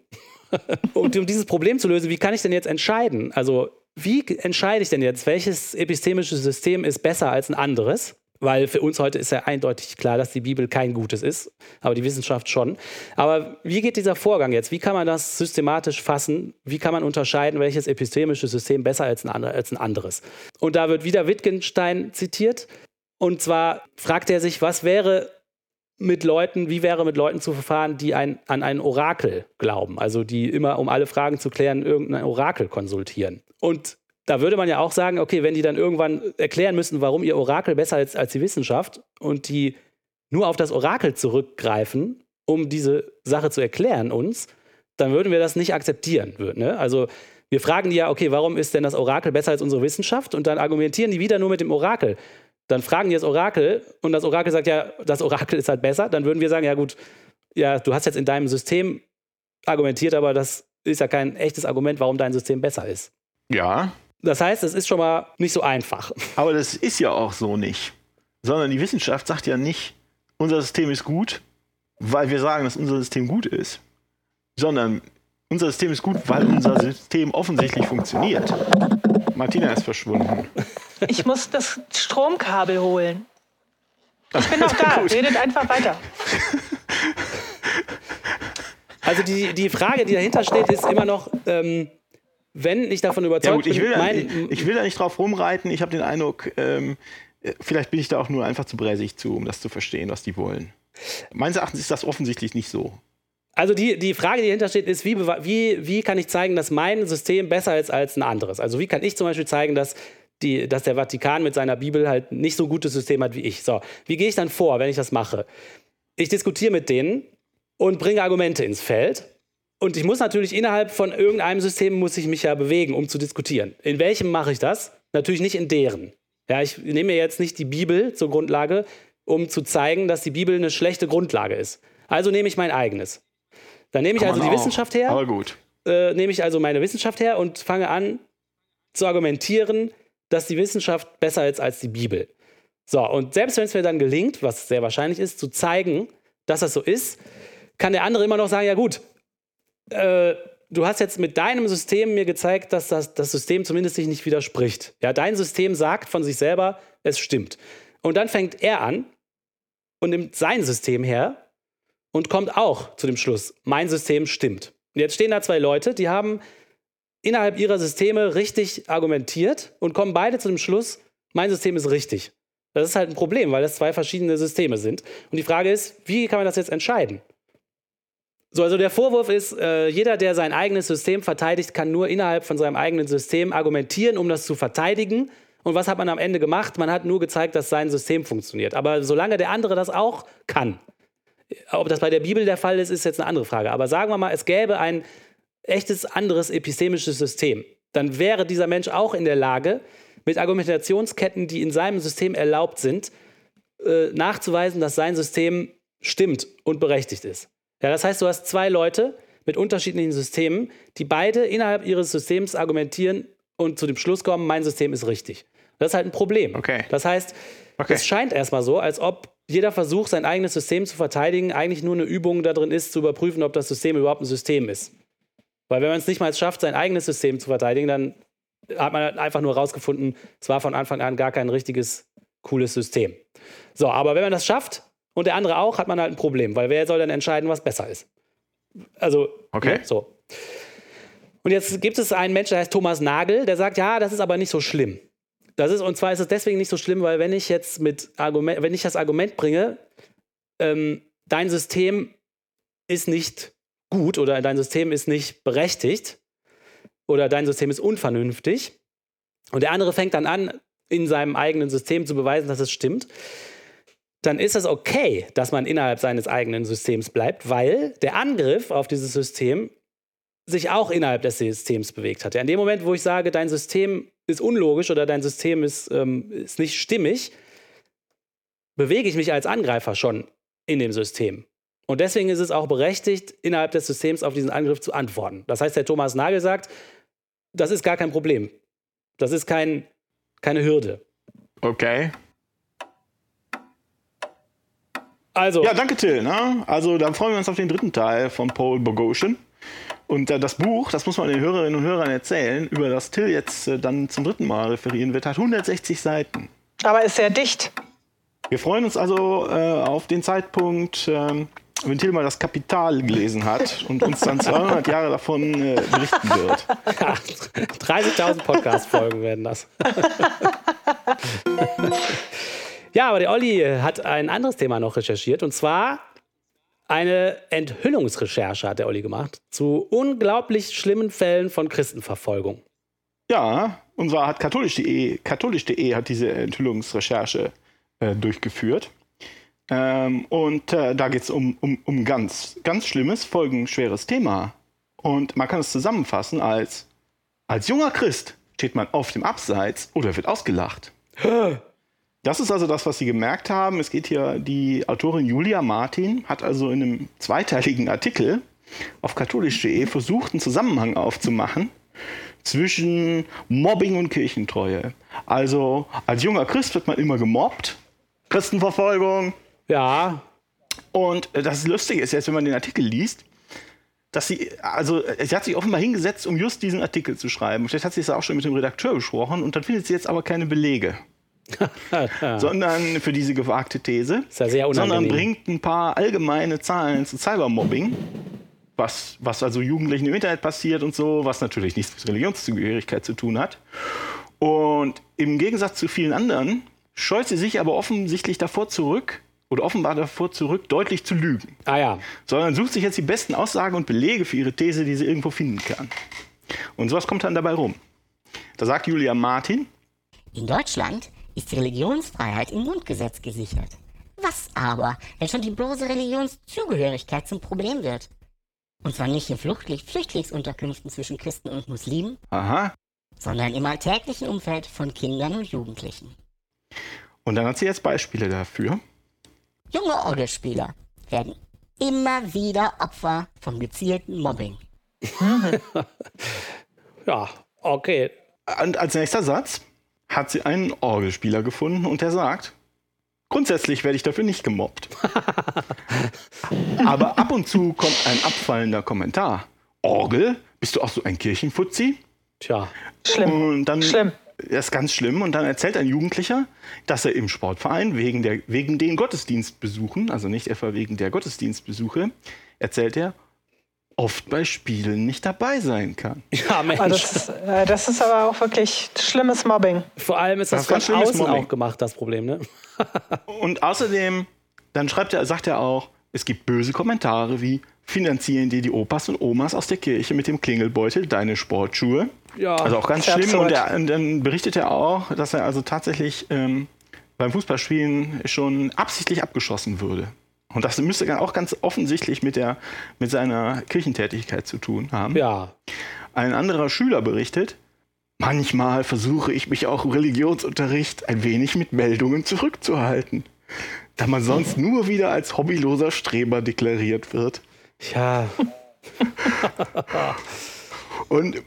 S2: Und um dieses Problem zu lösen, wie kann ich denn jetzt entscheiden? Also wie entscheide ich denn jetzt, welches epistemische System ist besser als ein anderes? Weil für uns heute ist ja eindeutig klar, dass die Bibel kein Gutes ist, aber die Wissenschaft schon. Aber wie geht dieser Vorgang jetzt? Wie kann man das systematisch fassen? Wie kann man unterscheiden, welches epistemische System besser als ein, anderes? Und da wird wieder Wittgenstein zitiert. Und zwar fragt er sich, was wäre mit Leuten, wie wäre mit Leuten zu verfahren, die ein, an ein Orakel glauben, also die immer, um alle Fragen zu klären, irgendein Orakel konsultieren. Und da würde man ja auch sagen, okay, wenn die dann irgendwann erklären müssen, warum ihr Orakel besser ist als die Wissenschaft und die nur auf das Orakel zurückgreifen, um diese Sache zu erklären uns, dann würden wir das nicht akzeptieren. Ne? Also wir fragen die ja, okay, warum ist denn das Orakel besser als unsere Wissenschaft? Und dann argumentieren die wieder nur mit dem Orakel. Dann fragen die das Orakel und das Orakel sagt ja, das Orakel ist halt besser. Dann würden wir sagen, ja gut, ja, du hast jetzt in deinem System argumentiert, aber das ist ja kein echtes Argument, warum dein System besser ist.
S3: Ja,
S2: das heißt, es ist schon mal nicht so einfach.
S3: Aber das ist ja auch so nicht. Sondern die Wissenschaft sagt ja nicht, unser System ist gut, weil wir sagen, dass unser System gut ist. sondern unser System ist gut, weil unser System offensichtlich funktioniert. Martina ist verschwunden.
S1: Ich muss das Stromkabel holen. Ich bin noch [laughs] da. Redet einfach weiter.
S2: Also die, die Frage, die dahinter steht, ist immer noch, ähm, wenn ich davon überzeugt ja, gut,
S3: ich will, bin, ich, will da nicht drauf rumreiten. Ich habe den Eindruck, ähm, vielleicht bin ich da auch nur einfach zu bräsig zu, um das zu verstehen, was die wollen. Meines Erachtens ist das offensichtlich nicht so.
S2: Also die, die Frage, die dahinter steht, ist, wie, wie, wie kann ich zeigen, dass mein System besser ist als ein anderes? Also wie kann ich zum Beispiel zeigen, dass, die, dass der Vatikan mit seiner Bibel halt nicht so gutes System hat wie ich? So, wie gehe ich dann vor, wenn ich das mache? Ich diskutiere mit denen und bringe Argumente ins Feld. Und ich muss natürlich innerhalb von irgendeinem System muss ich mich ja bewegen, um zu diskutieren. In welchem mache ich das? Natürlich nicht in deren. Ja, ich nehme mir jetzt nicht die Bibel zur Grundlage, um zu zeigen, dass die Bibel eine schlechte Grundlage ist. Also nehme ich mein eigenes. Dann nehme ich also die auch. Wissenschaft her.
S3: Aber gut.
S2: Äh, nehme ich also meine Wissenschaft her und fange an zu argumentieren, dass die Wissenschaft besser ist als die Bibel. So, und selbst wenn es mir dann gelingt, was sehr wahrscheinlich ist, zu zeigen, dass das so ist, kann der andere immer noch sagen, ja gut, äh, du hast jetzt mit deinem System mir gezeigt, dass das, das System zumindest sich nicht widerspricht. Ja, dein System sagt von sich selber, es stimmt. Und dann fängt er an und nimmt sein System her und kommt auch zu dem Schluss, mein System stimmt. Und jetzt stehen da zwei Leute, die haben innerhalb ihrer Systeme richtig argumentiert und kommen beide zu dem Schluss, mein System ist richtig. Das ist halt ein Problem, weil das zwei verschiedene Systeme sind. Und die Frage ist, wie kann man das jetzt entscheiden? So, also der Vorwurf ist, äh, jeder, der sein eigenes System verteidigt, kann nur innerhalb von seinem eigenen System argumentieren, um das zu verteidigen. Und was hat man am Ende gemacht? Man hat nur gezeigt, dass sein System funktioniert. Aber solange der andere das auch kann, ob das bei der Bibel der Fall ist, ist jetzt eine andere Frage. Aber sagen wir mal, es gäbe ein echtes anderes epistemisches System. Dann wäre dieser Mensch auch in der Lage, mit Argumentationsketten, die in seinem System erlaubt sind, äh, nachzuweisen, dass sein System stimmt und berechtigt ist. Ja, das heißt, du hast zwei Leute mit unterschiedlichen Systemen, die beide innerhalb ihres Systems argumentieren und zu dem Schluss kommen, mein System ist richtig. Das ist halt ein Problem.
S3: Okay.
S2: Das heißt, okay. es scheint erstmal so, als ob jeder Versuch, sein eigenes System zu verteidigen, eigentlich nur eine Übung darin ist, zu überprüfen, ob das System überhaupt ein System ist. Weil wenn man es nicht mal schafft, sein eigenes System zu verteidigen, dann hat man halt einfach nur herausgefunden, es war von Anfang an gar kein richtiges, cooles System. So, aber wenn man das schafft, und der andere auch, hat man halt ein Problem, weil wer soll dann entscheiden, was besser ist? Also,
S3: okay.
S2: Ja, so. Und jetzt gibt es einen Menschen, der heißt Thomas Nagel, der sagt, ja, das ist aber nicht so schlimm. Das ist, und zwar ist es deswegen nicht so schlimm, weil wenn ich jetzt mit Argument, wenn ich das Argument bringe, ähm, dein System ist nicht gut oder dein System ist nicht berechtigt oder dein System ist unvernünftig und der andere fängt dann an, in seinem eigenen System zu beweisen, dass es stimmt, dann ist es okay, dass man innerhalb seines eigenen Systems bleibt, weil der Angriff auf dieses System sich auch innerhalb des Systems bewegt hat. In dem Moment, wo ich sage, dein System ist unlogisch oder dein System ist, ähm, ist nicht stimmig, bewege ich mich als Angreifer schon in dem System. Und deswegen ist es auch berechtigt, innerhalb des Systems auf diesen Angriff zu antworten. Das heißt, der Thomas Nagel sagt, das ist gar kein Problem. Das ist kein, keine Hürde.
S3: Okay.
S2: Also.
S3: Ja, danke, Till. Ne? Also, dann freuen wir uns auf den dritten Teil von Paul Bogosian. Und äh, das Buch, das muss man den Hörerinnen und Hörern erzählen, über das Till jetzt äh, dann zum dritten Mal referieren wird, hat 160 Seiten.
S1: Aber ist sehr dicht.
S3: Wir freuen uns also äh, auf den Zeitpunkt, ähm, wenn Till mal das Kapital gelesen hat und uns dann 200 Jahre davon äh, berichten wird. [laughs]
S2: Ja, 30.000 Podcast-Folgen werden das. [laughs] Ja, aber der Olli hat ein anderes Thema noch recherchiert und zwar eine Enthüllungsrecherche hat der Olli gemacht zu unglaublich schlimmen Fällen von Christenverfolgung.
S3: Ja, und zwar hat katholisch.de katholisch hat diese Enthüllungsrecherche äh, durchgeführt. Ähm, und äh, da geht es um, um, um ganz, ganz schlimmes, folgenschweres Thema. Und man kann es zusammenfassen als, als junger Christ steht man auf dem Abseits oder wird ausgelacht. [gasps] Das ist also das, was Sie gemerkt haben. Es geht hier, die Autorin Julia Martin hat also in einem zweiteiligen Artikel auf katholisch.de versucht, einen Zusammenhang aufzumachen zwischen Mobbing und Kirchentreue. Also als junger Christ wird man immer gemobbt. Christenverfolgung.
S2: Ja.
S3: Und das Lustige ist jetzt, wenn man den Artikel liest, dass sie, also sie hat sich offenbar hingesetzt, um just diesen Artikel zu schreiben. Vielleicht hat sie es auch schon mit dem Redakteur besprochen und dann findet sie jetzt aber keine Belege. [laughs] sondern für diese gewagte These,
S2: ist ja sehr
S3: sondern bringt ein paar allgemeine Zahlen zu Cybermobbing, was, was also Jugendlichen im Internet passiert und so, was natürlich nichts mit Religionszugehörigkeit zu tun hat. Und im Gegensatz zu vielen anderen scheut sie sich aber offensichtlich davor zurück, oder offenbar davor zurück, deutlich zu lügen.
S2: Ah ja.
S3: Sondern sucht sich jetzt die besten Aussagen und Belege für ihre These, die sie irgendwo finden kann. Und sowas kommt dann dabei rum. Da sagt Julia Martin.
S6: In Deutschland ist die Religionsfreiheit im Grundgesetz gesichert. Was aber, wenn schon die bloße Religionszugehörigkeit zum Problem wird? Und zwar nicht in Flüchtlingsunterkünften zwischen Christen und Muslimen,
S3: Aha.
S6: sondern im alltäglichen Umfeld von Kindern und Jugendlichen.
S3: Und dann hat sie jetzt Beispiele dafür.
S6: Junge Orgelspieler werden immer wieder Opfer von gezielten Mobbing. [laughs]
S2: ja, okay.
S3: Und als nächster Satz hat sie einen Orgelspieler gefunden und der sagt, grundsätzlich werde ich dafür nicht gemobbt. [laughs] Aber ab und zu kommt ein abfallender Kommentar. Orgel? Bist du auch so ein Kirchenfutzi?
S2: Tja.
S1: Schlimm.
S3: Und dann
S1: Schlimm.
S3: Das ist ganz schlimm. Und dann erzählt ein Jugendlicher, dass er im Sportverein wegen, der, wegen den Gottesdienstbesuchen, also nicht etwa wegen der Gottesdienstbesuche, erzählt er, oft bei Spielen nicht dabei sein kann.
S2: Ja, Mensch.
S1: Also das, ist, äh, das ist aber auch wirklich schlimmes Mobbing.
S2: Vor allem ist das,
S3: Das
S2: von außen
S3: Mobbing.
S2: auch gemacht, das Problem, ne? [laughs]
S3: Und außerdem, dann schreibt er, sagt er auch, es gibt böse Kommentare wie, finanzieren dir die Opas und Omas aus der Kirche mit dem Klingelbeutel deine Sportschuhe?
S2: Ja.
S3: Also auch ganz schlimm. Und, er, und dann berichtet er auch, dass er also tatsächlich ähm, beim Fußballspielen schon absichtlich abgeschossen würde. Und das müsste dann auch ganz offensichtlich mit, der, mit seiner Kirchentätigkeit zu tun haben.
S2: Ja.
S3: Ein anderer Schüler berichtet, manchmal versuche ich mich auch im Religionsunterricht ein wenig mit Meldungen zurückzuhalten, da man sonst nur wieder als hobbyloser Streber deklariert wird.
S2: Ja. [laughs]
S3: Und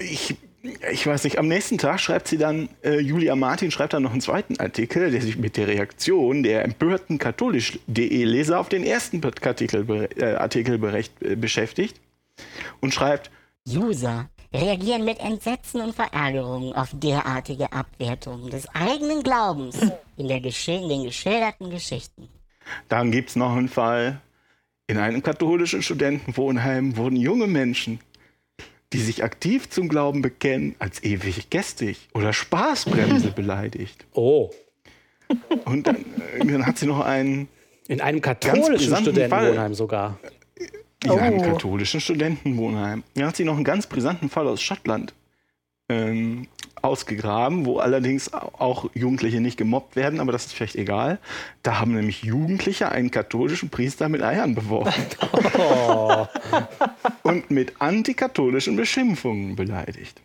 S3: ich, ich weiß nicht, am nächsten Tag schreibt sie dann, äh, Julia Martin schreibt dann noch einen zweiten Artikel, der sich mit der Reaktion der empörten katholisch.de Leser auf den ersten Artikel, äh, Artikel berecht, äh, beschäftigt und schreibt,
S6: User reagieren mit Entsetzen und Verärgerung auf derartige Abwertungen des eigenen Glaubens in, der gesche in den geschilderten Geschichten.
S3: Dann gibt es noch einen Fall. In einem katholischen Studentenwohnheim wurden junge Menschen, die sich aktiv zum Glauben bekennen, als ewig gästig oder Spaßbremse [laughs] beleidigt.
S2: Oh.
S3: Und dann, äh, dann hat sie noch einen,
S2: In einem katholischen Studentenwohnheim sogar.
S3: in einem
S1: Oh.
S3: katholischen Studentenwohnheim, dann hat sie noch einen ganz brisanten Fall aus Schottland ähm, ausgegraben, wo allerdings auch Jugendliche nicht gemobbt werden, aber das ist vielleicht egal. Da haben nämlich Jugendliche einen katholischen Priester mit Eiern beworfen. [laughs]
S2: Oh. [laughs]
S3: und mit antikatholischen Beschimpfungen beleidigt.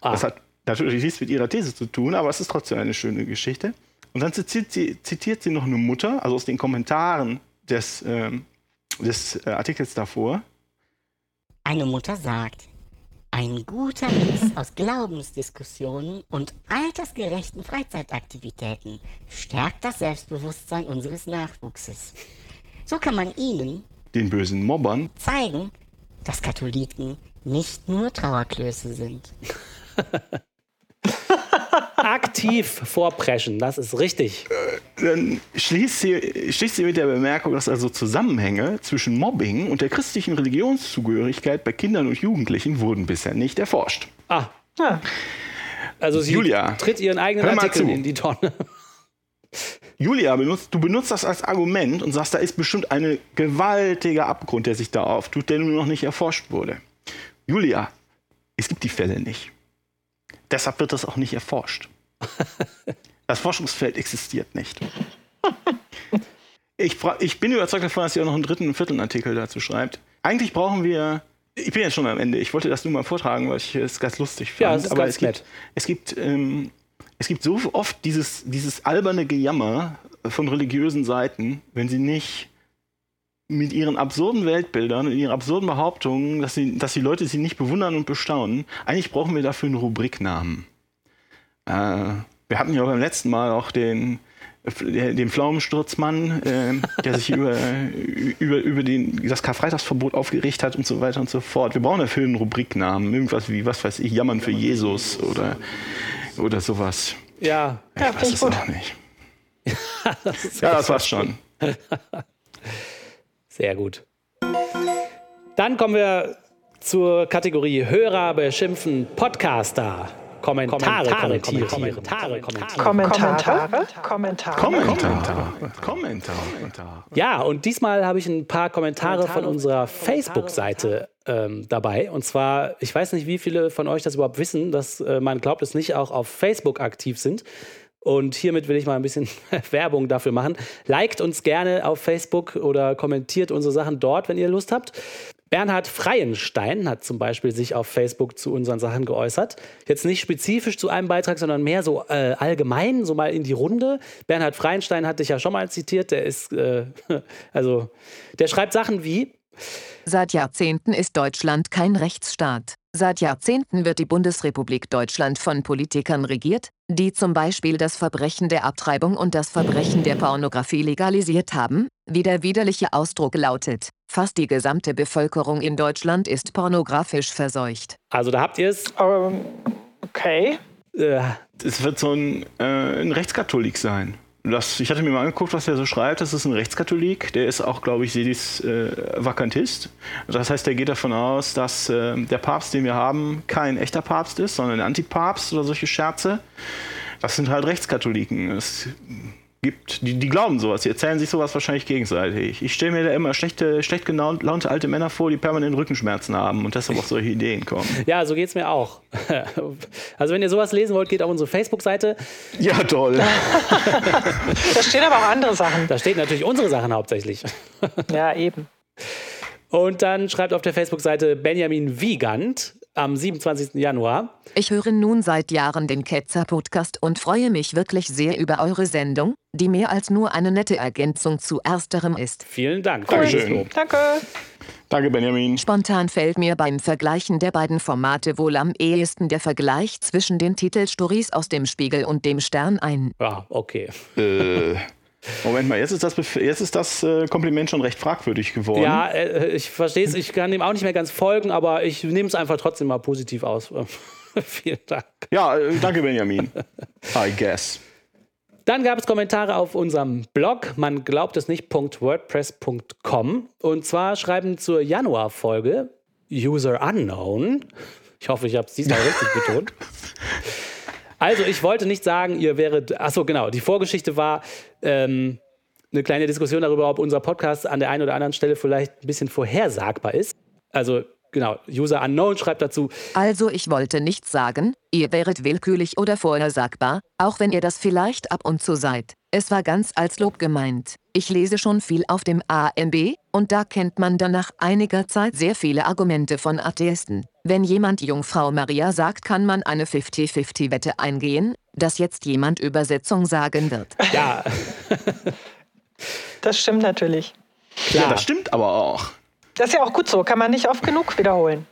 S2: Ah.
S3: Das hat natürlich nichts mit ihrer These zu tun, aber es ist trotzdem eine schöne Geschichte. Und dann zitiert sie, zitiert sie noch eine Mutter, also aus den Kommentaren des, ähm, des äh, Artikels davor.
S6: Eine Mutter sagt, ein guter Mix aus Glaubensdiskussionen und altersgerechten Freizeitaktivitäten stärkt das Selbstbewusstsein unseres Nachwuchses. So kann man ihnen
S3: Den bösen Mobbern
S6: zeigen, dass Katholiken nicht nur Trauerklöße sind. [laughs]
S2: Aktiv vorpreschen, das ist richtig.
S3: dann schließt sie, schließt sie mit der Bemerkung, dass also Zusammenhänge zwischen Mobbing und der christlichen Religionszugehörigkeit bei Kindern und Jugendlichen wurden bisher nicht erforscht.
S2: Ah.
S1: Ja.
S2: Also sie
S3: Julia,
S2: tritt ihren eigenen Artikel
S3: zu.
S2: in die Tonne. [laughs]
S3: Julia, benutzt, du benutzt das als Argument und sagst, da ist bestimmt ein gewaltiger Abgrund, der sich da auftut, der nur noch nicht erforscht wurde. Julia, es gibt die Fälle nicht. Deshalb wird das auch nicht erforscht. [laughs] Das Forschungsfeld existiert nicht. Ich, ich bin überzeugt davon, dass sie auch noch einen dritten und vierten Artikel dazu schreibt. Eigentlich brauchen wir. Ich bin jetzt schon am Ende. Ich wollte das nur mal vortragen, weil ich es ganz lustig fand.
S2: Ja, es ist
S3: Aber
S2: ganz
S3: es gibt,
S2: nett.
S3: es gibt, ähm, es gibt so oft dieses, dieses alberne Gejammer von religiösen Seiten, wenn sie nicht mit ihren absurden Weltbildern und ihren absurden Behauptungen, dass, sie, dass die Leute sie nicht bewundern und bestaunen. Eigentlich brauchen wir dafür einen Rubriknamen. Äh, wir hatten ja beim letzten Mal auch den, dem Pflaumensturzmann, äh, der sich [laughs] über, über, über den, das Karfreitagsverbot aufgerichtet hat und so weiter und so fort. Wir brauchen dafür einen Rubriknamen, irgendwas wie, was weiß ich, Jammern für Jesus oder, oder sowas.
S2: Ja,
S3: ich ja, weiß es auch nicht. [laughs] das ja, das war's schon. [laughs]
S2: Sehr gut. Dann kommen wir zur Kategorie Hörer beschimpfen Podcaster. Kommentare, Kommentare Kommentare,
S1: Kommentare, Kommentare,
S3: Kommentare, Kommentare.
S2: Ja, und diesmal habe ich ein paar Kommentare von unserer Facebook-Seite ähm, dabei. Und zwar, ich weiß nicht, wie viele von euch das überhaupt wissen, dass äh, man glaubt es nicht auch auf Facebook aktiv sind. Und hiermit will ich mal ein bisschen [laughs] Werbung dafür machen. Liked uns gerne auf Facebook oder kommentiert unsere Sachen dort, wenn ihr Lust habt. Bernhard Freienstein hat zum Beispiel sich auf Facebook zu unseren Sachen geäußert. Jetzt nicht spezifisch zu einem Beitrag, sondern mehr so äh, allgemein, so mal in die Runde. Bernhard Freienstein hatte ich ja schon mal zitiert. Der ist, äh, [laughs] also, der schreibt Sachen wie:
S4: Seit Jahrzehnten ist Deutschland kein Rechtsstaat. Seit Jahrzehnten wird die Bundesrepublik Deutschland von Politikern regiert, die zum Beispiel das Verbrechen der Abtreibung und das Verbrechen der Pornografie legalisiert haben, wie der widerliche Ausdruck lautet. Fast die gesamte Bevölkerung in Deutschland ist pornografisch verseucht.
S2: Also da habt ihr es.
S1: Um, ähm, okay.
S3: Äh, es wird so ein, äh, ein Rechtskatholik sein. Das, ich hatte mir mal angeguckt, was er so schreibt. Das ist ein Rechtskatholik. Der ist auch, glaube ich, Sedis äh, Vakantist. Das heißt, der geht davon aus, dass äh, der Papst, den wir haben, kein echter Papst ist, sondern ein Antipapst oder solche Scherze. Das sind halt Rechtskatholiken. Das gibt, die, die glauben sowas, die erzählen sich sowas wahrscheinlich gegenseitig. Ich stelle mir da immer schlechte, schlecht gelaunte alte Männer vor, die permanent Rückenschmerzen haben und deshalb auf solche Ideen kommen.
S2: Ja, so geht es mir auch. [laughs] Also wenn ihr sowas lesen wollt, geht auf unsere Facebook-Seite.
S3: Ja, toll. [laughs]
S1: da stehen aber auch andere Sachen.
S2: Da stehen natürlich unsere Sachen hauptsächlich.
S1: Ja, eben.
S2: Und dann schreibt auf der Facebook-Seite Benjamin Wiegand, am 27. Januar.
S4: Ich höre nun seit Jahren den Ketzer-Podcast und freue mich wirklich sehr über eure Sendung, die mehr als nur eine nette Ergänzung zu ersterem ist.
S2: Vielen Dank.
S3: Dankeschön.
S1: Danke.
S3: Danke, Benjamin.
S4: Spontan fällt mir beim Vergleichen der beiden Formate wohl am ehesten der Vergleich zwischen den Titelstories aus dem Spiegel und dem Stern ein.
S2: Ja, okay.
S3: Äh. Moment mal, jetzt ist das, jetzt ist das äh, Kompliment schon recht fragwürdig geworden.
S2: Ja, äh, ich verstehe es, ich kann dem auch nicht mehr ganz folgen, aber ich nehme es einfach trotzdem mal positiv aus. [laughs] Vielen Dank.
S3: Ja, äh, danke Benjamin. [laughs] I guess.
S2: Dann gab es Kommentare auf unserem Blog, man glaubt es nicht.wordpress.com. Und zwar schreiben zur Januarfolge User Unknown. Ich hoffe, ich habe es diesmal [laughs] richtig betont. Also, ich wollte nicht sagen, ihr wäret. Achso, genau. Die Vorgeschichte war ähm, eine kleine Diskussion darüber, ob unser Podcast an der einen oder anderen Stelle vielleicht ein bisschen vorhersagbar ist. Also, genau. User Unknown schreibt dazu.
S4: Also, ich wollte nicht sagen, ihr wäret willkürlich oder vorhersagbar, auch wenn ihr das vielleicht ab und zu seid. Es war ganz als Lob gemeint. Ich lese schon viel auf dem AMB, und da kennt man dann nach einiger Zeit sehr viele Argumente von Atheisten. Wenn jemand Jungfrau Maria sagt, kann man eine 50-50-Wette eingehen, dass jetzt jemand Übersetzung sagen wird. [laughs]
S2: Ja.
S1: das stimmt natürlich.
S3: Klar. Ja, das stimmt aber auch.
S1: Das ist ja auch gut so, kann man nicht oft genug wiederholen.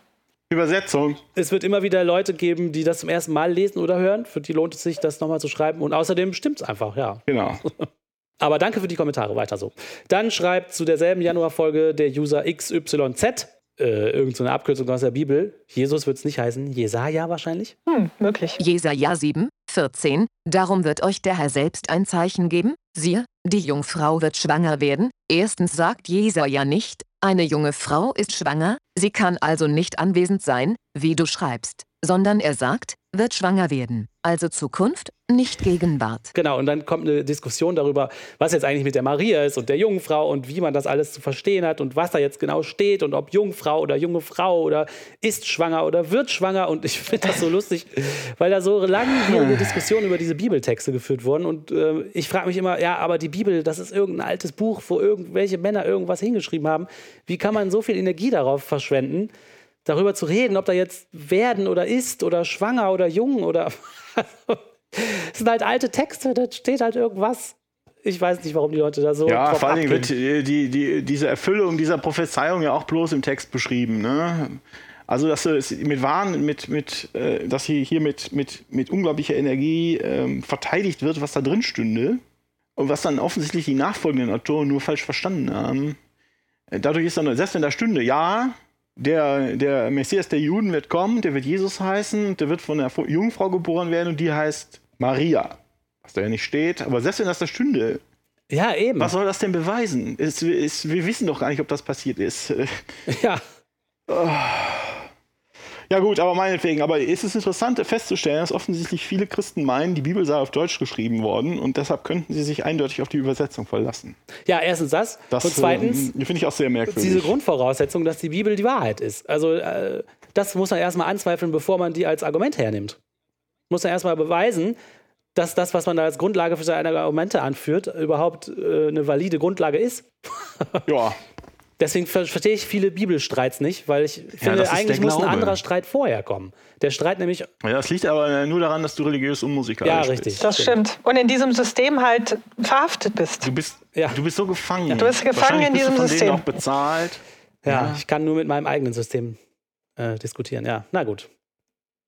S3: Übersetzung.
S2: Es wird immer wieder Leute geben, die das zum ersten Mal lesen oder hören. Für die lohnt es sich, das nochmal zu schreiben. Und außerdem stimmt es einfach, ja.
S3: Genau. [laughs]
S2: Aber danke für die Kommentare, weiter so. Dann schreibt zu derselben Januarfolge der User XYZ äh, irgendeine Abkürzung aus der Bibel. Jesus wird es nicht heißen. Jesaja wahrscheinlich?
S1: Hm, möglich.
S4: Jesaja 7, 14. Darum wird euch der Herr selbst ein Zeichen geben. Siehe, die Jungfrau wird schwanger werden. Erstens sagt Jesaja nicht, eine junge Frau ist schwanger, sie kann also nicht anwesend sein, wie du schreibst, sondern er sagt, wird schwanger werden. Also Zukunft, nicht Gegenwart.
S2: Genau, und dann kommt eine Diskussion darüber, was jetzt eigentlich mit der Maria ist und der Jungfrau und wie man das alles zu verstehen hat und was da jetzt genau steht und ob Jungfrau oder junge Frau oder ist schwanger oder wird schwanger. Und ich finde das so lustig, weil da so langwierige Diskussionen über diese Bibeltexte geführt wurden. Und äh, ich frage mich immer, ja, aber die Bibel, das ist irgendein altes Buch, wo irgendwelche Männer irgendwas hingeschrieben haben. Wie kann man so viel Energie darauf verschwenden? Darüber zu reden, ob da jetzt werden oder ist oder schwanger oder jung oder. [laughs] Es sind halt alte Texte, da steht halt irgendwas. Ich weiß nicht, warum die Leute da so.
S3: Ja, vor allen Dingen wird die, die, diese Erfüllung dieser Prophezeiung ja auch bloß im Text beschrieben. Ne? Also, dass es mit Wahn, mit, mit, äh, dass hier, hier mit, mit, mit unglaublicher Energie ähm, verteidigt wird, was da drin stünde. und was dann offensichtlich die nachfolgenden Autoren nur falsch verstanden haben. Äh, dadurch ist dann, selbst in der Stünde, ja, der, der Messias der Juden wird kommen, der wird Jesus heißen, der wird von der Jungfrau geboren werden und die heißt Maria. Was da ja nicht steht, aber selbst wenn das da stünde,
S2: ja, eben.
S3: Was soll das denn beweisen? Es, es, wir wissen doch gar nicht, ob das passiert ist.
S2: Ja. Oh.
S3: Ja gut, aber meinetwegen. Aber ist es interessant festzustellen, dass offensichtlich viele Christen meinen, die Bibel sei auf Deutsch geschrieben worden und deshalb könnten sie sich eindeutig auf die Übersetzung verlassen.
S2: Ja, erstens das. das und zweitens
S3: äh, finde ich auch sehr merkwürdig.
S2: Diese Grundvoraussetzung, dass die Bibel die Wahrheit ist. Also äh, das muss man erstmal anzweifeln, bevor man die als Argument hernimmt. Muss man erstmal beweisen, dass das, was man da als Grundlage für seine Argumente anführt, überhaupt äh, eine valide Grundlage ist.
S3: ja. [laughs]
S2: Deswegen verstehe ich viele Bibelstreits nicht, weil ich finde, ja, eigentlich muss ein anderer Streit vorher kommen. Der Streit nämlich.
S3: Ja, das liegt aber nur daran, dass du religiös unmusikalisch
S2: bist. Ja, richtig.
S3: Bist.
S1: Das stimmt. Und in diesem System halt verhaftet bist.
S3: Du bist, ja. du bist so gefangen. Ja,
S1: du bist gefangen in diesem
S3: bist du von
S1: System.
S3: Denen auch bezahlt.
S2: Ja, ja, ich kann nur mit meinem eigenen System äh, diskutieren. Ja, na gut.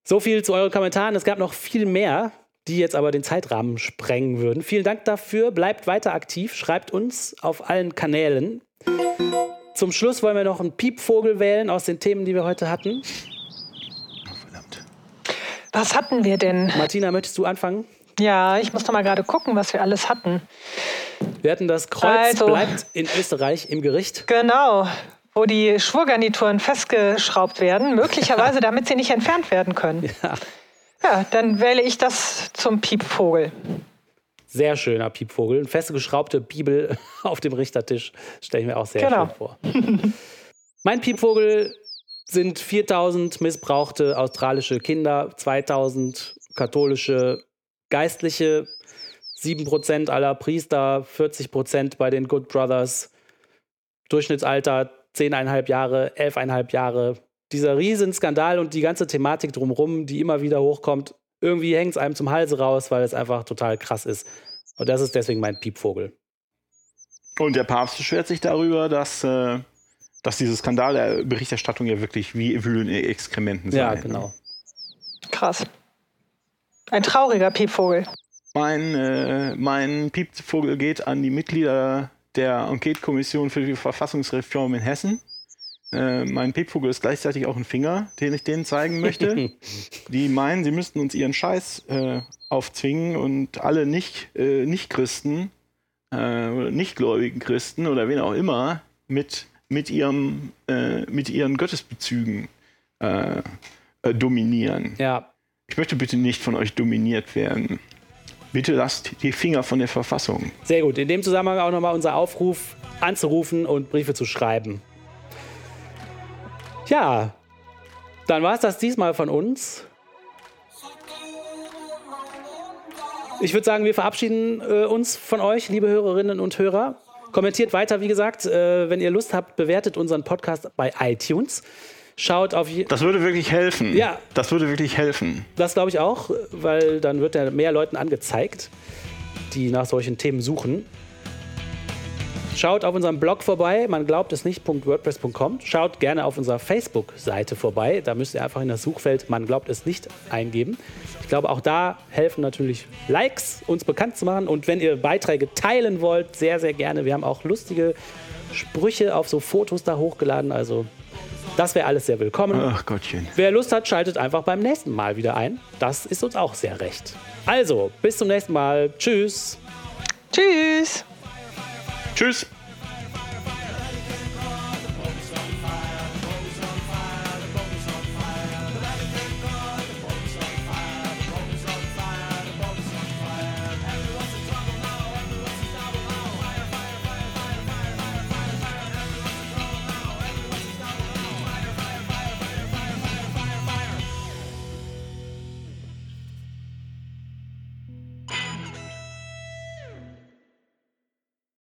S2: So viel zu euren Kommentaren. Es gab noch viel mehr, die jetzt aber den Zeitrahmen sprengen würden. Vielen Dank dafür. Bleibt weiter aktiv. Schreibt uns auf allen Kanälen. Zum Schluss wollen wir noch einen Piepvogel wählen aus den Themen, die wir heute hatten.
S3: Oh, verdammt.
S1: Was hatten wir denn?
S2: Martina, möchtest du anfangen?
S1: Ja, ich muss noch mal gerade gucken, was wir alles hatten.
S2: Wir hatten das Kreuz also, bleibt in Österreich im Gericht.
S1: Genau, wo die Schwurgarnituren festgeschraubt werden, möglicherweise [laughs] damit sie nicht entfernt werden können. Ja. Ja, dann wähle ich das zum Piepvogel.
S2: Sehr schöner Piepvogel. Eine festgeschraubte Bibel [laughs] auf dem Richtertisch stelle ich mir auch sehr genau. schön vor. [laughs] mein Piepvogel sind 4000 missbrauchte australische Kinder, 2000 katholische Geistliche, 7% aller Priester, 40% bei den Good Brothers, Durchschnittsalter 10,5 Jahre, 11,5 Jahre. Dieser Riesenskandal und die ganze Thematik drumherum, die immer wieder hochkommt, irgendwie hängt es einem zum Halse raus, weil es einfach total krass ist. Und das ist deswegen mein Piepvogel.
S3: Und der Papst beschwert sich darüber, dass, äh, dass diese Skandalberichterstattung ja wirklich wie Wühlen in Exkrementen
S2: sei. Ja, genau.
S1: Krass. Ein trauriger Piepvogel.
S3: Mein, äh, mein Piepvogel geht an die Mitglieder der Enquete-Kommission für die Verfassungsreform in Hessen. Äh, mein Piepvogel ist gleichzeitig auch ein Finger, den ich denen zeigen möchte. [laughs] die meinen, sie müssten uns ihren Scheiß äh, aufzwingen und alle nicht, äh, Nicht-Christen äh, oder nichtgläubigen Christen oder wen auch immer mit, mit, ihrem, äh, mit ihren Gottesbezügen dominieren.
S2: Ja.
S3: Ich möchte bitte nicht von euch dominiert werden. Bitte lasst die Finger von der Verfassung.
S2: Sehr gut. In dem Zusammenhang auch nochmal unser Aufruf anzurufen und Briefe zu schreiben. Ja, dann war es das diesmal von uns. Ich würde sagen, wir verabschieden äh, uns von euch, liebe Hörerinnen und Hörer. Kommentiert weiter, wie gesagt, äh, wenn ihr Lust habt, bewertet unseren Podcast bei iTunes. Schaut auf.
S3: Das würde wirklich helfen.
S2: Ja.
S3: Das würde wirklich helfen.
S2: Das glaube ich auch, weil dann wird er mehr Leuten angezeigt, die nach solchen Themen suchen. Schaut auf unserem Blog vorbei, man glaubt es nicht.wordpress.com. Schaut gerne auf unserer Facebook-Seite vorbei. Da müsst ihr einfach in das Suchfeld man glaubt es nicht eingeben. Ich glaube, auch da helfen natürlich Likes, uns bekannt zu machen. Und wenn ihr Beiträge teilen wollt, sehr, sehr gerne. Wir haben auch lustige Sprüche auf so Fotos da hochgeladen. Also das wäre alles sehr willkommen.
S3: Ach Gottchen.
S2: Wer Lust hat, schaltet einfach beim nächsten Mal wieder ein. Das ist uns auch sehr recht. Also, bis zum nächsten Mal. Tschüss.
S1: Tschüss.
S3: Tschüss.